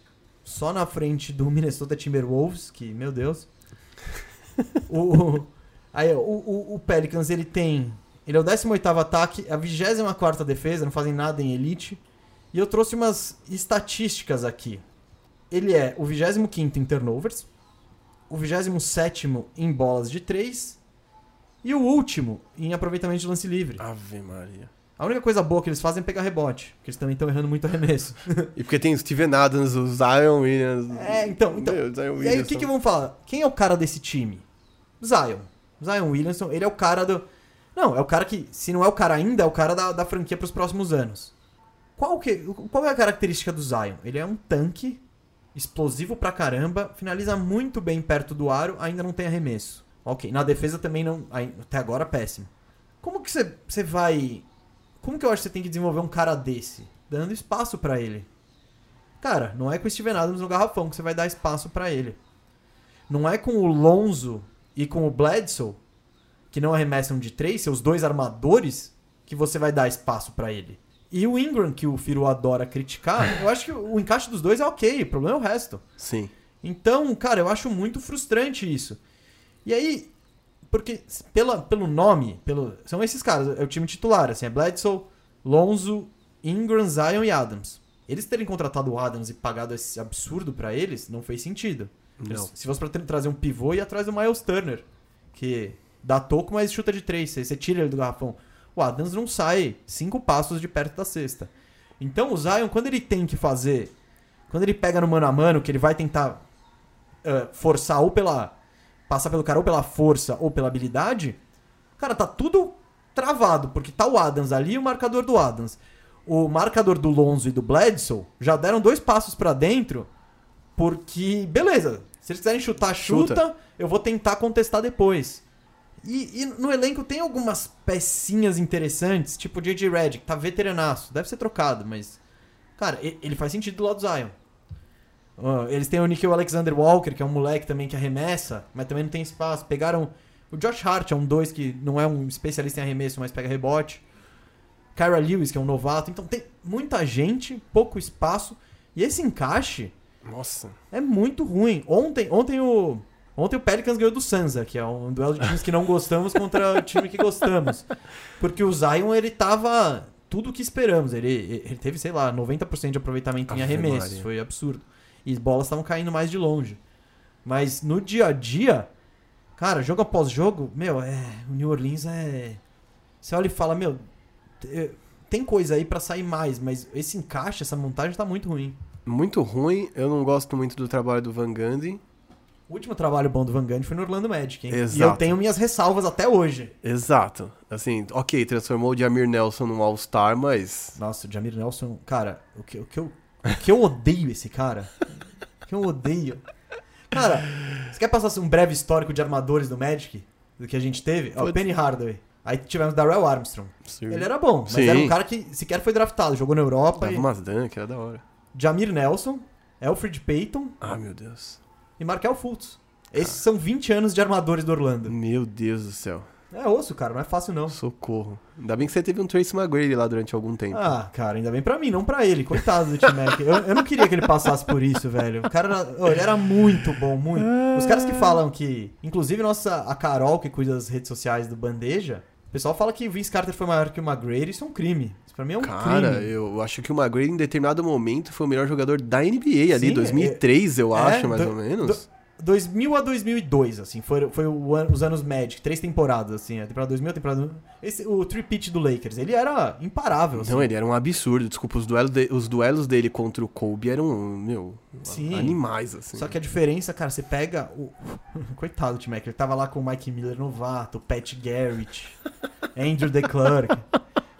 S1: Só na frente do Minnesota Timberwolves, que, meu Deus. o, aí, o, o, o Pelicans, ele tem... Ele é o 18º ataque, a 24ª defesa, não fazem nada em elite. E eu trouxe umas estatísticas aqui. Ele é o 25º em turnovers, o 27º em bolas de 3 e o último em aproveitamento de lance livre.
S2: Ave Maria.
S1: A única coisa boa que eles fazem é pegar rebote, porque eles também estão errando muito arremesso.
S2: E porque tem o Steven Adams, o Zion Williams.
S1: É, então, então.
S2: Meu, Zion
S1: E aí, o que, que vamos falar? Quem é o cara desse time? Zion. Zion Williamson, ele é o cara do. Não, é o cara que, se não é o cara ainda, é o cara da, da franquia pros próximos anos. Qual, que, qual é a característica do Zion? Ele é um tanque, explosivo pra caramba, finaliza muito bem perto do aro, ainda não tem arremesso. Ok, na defesa também não. Até agora, péssimo. Como que você, você vai. Como que eu acho que você tem que desenvolver um cara desse? Dando espaço pra ele. Cara, não é com o Steven Adams no garrafão que você vai dar espaço pra ele. Não é com o Lonzo e com o Bledsoe, que não arremessam de três, seus dois armadores, que você vai dar espaço pra ele. E o Ingram, que o Firo adora criticar, eu acho que o encaixe dos dois é ok, o problema é o resto.
S2: Sim.
S1: Então, cara, eu acho muito frustrante isso. E aí, porque pela, pelo nome, pelo, são esses caras, é o time titular, assim, é Bledsoe, Lonzo, Ingram, Zion e Adams. Eles terem contratado o Adams e pagado esse absurdo pra eles, não fez sentido.
S2: Não.
S1: Se fosse pra ter- trazer um pivô, ia atrás do Miles Turner, que dá toco, mas chuta de três, você, você tira ele do garrafão. O Adams não sai cinco passos de perto da cesta. Então o Zion, quando ele tem que fazer, quando ele pega no mano a mano, que ele vai tentar eh, forçar ou pela. Passar pelo cara ou pela força ou pela habilidade, cara, tá tudo travado, porque tá o Adams ali e o marcador do Adams. O marcador do Lonzo e do Bledsoe já deram dois passos pra dentro, porque, beleza, se eles quiserem chutar, chuta,
S2: Chuta.
S1: eu vou tentar contestar depois. E, e no elenco tem algumas pecinhas interessantes, tipo o J.J. Redick, tá veteranaço, deve ser trocado, mas. Cara, ele faz sentido do lado do Zion. Ah, eles têm o Nickel Alexander Walker, que é um moleque também que arremessa, mas também não tem espaço. Pegaram o Josh Hart, é um dois que não é um especialista em arremesso, mas pega rebote. Kyra Lewis, que é um novato. Então tem muita gente, pouco espaço. E esse encaixe
S2: Nossa.
S1: é muito ruim. Ontem, ontem o ontem o Pelicans ganhou do Sansa, que é um duelo de times que não gostamos contra o time que gostamos. Porque o Zion, ele tava tudo o que esperamos. Ele, ele teve, sei lá, 90% de aproveitamento em arremessos.
S2: Maria.
S1: Foi absurdo. E as bolas estavam caindo mais de longe. Mas no dia a dia, cara, jogo após jogo, meu, é, o New Orleans é. Você olha e fala, meu, te- tem coisa aí pra sair mais, mas esse encaixe, essa montagem tá muito ruim.
S2: Muito ruim, eu não gosto muito do trabalho do Van Gundy.
S1: O último trabalho bom do Van Gundy foi no Orlando Magic, hein? E eu
S2: Exato.
S1: tenho minhas ressalvas até hoje.
S2: Exato. Assim, ok, transformou o Jamir Nelson num All-Star, mas.
S1: Nossa, o Jamir Nelson, cara, o que, o que, eu, que eu odeio esse cara. Que eu odeio. Cara, você quer passar um breve histórico de armadores do Magic? Do que a gente teve? Ó. Penny Hardaway. Aí tivemos Darrell Armstrong.
S2: Sim.
S1: Ele era bom, mas
S2: Sim.
S1: era um cara que sequer foi draftado, jogou na Europa.
S2: Dava
S1: E...
S2: umas dunk, era da hora.
S1: Jamir Nelson, Alfred Payton
S2: Ah, meu Deus.
S1: e Markel Fultz. Esses são 20 anos de armadores do Orlando.
S2: Meu Deus do céu.
S1: É osso, cara, não é fácil não.
S2: Socorro. Ainda bem que você teve um Tracy McGrady lá durante algum tempo.
S1: Ah, cara, ainda bem pra mim, não pra ele. Coitado do T-Mac. Eu, eu não queria que ele passasse por isso, velho. O cara era, oh, ele era muito bom, muito. Os caras que falam que. Inclusive, nossa, a Carol, que cuida das redes sociais do Bandeja, o pessoal fala que o Vince Carter foi maior que o McGrady. Isso é um crime. Isso pra mim é um
S2: Cara,
S1: crime.
S2: eu acho que o McGrady em determinado momento foi o melhor jogador da NBA ali,
S1: Sim,
S2: 2003, eu
S1: é,
S2: acho, mais
S1: do-
S2: ou menos.
S1: 2000 a 2002, assim, foi, foi o os anos Magic, três temporadas, assim, a temporada 2000, a temporada... Esse, o three-pitch do Lakers, ele era imparável, assim.
S2: Não, ele era um absurdo. Desculpa, os duelos, de- os duelos dele contra o Kobe eram, meu,
S1: Sim.
S2: animais, assim.
S1: Só que a diferença, cara, você pega o. Coitado do T-Mac, ele tava lá com o Mike Miller novato, o Pat Garrett, Andrew DeClerc.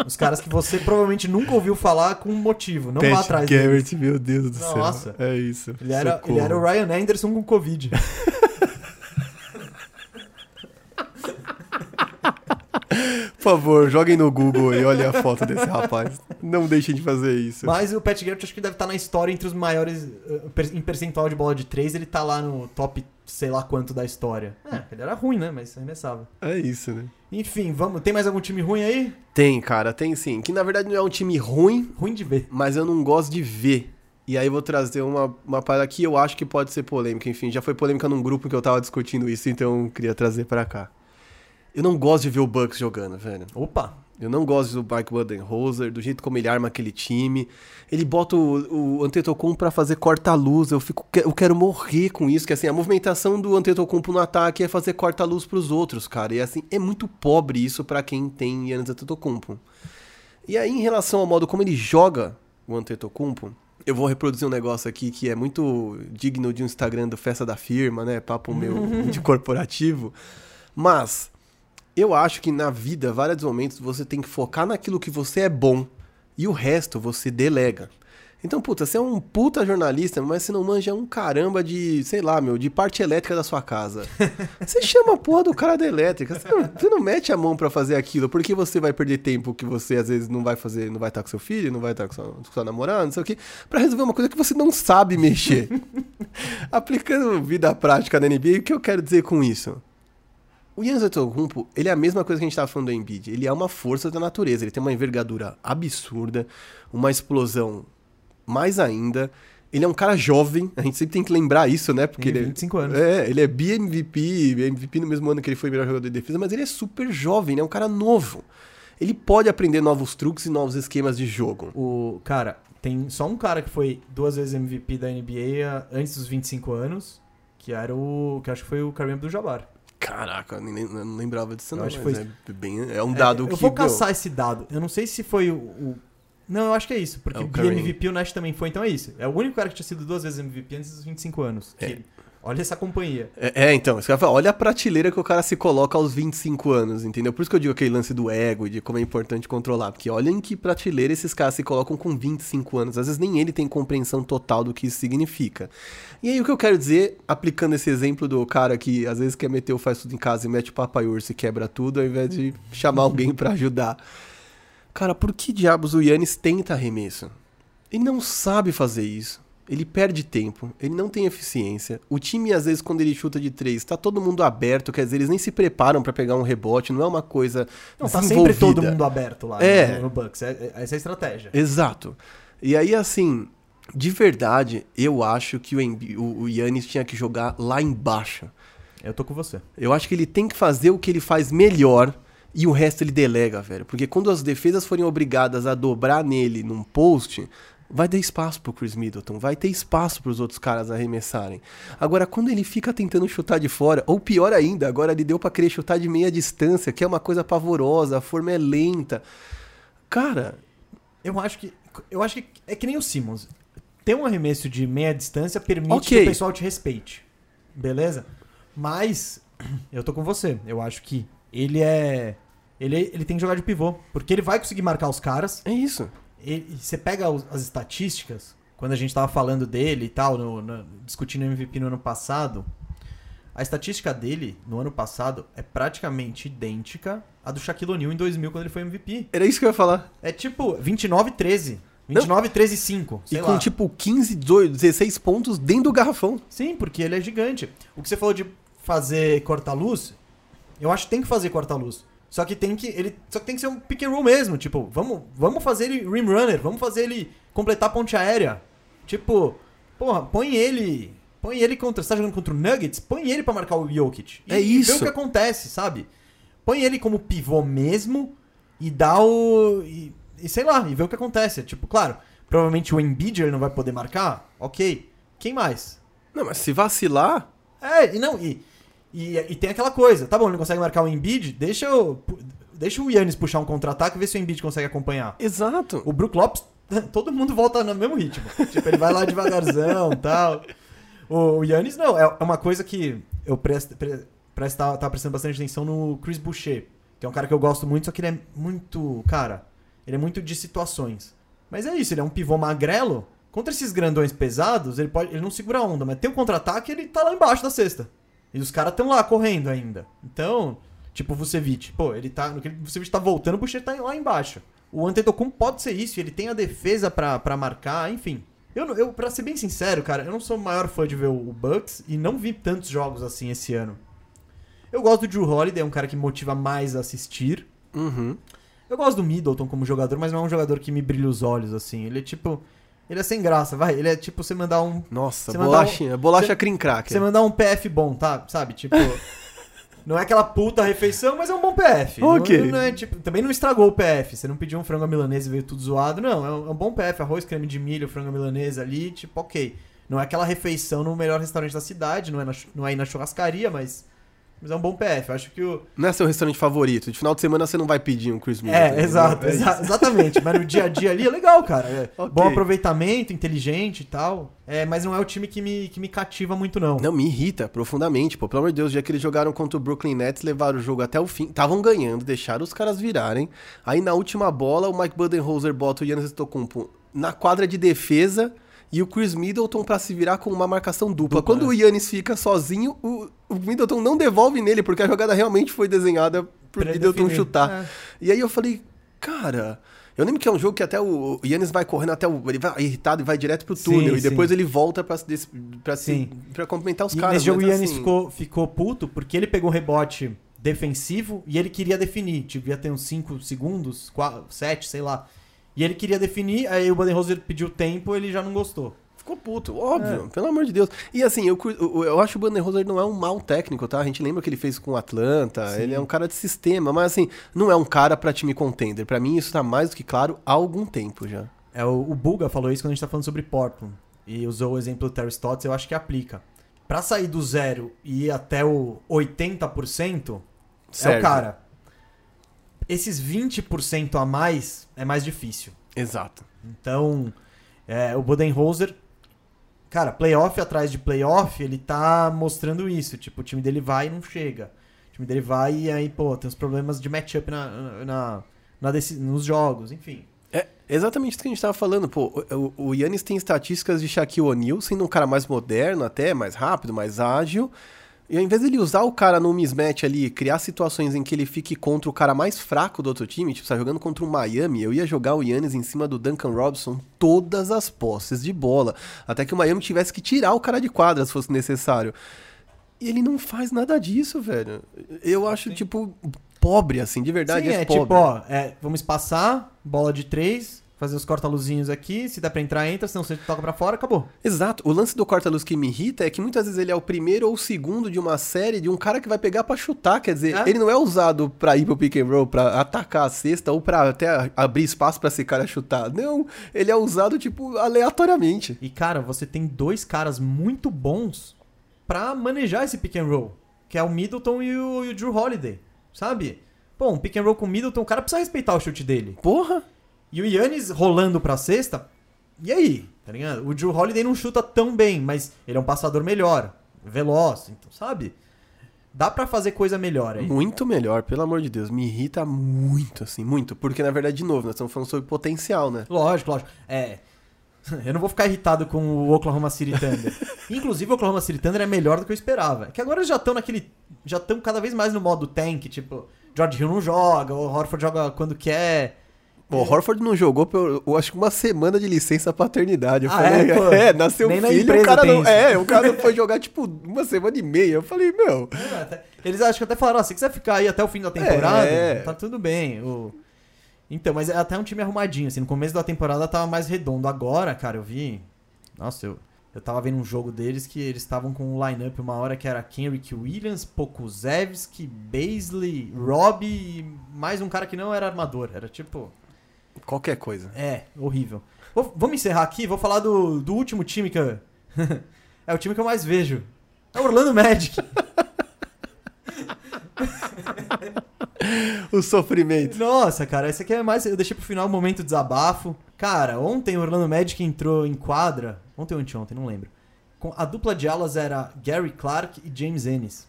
S1: Os caras que você provavelmente nunca ouviu falar com um motivo. Não vá
S2: Pat
S1: atrás deles.
S2: Garrett, meu Deus do céu.
S1: Nossa.
S2: É isso.
S1: Ele era, ele era o Ryan Anderson com Covid.
S2: Por favor, joguem no Google e olhem a foto desse rapaz. Não deixem de fazer isso.
S1: Mas o Pat Garrett acho que deve estar na história entre os maiores. eh, Em percentual de bola de três, ele tá lá no top sei lá quanto da história. É, ele era ruim, né? Mas arremessava.
S2: É isso, né?
S1: Enfim, vamos. Tem mais algum time ruim aí?
S2: Tem, cara, tem sim. Que na verdade não é um time ruim,
S1: Ruim de ver.
S2: mas eu não gosto de ver. E aí vou trazer uma, uma parada que eu acho que pode ser polêmica. Enfim, já foi polêmica num grupo que eu tava discutindo isso, então eu queria trazer pra cá. Eu não gosto de ver o Bucks jogando, velho.
S1: Opa!
S2: Eu não gosto do Mike Budenholzer, do jeito como ele arma aquele time. Ele bota o, o Antetokounmpo pra fazer corta-luz. Eu fico, eu quero morrer com isso, que assim, a movimentação do Antetokounmpo no ataque é fazer corta-luz pros outros, cara. E assim, é muito pobre isso pra quem tem Giannis Antetokounmpo. E aí, em relação ao modo como ele joga o Antetokounmpo, eu vou reproduzir um negócio aqui que é muito digno de um Instagram do Festa da Firma, né? Papo meu de corporativo. Mas eu acho que na vida, vários momentos, você tem que focar naquilo que você é bom e o resto você delega. Então, puta, você é um puta jornalista, mas você não manja um caramba de, sei lá, meu, de parte elétrica da sua casa. Você chama a porra do cara da elétrica. Você não, você não mete a mão pra fazer aquilo, porque você vai perder tempo que você às vezes não vai fazer, não vai estar com seu filho, não vai estar com sua, com sua namorada, não sei o quê, pra resolver uma coisa que você não sabe mexer. Aplicando vida prática na NBA, o que eu quero dizer com isso? O Giannis Antetokounmpo, ele é a mesma coisa que a gente tava falando do Embiid. Ele é uma força da natureza. Ele tem uma envergadura absurda, uma explosão mais ainda. Ele é um cara jovem, a gente sempre tem que lembrar isso, né? Porque
S1: Tem
S2: ele
S1: 25 anos.
S2: É, ele é bi-MVP, MVP no mesmo ano que ele foi melhor jogador de defesa, mas ele é super jovem, né? É um cara novo. Ele pode aprender novos truques e novos esquemas de jogo.
S1: O cara, tem só um cara que foi duas vezes MVP da NBA antes dos 25 anos, que era o. que acho que foi o Kareem Abdul-Jabbar.
S2: Caraca, eu nem, não lembrava disso
S1: Eu
S2: não,
S1: acho que foi
S2: é, bem, é um dado
S1: É,
S2: que...
S1: Eu vou caçar esse dado. Eu não sei se foi o. o- Não, eu acho que é isso, porque
S2: É o
S1: o
S2: Kareem.
S1: MVP o Nash também foi, então é isso. É o único cara que tinha sido duas vezes MVP antes dos 25 anos.
S2: É.
S1: Que- olha essa companhia.
S2: É, é, então, isso falar, olha a prateleira que o cara se coloca aos 25 anos, entendeu? Por isso que eu digo aquele lance do ego e de como é importante controlar. Porque olha em que prateleira esses caras se colocam com 25 anos. Às vezes nem ele tem compreensão total do que isso significa. E aí o que eu quero dizer, aplicando esse exemplo do cara que às vezes quer meter o faz tudo em casa e mete o papai urso e quebra tudo, ao invés de chamar alguém pra ajudar. Cara, por que diabos o Yannis tenta arremesso? Ele não sabe fazer isso. Ele perde tempo, ele não tem eficiência. O time, às vezes, quando ele chuta de três, tá todo mundo aberto, quer dizer, eles nem se preparam pra pegar um rebote, não é uma coisa.
S1: Não, tá sempre todo mundo aberto lá
S2: É.
S1: no, no Bucks. É, é- essa é a estratégia.
S2: Exato. E aí, assim, de verdade, eu acho que o, Embi- o, o Yannis tinha que jogar lá embaixo.
S1: Eu tô com você.
S2: Eu acho que ele tem que fazer o que ele faz melhor e o resto ele delega, velho. Porque quando as defesas forem obrigadas a dobrar nele num post, vai ter espaço pro Chris Middleton, vai ter espaço pros outros caras arremessarem. Agora, quando ele fica tentando chutar de fora, ou pior ainda, agora ele deu pra querer chutar de meia distância, que é uma coisa pavorosa, a forma é lenta. Cara,
S1: Eu acho que. Eu acho que é que nem o Simmons. Ter um arremesso de meia distância permite
S2: Ok.
S1: que o pessoal te respeite. Beleza? Mas eu tô com você. Eu acho que ele é. Ele, ele tem que jogar de pivô. Porque ele vai conseguir marcar os caras.
S2: É isso.
S1: Ele- você pega os- as estatísticas, quando a gente tava falando dele e tal, no- no- discutindo o MVP no ano passado, a estatística dele no ano passado é praticamente idêntica à do Shaquille O'Neal em 2000 quando ele foi MVP.
S2: Era isso que eu ia falar.
S1: É tipo 29 13. 29 13 5, sei
S2: e
S1: lá.
S2: com tipo 15, 18, 16 pontos dentro do garrafão.
S1: Sim, porque ele é gigante. O que você falou de fazer corta-luz, eu acho que tem que fazer corta-luz. Só que tem que ele, só que tem que ser um pick and roll mesmo, tipo, vamos, vamos fazer ele rim runner, vamos fazer ele completar a ponte aérea. Tipo, porra, põe ele, põe ele contra, você tá jogando contra o Nuggets, põe ele pra marcar o Jokic. E,
S2: É
S1: e
S2: isso.
S1: vê o que acontece, sabe? Põe ele como pivô mesmo e dá o e, e sei lá, e vê o que acontece. Tipo, claro, provavelmente o Embiid ele não vai poder marcar. OK. Quem mais?
S2: Não, mas se vacilar,
S1: É, e não, e, e, e tem aquela coisa, tá bom, ele não consegue marcar o Embiid, deixa o, deixa o Yannis puxar um contra-ataque e ver se o Embiid consegue acompanhar.
S2: exato.
S1: O Brook Lopes, todo mundo volta no mesmo ritmo. tipo, ele vai lá devagarzão e tal. O Yannis, não, é é uma coisa que eu presto, pre, presto, tava, tava prestando bastante atenção no Chris Boucher, que é um cara que eu gosto muito, só que ele é muito, cara, ele é muito de situações. Mas é isso, ele é um pivô magrelo, contra esses grandões pesados, ele, pode, ele não segura a onda, mas tem um contra-ataque ele tá lá embaixo da cesta. E os caras estão lá correndo ainda. Então, tipo o Vucevic, pô, ele tá, no que o Vucevic tá voltando, o Boucher tá lá embaixo. O Antetokounmpo pode ser isso, ele tem a defesa pra, pra marcar, enfim. Eu, eu, pra ser bem sincero, cara, eu não sou o maior fã de ver o, Bucks e não vi tantos jogos assim esse ano. Eu gosto do Drew Holiday, é um cara que motiva mais a assistir.
S2: Uhum.
S1: Eu gosto do Middleton como jogador, mas não é um jogador que me brilha os olhos, assim. Ele é tipo. Ele é sem graça, vai. Ele é tipo você mandar um.
S2: Nossa,
S1: Você mandar
S2: bolachinha, bolacha
S1: você-
S2: cream cracker.
S1: Você mandar um PF bom, tá? Sabe? Tipo. não é aquela puta refeição, mas é um bom PF. Não-
S2: Ok.
S1: Não, é, tipo, também não estragou o PF. Você não pediu um frango à milanesa e veio tudo zoado. Não, é um, é um bom PF. Arroz, creme de milho, frango à milanesa ali, tipo, ok. Não é aquela refeição no melhor restaurante da cidade, não é, na, não é ir na churrascaria, mas. Mas é um bom PF. Eu acho que o.
S2: Não é seu restaurante favorito. De final de semana você não vai pedir um Chris Middleton.
S1: É, exato,
S2: É
S1: exa- exatamente. Mas no dia a dia ali é legal, cara. É
S2: Ok.
S1: Bom aproveitamento, inteligente e tal. É, mas não é o time que me, que me cativa muito, não.
S2: Não, me irrita profundamente, pô. Pelo amor de Deus, já que eles jogaram contra o Brooklyn Nets, levaram o jogo até o fim. Estavam ganhando, deixaram os caras virarem. Aí na última bola, o Mike Budenholzer bota o Giannis Antetokounmpo na quadra de defesa e o Chris Middleton pra se virar com uma marcação dupla.
S1: Dupla,
S2: Quando
S1: né?
S2: o Yannis fica sozinho, o, o Middleton não devolve nele, porque a jogada realmente foi desenhada pro
S1: Pra
S2: Middleton
S1: definir.
S2: chutar.
S1: É.
S2: E aí eu falei, cara... Eu lembro que é um jogo que até o Yannis vai correndo até o. Ele vai irritado e vai direto pro
S1: Sim,
S2: túnel. e
S1: sim.
S2: depois ele volta pra, pra, se,
S1: Sim.
S2: pra complementar os
S1: E
S2: caras.
S1: nesse jogo o Yannis
S2: assim,
S1: ficou, ficou puto porque ele pegou um rebote defensivo e ele queria definir. Devia ter uns 5 segundos, 7, sei lá. E ele queria definir, aí o Budenholzer pediu tempo ele já não gostou.
S2: Ficou puto, óbvio,
S1: É.
S2: pelo amor de Deus. E assim, eu, eu, eu acho que o Budenholzer não é um mau técnico, tá? A gente lembra que ele fez com o Atlanta,
S1: Sim.
S2: ele é um cara de sistema, mas assim, não é um cara pra time contender. Pra mim isso tá mais do que claro há algum tempo já.
S1: É, o, o Buga falou isso quando a gente tá falando sobre Portland. E usou o exemplo do Terry Stotts, eu acho que aplica. Pra sair do zero e ir até o 80%, é
S2: Certo.
S1: o cara. Esses 20% a mais é mais difícil.
S2: Exato.
S1: Então, é, o Budenholzer, cara, playoff atrás de playoff, ele tá mostrando isso. Tipo, o time dele vai e não chega. O time dele vai e aí, pô, tem uns problemas de matchup na, na, na nos jogos, enfim.
S2: É exatamente isso que a gente tava falando, pô. O Yannis tem estatísticas de Shaquille O'Neal, sendo um cara mais moderno até, mais rápido, mais ágil. E ao invés dele usar o cara no mismatch ali, criar situações em que ele fique contra o cara mais fraco do outro time, tipo, você tá jogando contra o Miami, eu ia jogar o Yannis em cima do Duncan Robinson todas as posses de bola. Até que o Miami tivesse que tirar o cara de quadra se fosse necessário. E ele não faz nada disso, velho. Eu acho, tipo, pobre, assim, de verdade.
S1: Sim,
S2: é,
S1: é
S2: pobre.
S1: tipo, ó, é, vamos espaçar, bola de três, fazer os corta-luzinhos aqui, se dá pra entrar, entra, senão você toca pra fora, acabou.
S2: Exato. O lance do corta-luz que me irrita é que muitas vezes ele é o primeiro ou o segundo de uma série de um cara que vai pegar pra chutar. Quer dizer,
S1: É.
S2: ele não é usado pra ir pro pick and roll, pra atacar a cesta ou pra até abrir espaço pra esse cara chutar. Não, ele é usado, tipo, aleatoriamente.
S1: E, cara, você tem dois caras muito bons pra manejar esse pick and roll, que é o Middleton e o, e o Drew Holiday, sabe? Pô, um pick and roll com o Middleton, o cara precisa respeitar o chute dele.
S2: Porra!
S1: E o Yannis rolando pra cesta, e aí? Tá ligado? O Drew Holiday não chuta tão bem, mas ele é um passador melhor, veloz, então, sabe? Dá pra fazer coisa melhor aí.
S2: Muito melhor, pelo amor de Deus. Me irrita muito, assim, muito. Porque, na verdade, de novo, nós estamos falando sobre potencial, né?
S1: Lógico, lógico. É. Eu não vou ficar irritado com o Oklahoma City Thunder. Inclusive, o Oklahoma City Thunder é melhor do que eu esperava. Que agora eles já estão naquele. Já estão cada vez mais no modo tank, tipo, George Hill não joga, o Horford joga quando quer.
S2: O Horford não jogou por, eu acho que uma semana de licença paternidade. Eu
S1: Ah,
S2: falei,
S1: é, pô?
S2: é, nasceu
S1: Nem
S2: filho, o cara não. É, o cara não foi jogar, tipo, uma semana e meia. Eu falei, meu.
S1: Eles acho que até falaram, ó, se quiser ficar aí até o fim da temporada,
S2: É.
S1: tá tudo bem. O... Então, mas é até um time arrumadinho, assim. No começo da temporada tava mais redondo. Agora, cara, eu vi. Nossa, eu, eu tava vendo um jogo deles que eles estavam com um lineup uma hora que era Kenrick Williams, Pokusevski, Baisley, Robbie e mais um cara que não era armador. Era tipo.
S2: Qualquer coisa.
S1: É, horrível. Vou- vamos encerrar aqui, vou falar do, do último time que eu... é o time que eu mais vejo. É o Orlando Magic.
S2: O sofrimento.
S1: Nossa, cara, esse aqui é mais. Eu deixei pro final o momento desabafo. Cara, ontem o Orlando Magic entrou em quadra. Ontem ou anteontem, não lembro. Com, a dupla de alas era Gary Clark e James Ennis.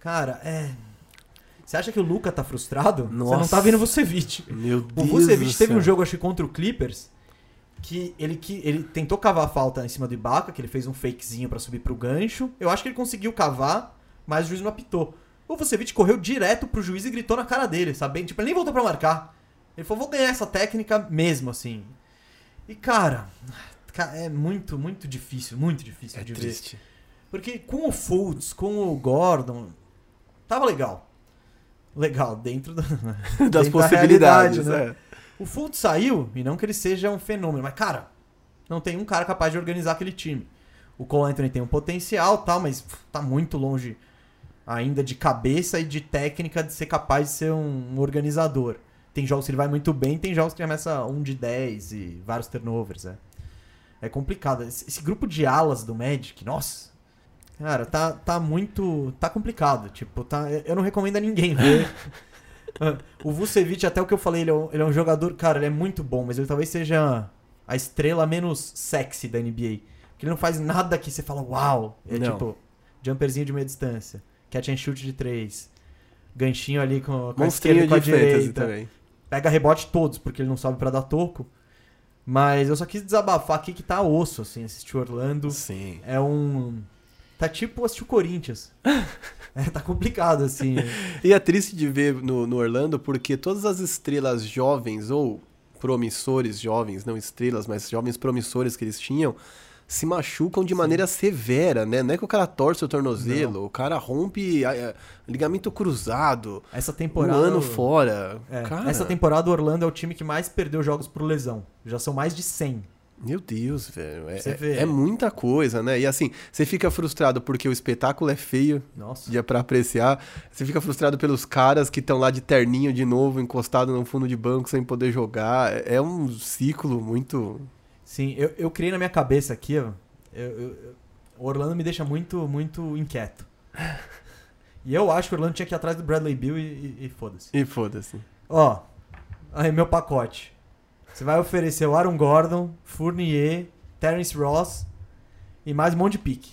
S1: Cara, é. Você acha que o Luca tá frustrado? Você não
S2: Nossa.
S1: tá vendo o Vucevic.
S2: Meu
S1: O
S2: Deus.
S1: Vucevic
S2: do
S1: teve um jogo, acho que contra o Clippers, que ele, que ele tentou cavar a falta em cima do Ibaka, que ele fez um fakezinho pra subir pro gancho. Eu acho que ele conseguiu cavar, mas o juiz não apitou. O Vucevic correu direto pro juiz e gritou na cara dele, sabe? Tipo, ele nem voltou pra marcar. Ele falou, vou ganhar essa técnica mesmo, assim. E, cara, ca- é muito, muito difícil, muito difícil
S2: É
S1: de ver.
S2: triste.
S1: Porque com o Fultz, com o Gordon, tava legal. Legal, dentro da,
S2: Das
S1: dentro da
S2: possibilidades,
S1: realidade, né?
S2: é.
S1: o Fultz saiu, e não que ele seja um fenômeno, mas, cara, não tem um cara capaz de organizar aquele time. O Cole Anthony tem um potencial tal, mas tá muito longe ainda de cabeça e de técnica de ser capaz de ser um, um organizador. Tem jogos que ele vai muito bem, tem jogos que começa um de 10 e vários turnovers, é. É complicado. Esse, esse grupo de alas do Magic, nossa. Cara, tá, tá muito. Tá complicado. Tipo, tá, eu não recomendo a ninguém ver. o Vucevic, até o que eu falei, ele é, um, ele é um jogador. Cara, ele é muito bom, mas ele talvez seja a estrela menos sexy da NBA. Porque ele não faz nada que você fala, uau. É
S2: Não.
S1: tipo, jumperzinho de meia distância, catch and shoot de três, ganchinho ali com, com a esquerda e com a direita.
S2: também.
S1: Pega rebote todos, porque ele não sobe pra dar toco. Mas eu só quis desabafar aqui que tá osso, assim, assistir Orlando.
S2: Sim.
S1: É um. Tá tipo assistir o Corinthians. é, tá complicado, assim.
S2: E é triste de ver no, no Orlando porque todas as estrelas jovens ou promissores jovens, não estrelas, mas jovens promissores que eles tinham, se machucam de maneira severa, né? Não é que o cara torce o tornozelo, o cara rompe ah, ah, ligamento cruzado,
S1: Essa
S2: um
S1: temporada.
S2: ano fora.
S1: É,
S2: cara,
S1: Essa temporada o Orlando é o time que mais perdeu jogos por lesão. Já são mais de 100.
S2: Meu Deus, velho. É, é- é muita coisa, né? E assim, você fica frustrado porque o espetáculo é feio,
S1: Nossa.
S2: dia pra apreciar. Você fica frustrado pelos caras que estão lá de terninho de novo, encostado no fundo de banco sem poder jogar. É é um ciclo muito.
S1: Sim, eu, eu criei na minha cabeça aqui, ó. eu- eu- eu- o Orlando me deixa muito, muito inquieto. E eu acho que o Orlando tinha que ir atrás do Bradley Bill e, foda-se.
S2: E foda-se.
S1: Ó, aí meu pacote. Você vai oferecer o Aaron Gordon, Fournier, Terence Ross e mais um monte de pique.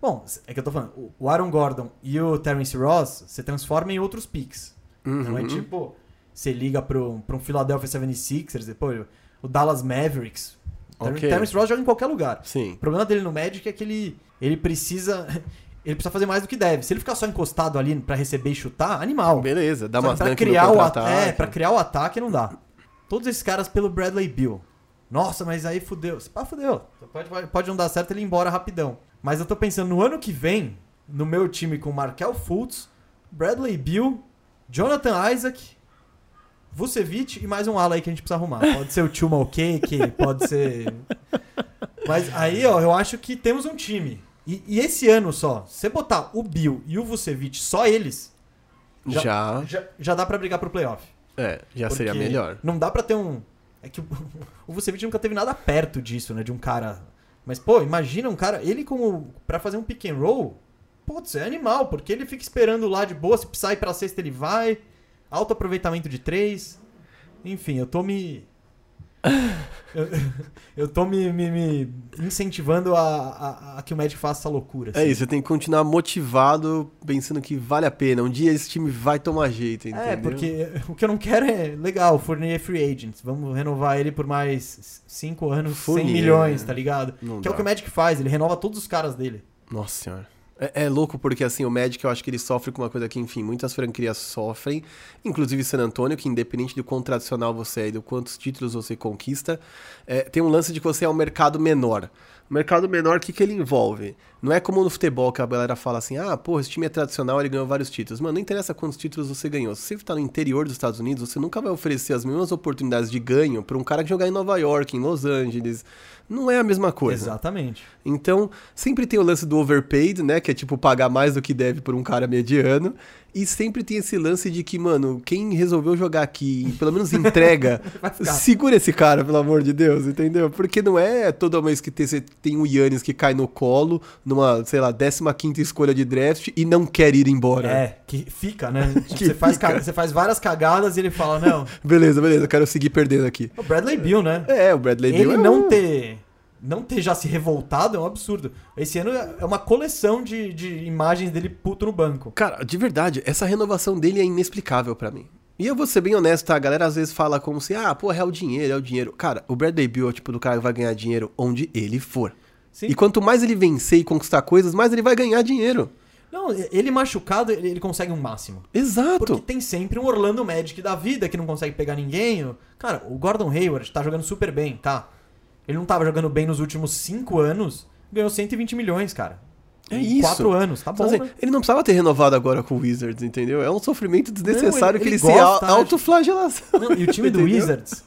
S1: Bom, é que eu tô falando, o- o Aaron Gordon e o Terence Ross, você transforma em outros picks. Não é
S2: Uhum.
S1: tipo, você liga pro, pro um Philadelphia 76ers, depois o Dallas Mavericks. Ter-
S2: Ok.
S1: Terence Ross joga em qualquer lugar.
S2: Sim.
S1: O problema dele no Magic é que ele, ele precisa. Ele precisa fazer mais do que deve. Se ele ficar só encostado ali pra receber e chutar, animal.
S2: Beleza, dá umas
S1: pra criar o
S2: contra-ataque.
S1: É, pra criar o ataque não dá. Todos esses caras pelo Bradley Bill. Nossa, mas aí fudeu. Ah, fudeu. Pode, pode- pode não dar certo ele ir embora rapidão. Mas eu tô pensando, no ano que vem, no meu time com Markel Fultz, Bradley Bill, Jonathan Isaac, Vucevic e mais um ala aí que a gente precisa arrumar. Pode ser o Tuma Cake, pode ser... Mas aí, ó, eu acho que temos um time. E, e esse ano só, se você botar o Bill e o Vucevic, só eles,
S2: Já,
S1: já, já dá pra brigar pro playoff.
S2: É, já seria
S1: Porque
S2: melhor.
S1: Não dá pra ter um. É que o, o Vucevic nunca teve nada perto disso, né? De um cara. Mas, pô, imagina um cara. Ele como. Pra fazer um pick and roll. Putz, é animal, porque ele fica esperando lá de boa. Se ir pra sexta, ele vai. Alto aproveitamento de três. Enfim, eu tô me. Eu, eu tô me, me- me incentivando a, a- a que o Magic faça essa loucura.
S2: É
S1: assim.
S2: isso, você tem que continuar motivado, pensando que vale a pena. Um dia esse time vai tomar jeito, entendeu?
S1: É, porque o que eu não quero é, legal, o Fournier é free agent, vamos renovar ele por mais 5 anos, 100
S2: Fournier,
S1: milhões,
S2: né?
S1: tá ligado? Que é o
S2: dá.
S1: que o Magic faz, ele renova todos os caras dele.
S2: Nossa senhora. É, é louco porque, assim, o Magic, eu acho que ele sofre com uma coisa que, enfim, muitas franquias sofrem, inclusive San Antonio, que independente do quão tradicional você é e do quantos títulos você conquista, é, tem um lance de que você é um mercado menor. O mercado menor, o que, que ele envolve? Não é como no futebol que a galera fala assim, ah, pô, esse time é tradicional, ele ganhou vários títulos. Mano, não interessa quantos títulos você ganhou. Se você tá no interior dos Estados Unidos, você nunca vai oferecer as mesmas oportunidades de ganho pra um cara que jogar em Nova York, em Los Angeles. Não é a mesma coisa.
S1: Exatamente.
S2: Então, sempre tem o lance do overpaid, né? Que é tipo pagar mais do que deve por um cara mediano. E sempre tem esse lance de que, mano, quem resolveu jogar aqui, e pelo menos entrega, segura esse cara, pelo amor de Deus, entendeu? Porque não é toda vez que tem, você tem um Yannis que cai no colo, numa, sei lá, 15 escolha de draft e não quer ir embora.
S1: É, que fica, né? Tipo,
S2: Que
S1: você, faz
S2: fica.
S1: você faz várias cagadas e ele fala, não,
S2: Beleza, beleza, eu quero seguir perdendo aqui.
S1: o Bradley Bill, né?
S2: É, o Bradley Beal
S1: ele
S2: é
S1: não
S2: um-
S1: ter não ter já se revoltado é um absurdo. Esse ano é uma coleção de, de imagens dele puto no banco.
S2: Cara, de verdade, essa renovação dele é inexplicável pra mim. E eu vou ser bem honesto, tá? A galera às vezes fala como se, ah, pô, é o dinheiro, é o dinheiro. Cara, o Bradley Bill é o tipo do cara que vai ganhar dinheiro onde ele for.
S1: Sim.
S2: E quanto mais ele vencer e conquistar coisas, mais ele vai ganhar dinheiro.
S1: Não, ele machucado, ele consegue um máximo.
S2: Exato.
S1: Porque tem sempre um Orlando Magic da vida que não consegue pegar ninguém. Cara, o Gordon Hayward tá jogando super bem, tá? Ele não tava jogando bem nos últimos 5 anos, ganhou 120 milhões, cara.
S2: É
S1: Em
S2: isso.
S1: Quatro anos, tá bom,
S2: Então, assim,
S1: né?
S2: ele não precisava ter renovado agora com o Wizards, entendeu? É um sofrimento desnecessário
S1: ele-
S2: que ele,
S1: ele
S2: se autoflagelação.
S1: Não, e o time do? Wizards?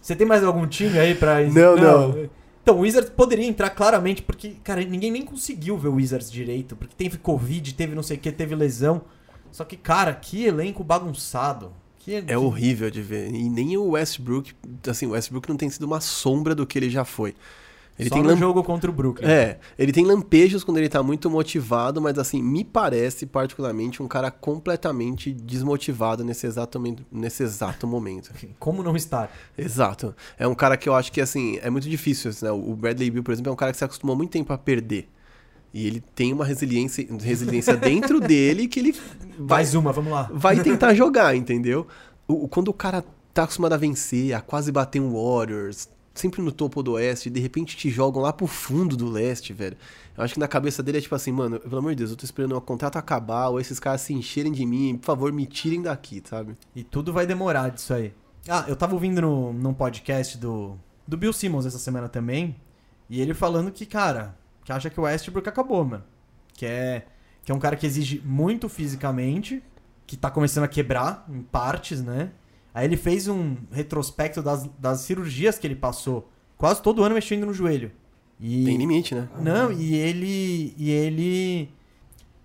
S1: Você tem mais algum time aí pra...
S2: Não, não.
S1: Então, o Wizards poderia entrar claramente, porque, cara, ninguém nem conseguiu ver o Wizards direito, porque teve Covid, teve não sei o que, teve lesão. Só que, cara, que elenco bagunçado. Que,
S2: É horrível de ver. E nem o Westbrook, assim, o Westbrook não tem sido uma sombra do que ele já foi. Ele
S1: Só
S2: tem
S1: no jogo contra o Brooklyn.
S2: É, ele tem lampejos quando ele tá muito motivado, mas assim, me parece particularmente um cara completamente desmotivado nesse exato, nesse exato momento.
S1: Como não estar?
S2: Exato. É um cara que eu acho que, assim, é muito difícil. assim, né? O Bradley Bill, por exemplo, é um cara que se acostumou muito tempo a perder. E ele tem uma resiliência, resiliência dentro dele que ele vai,
S1: Mais uma, vamos lá.
S2: vai tentar jogar, entendeu? O- quando o cara tá acostumado a vencer, a quase bater um Warriors, sempre no topo do oeste, e de repente te jogam lá pro fundo do leste, velho. Eu acho que na cabeça dele é tipo assim, mano, pelo amor de Deus, eu tô esperando o contrato acabar, ou esses caras se encherem de mim, por favor, me tirem daqui, sabe?
S1: E tudo vai demorar disso aí. Ah, eu tava ouvindo no, num podcast do, do Bill Simmons essa semana também. E ele falando que, cara, que acha que o Westbrook acabou, mano. Que é, que é um cara que exige muito fisicamente, que tá começando a quebrar em partes, né? Aí ele fez um retrospecto das, das cirurgias que ele passou. Quase todo ano mexendo no joelho. E...
S2: Tem limite, né?
S1: Não, e ele. E ele.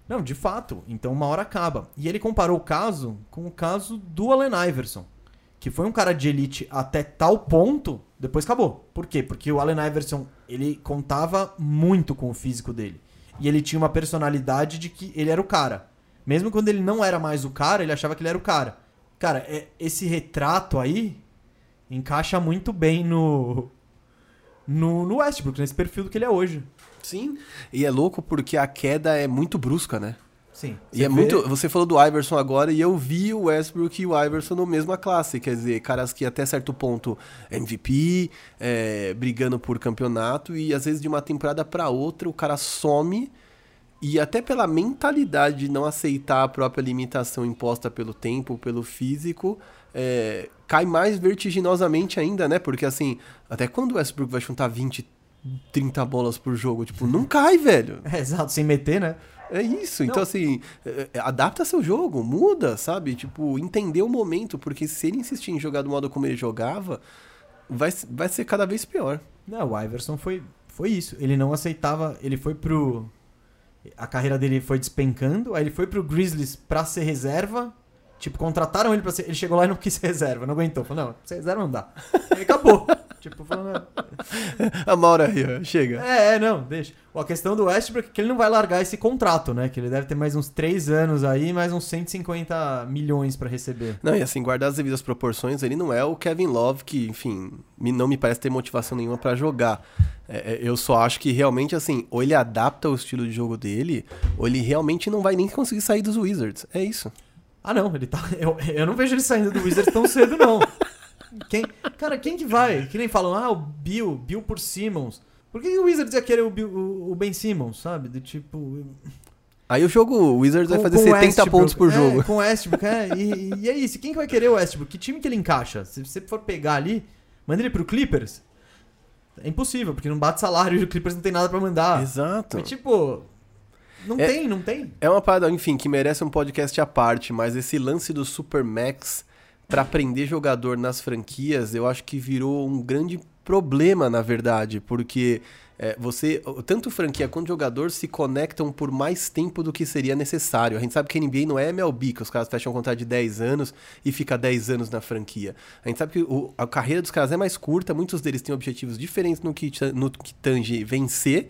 S1: Não, de fato. Então uma hora acaba. E ele comparou o caso com o caso do Allen Iverson. Que foi um cara de elite até tal ponto, depois acabou. Por quê? Porque o Allen Iverson, ele contava muito com o físico dele. E ele tinha uma personalidade de que ele era o cara. Mesmo quando ele não era mais o cara, ele achava que ele era o cara. Cara, é- esse retrato aí encaixa muito bem no. No, no Westbrook, nesse perfil do que ele é hoje.
S2: Sim. E é louco porque a queda é muito brusca, né?
S1: Sim.
S2: E é muito. Você falou do Iverson agora e eu vi o Westbrook e o Iverson na mesma classe. Quer dizer, caras que até certo ponto MVP, é, brigando por campeonato, e às vezes de uma temporada pra outra o cara some. E até pela mentalidade de não aceitar a própria limitação imposta pelo tempo, pelo físico, é, cai mais vertiginosamente ainda, né? Porque assim, até quando o Westbrook vai chutar 20, 30 bolas por jogo? Tipo, não cai, velho.
S1: É, exato, sem meter, né?
S2: É isso. Então,
S1: Não.
S2: assim, é, é, adapta seu jogo, muda, sabe? Tipo, entender o momento, porque se ele insistir em jogar do modo como ele jogava, vai, vai ser cada vez pior.
S1: Não, o Iverson foi, foi isso. Ele não aceitava. Ele foi pro. A carreira dele foi despencando, aí ele foi pro Grizzlies pra ser reserva. Tipo, contrataram ele pra ser. Ele chegou lá e não quis ser reserva, não aguentou. Falou, não, ser reserva não dá. Aí acabou. Tipo, falando.
S2: A Maura aí, chega.
S1: É, é, não, deixa. A questão do Westbrook é que ele não vai largar esse contrato, né? Que ele deve ter mais uns 3 anos aí, mais uns 150 milhões pra receber.
S2: Não, e assim, guardar as devidas proporções, ele não é o Kevin Love que, enfim, não me parece ter motivação nenhuma pra jogar. É, é, eu só acho que realmente, assim, ou ele adapta o estilo de jogo dele, ou ele realmente não vai nem conseguir sair dos Wizards. É isso.
S1: Ah, não, ele tá. Eu, eu não vejo ele saindo do Wizards tão cedo, não. Quem, cara, quem que vai? Que nem falam, ah, o Bill, Bill por Simmons. Por que, que o Wizards ia querer o, Bill- o- o Ben Simmons, sabe? Do tipo.
S2: Aí o jogo, o Wizards vai
S1: com-
S2: fazer
S1: com
S2: 70
S1: Westbrook.
S2: pontos por
S1: É,
S2: jogo.
S1: com o Westbrook, é. E, e é isso. Quem que vai querer o Westbrook? Que time que ele encaixa? Se você for pegar ali, manda ele pro Clippers. É impossível, porque não bate salário e o Clippers não tem nada pra mandar.
S2: Exato.
S1: Mas, tipo. Não
S2: É-
S1: tem, não tem.
S2: É uma parada, enfim, que merece um podcast à parte, mas esse lance do Supermax pra prender jogador nas franquias, eu acho que virou um grande problema, na verdade, porque é, você, tanto franquia quanto jogador se conectam por mais tempo do que seria necessário. A gente sabe que a NBA não é MLB, que os caras fecham um contrato de 10 anos e fica 10 anos na franquia. A gente sabe que o- a carreira dos caras é mais curta, muitos deles têm objetivos diferentes no que, no que tange vencer.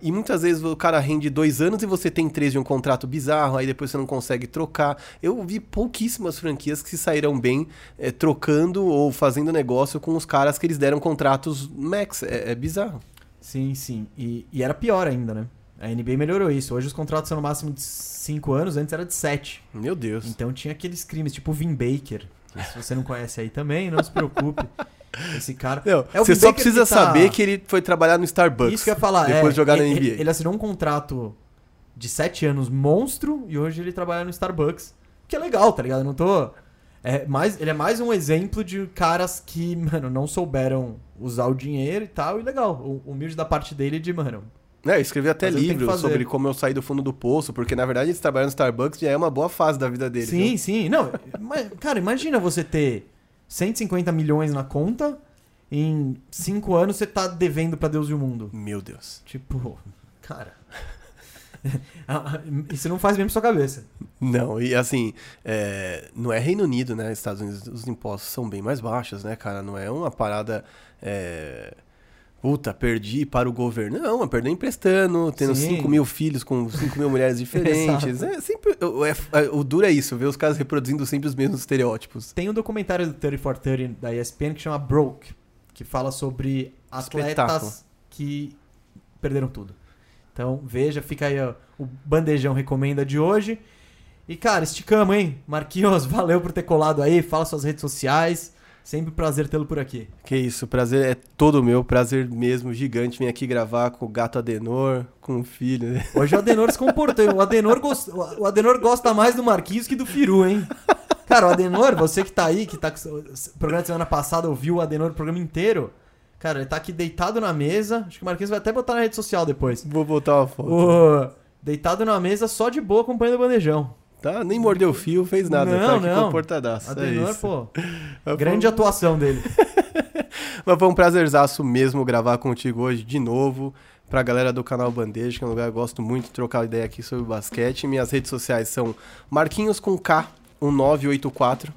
S2: E muitas vezes o cara rende dois anos e você tem três de um contrato bizarro, aí depois você não consegue trocar. Eu vi pouquíssimas franquias que se saíram bem eh, trocando ou fazendo negócio com os caras que eles deram contratos max. É, é bizarro.
S1: Sim, sim. E, e era pior ainda, né? A NBA melhorou isso. Hoje os contratos são no máximo de 5 anos, antes era de 7.
S2: Meu Deus.
S1: Então tinha aqueles crimes, tipo o Vin Baker. Que se você não conhece aí também, não se preocupe. Esse cara.
S2: Não,
S1: É
S2: você só precisa
S1: que tá-
S2: saber que ele foi trabalhar no Starbucks.
S1: Isso que eu ia falar.
S2: Depois
S1: é,
S2: de jogar na
S1: ele,
S2: NBA.
S1: Ele, ele assinou um contrato de 7 anos monstro e hoje ele trabalha no Starbucks. Que é legal, tá ligado? Eu não tô. É mais, ele é mais um exemplo de caras que, mano, não souberam usar o dinheiro e tal. E legal. O humilde da parte dele de, mano.
S2: É, eu escrevi até
S1: Mas
S2: livro sobre como eu saí do fundo do poço, porque na verdade esse trabalhar no Starbucks já é uma boa fase da vida dele.
S1: sim, sim. Não, cara, imagina você ter 150 milhões na conta. Em 5 anos você tá devendo pra Deus e o mundo.
S2: Meu Deus.
S1: Tipo, cara. Isso não faz bem pra sua cabeça.
S2: Não, e assim, é, não é Reino Unido, né? Estados Unidos, os impostos são bem mais baixos, né, cara? Não é uma parada. É, puta, perdi para o governo. Não, eu perdi emprestando, tendo
S1: Sim.
S2: 5 mil filhos com 5 mil mulheres diferentes. é sempre. O, é- é- o duro é isso, ver os caras reproduzindo sempre os mesmos estereótipos.
S1: Tem um documentário do 30 for 30 da ESPN que chama Broke, que fala sobre atletas
S2: Espetáculo.
S1: que perderam tudo. Então, veja, fica aí ó, o bandejão recomenda de hoje. E, cara, esticamos, hein? Marquinhos, valeu por ter colado aí. Fala suas redes sociais. Sempre um prazer tê-lo por aqui.
S2: Que isso, prazer é todo meu, prazer mesmo, gigante. Vim aqui gravar com o gato Adenor, com o filho. né?
S1: Hoje o Adenor se comportou. O Adenor, gos- o Adenor gosta mais do Marquinhos que do Firu, hein? Cara, o Adenor, você que tá aí, que tá com o programa de semana passada, ouviu o Adenor o programa inteiro. Cara, ele tá aqui deitado na mesa. Acho que o Marquinhos vai até botar na rede social depois.
S2: Vou botar uma foto.
S1: O- Deitado na mesa, só de boa, acompanhando o bandejão.
S2: Tá? Nem mordeu o fio, fez nada.
S1: Não,
S2: tá aqui
S1: não.
S2: comportadaço. É isso.
S1: pô, grande atuação dele.
S2: Mas foi um prazerzaço mesmo gravar contigo hoje de novo. Pra galera do canal Bandeja, que é um lugar que eu gosto muito de trocar ideia aqui sobre basquete. Minhas redes sociais são Marquinhos com K 1984.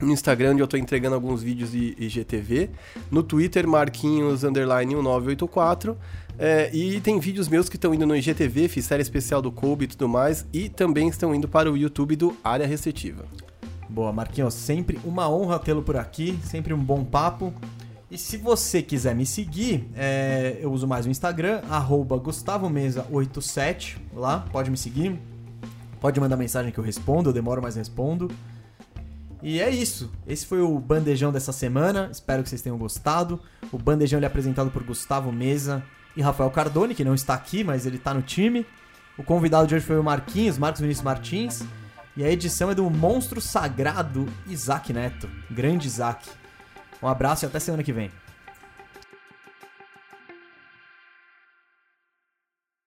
S2: No Instagram, onde eu tô entregando alguns vídeos de IGTV. No Twitter, Marquinhos underline 1984. É, e tem vídeos meus que estão indo no IGTV, fiz série especial do Kobe e tudo mais. E também estão indo para o YouTube do Área Restritiva.
S1: Boa, Marquinhos, sempre uma honra tê-lo por aqui, sempre um bom papo. E se você quiser me seguir, é, eu uso mais o Instagram, arroba GustavoMesa87, lá, pode me seguir. Pode mandar mensagem que eu respondo, eu demoro, mas respondo. E é isso. Esse foi o bandejão dessa semana. Espero que vocês tenham gostado. O bandejão é apresentado por Gustavo Mesa e Rafael Cardone, que não está aqui, mas ele está no time. O convidado de hoje foi o Marquinhos, Marcos Vinícius Martins. E a edição é do monstro sagrado Isaac Neto. Grande Isaac. Um abraço e até semana que vem.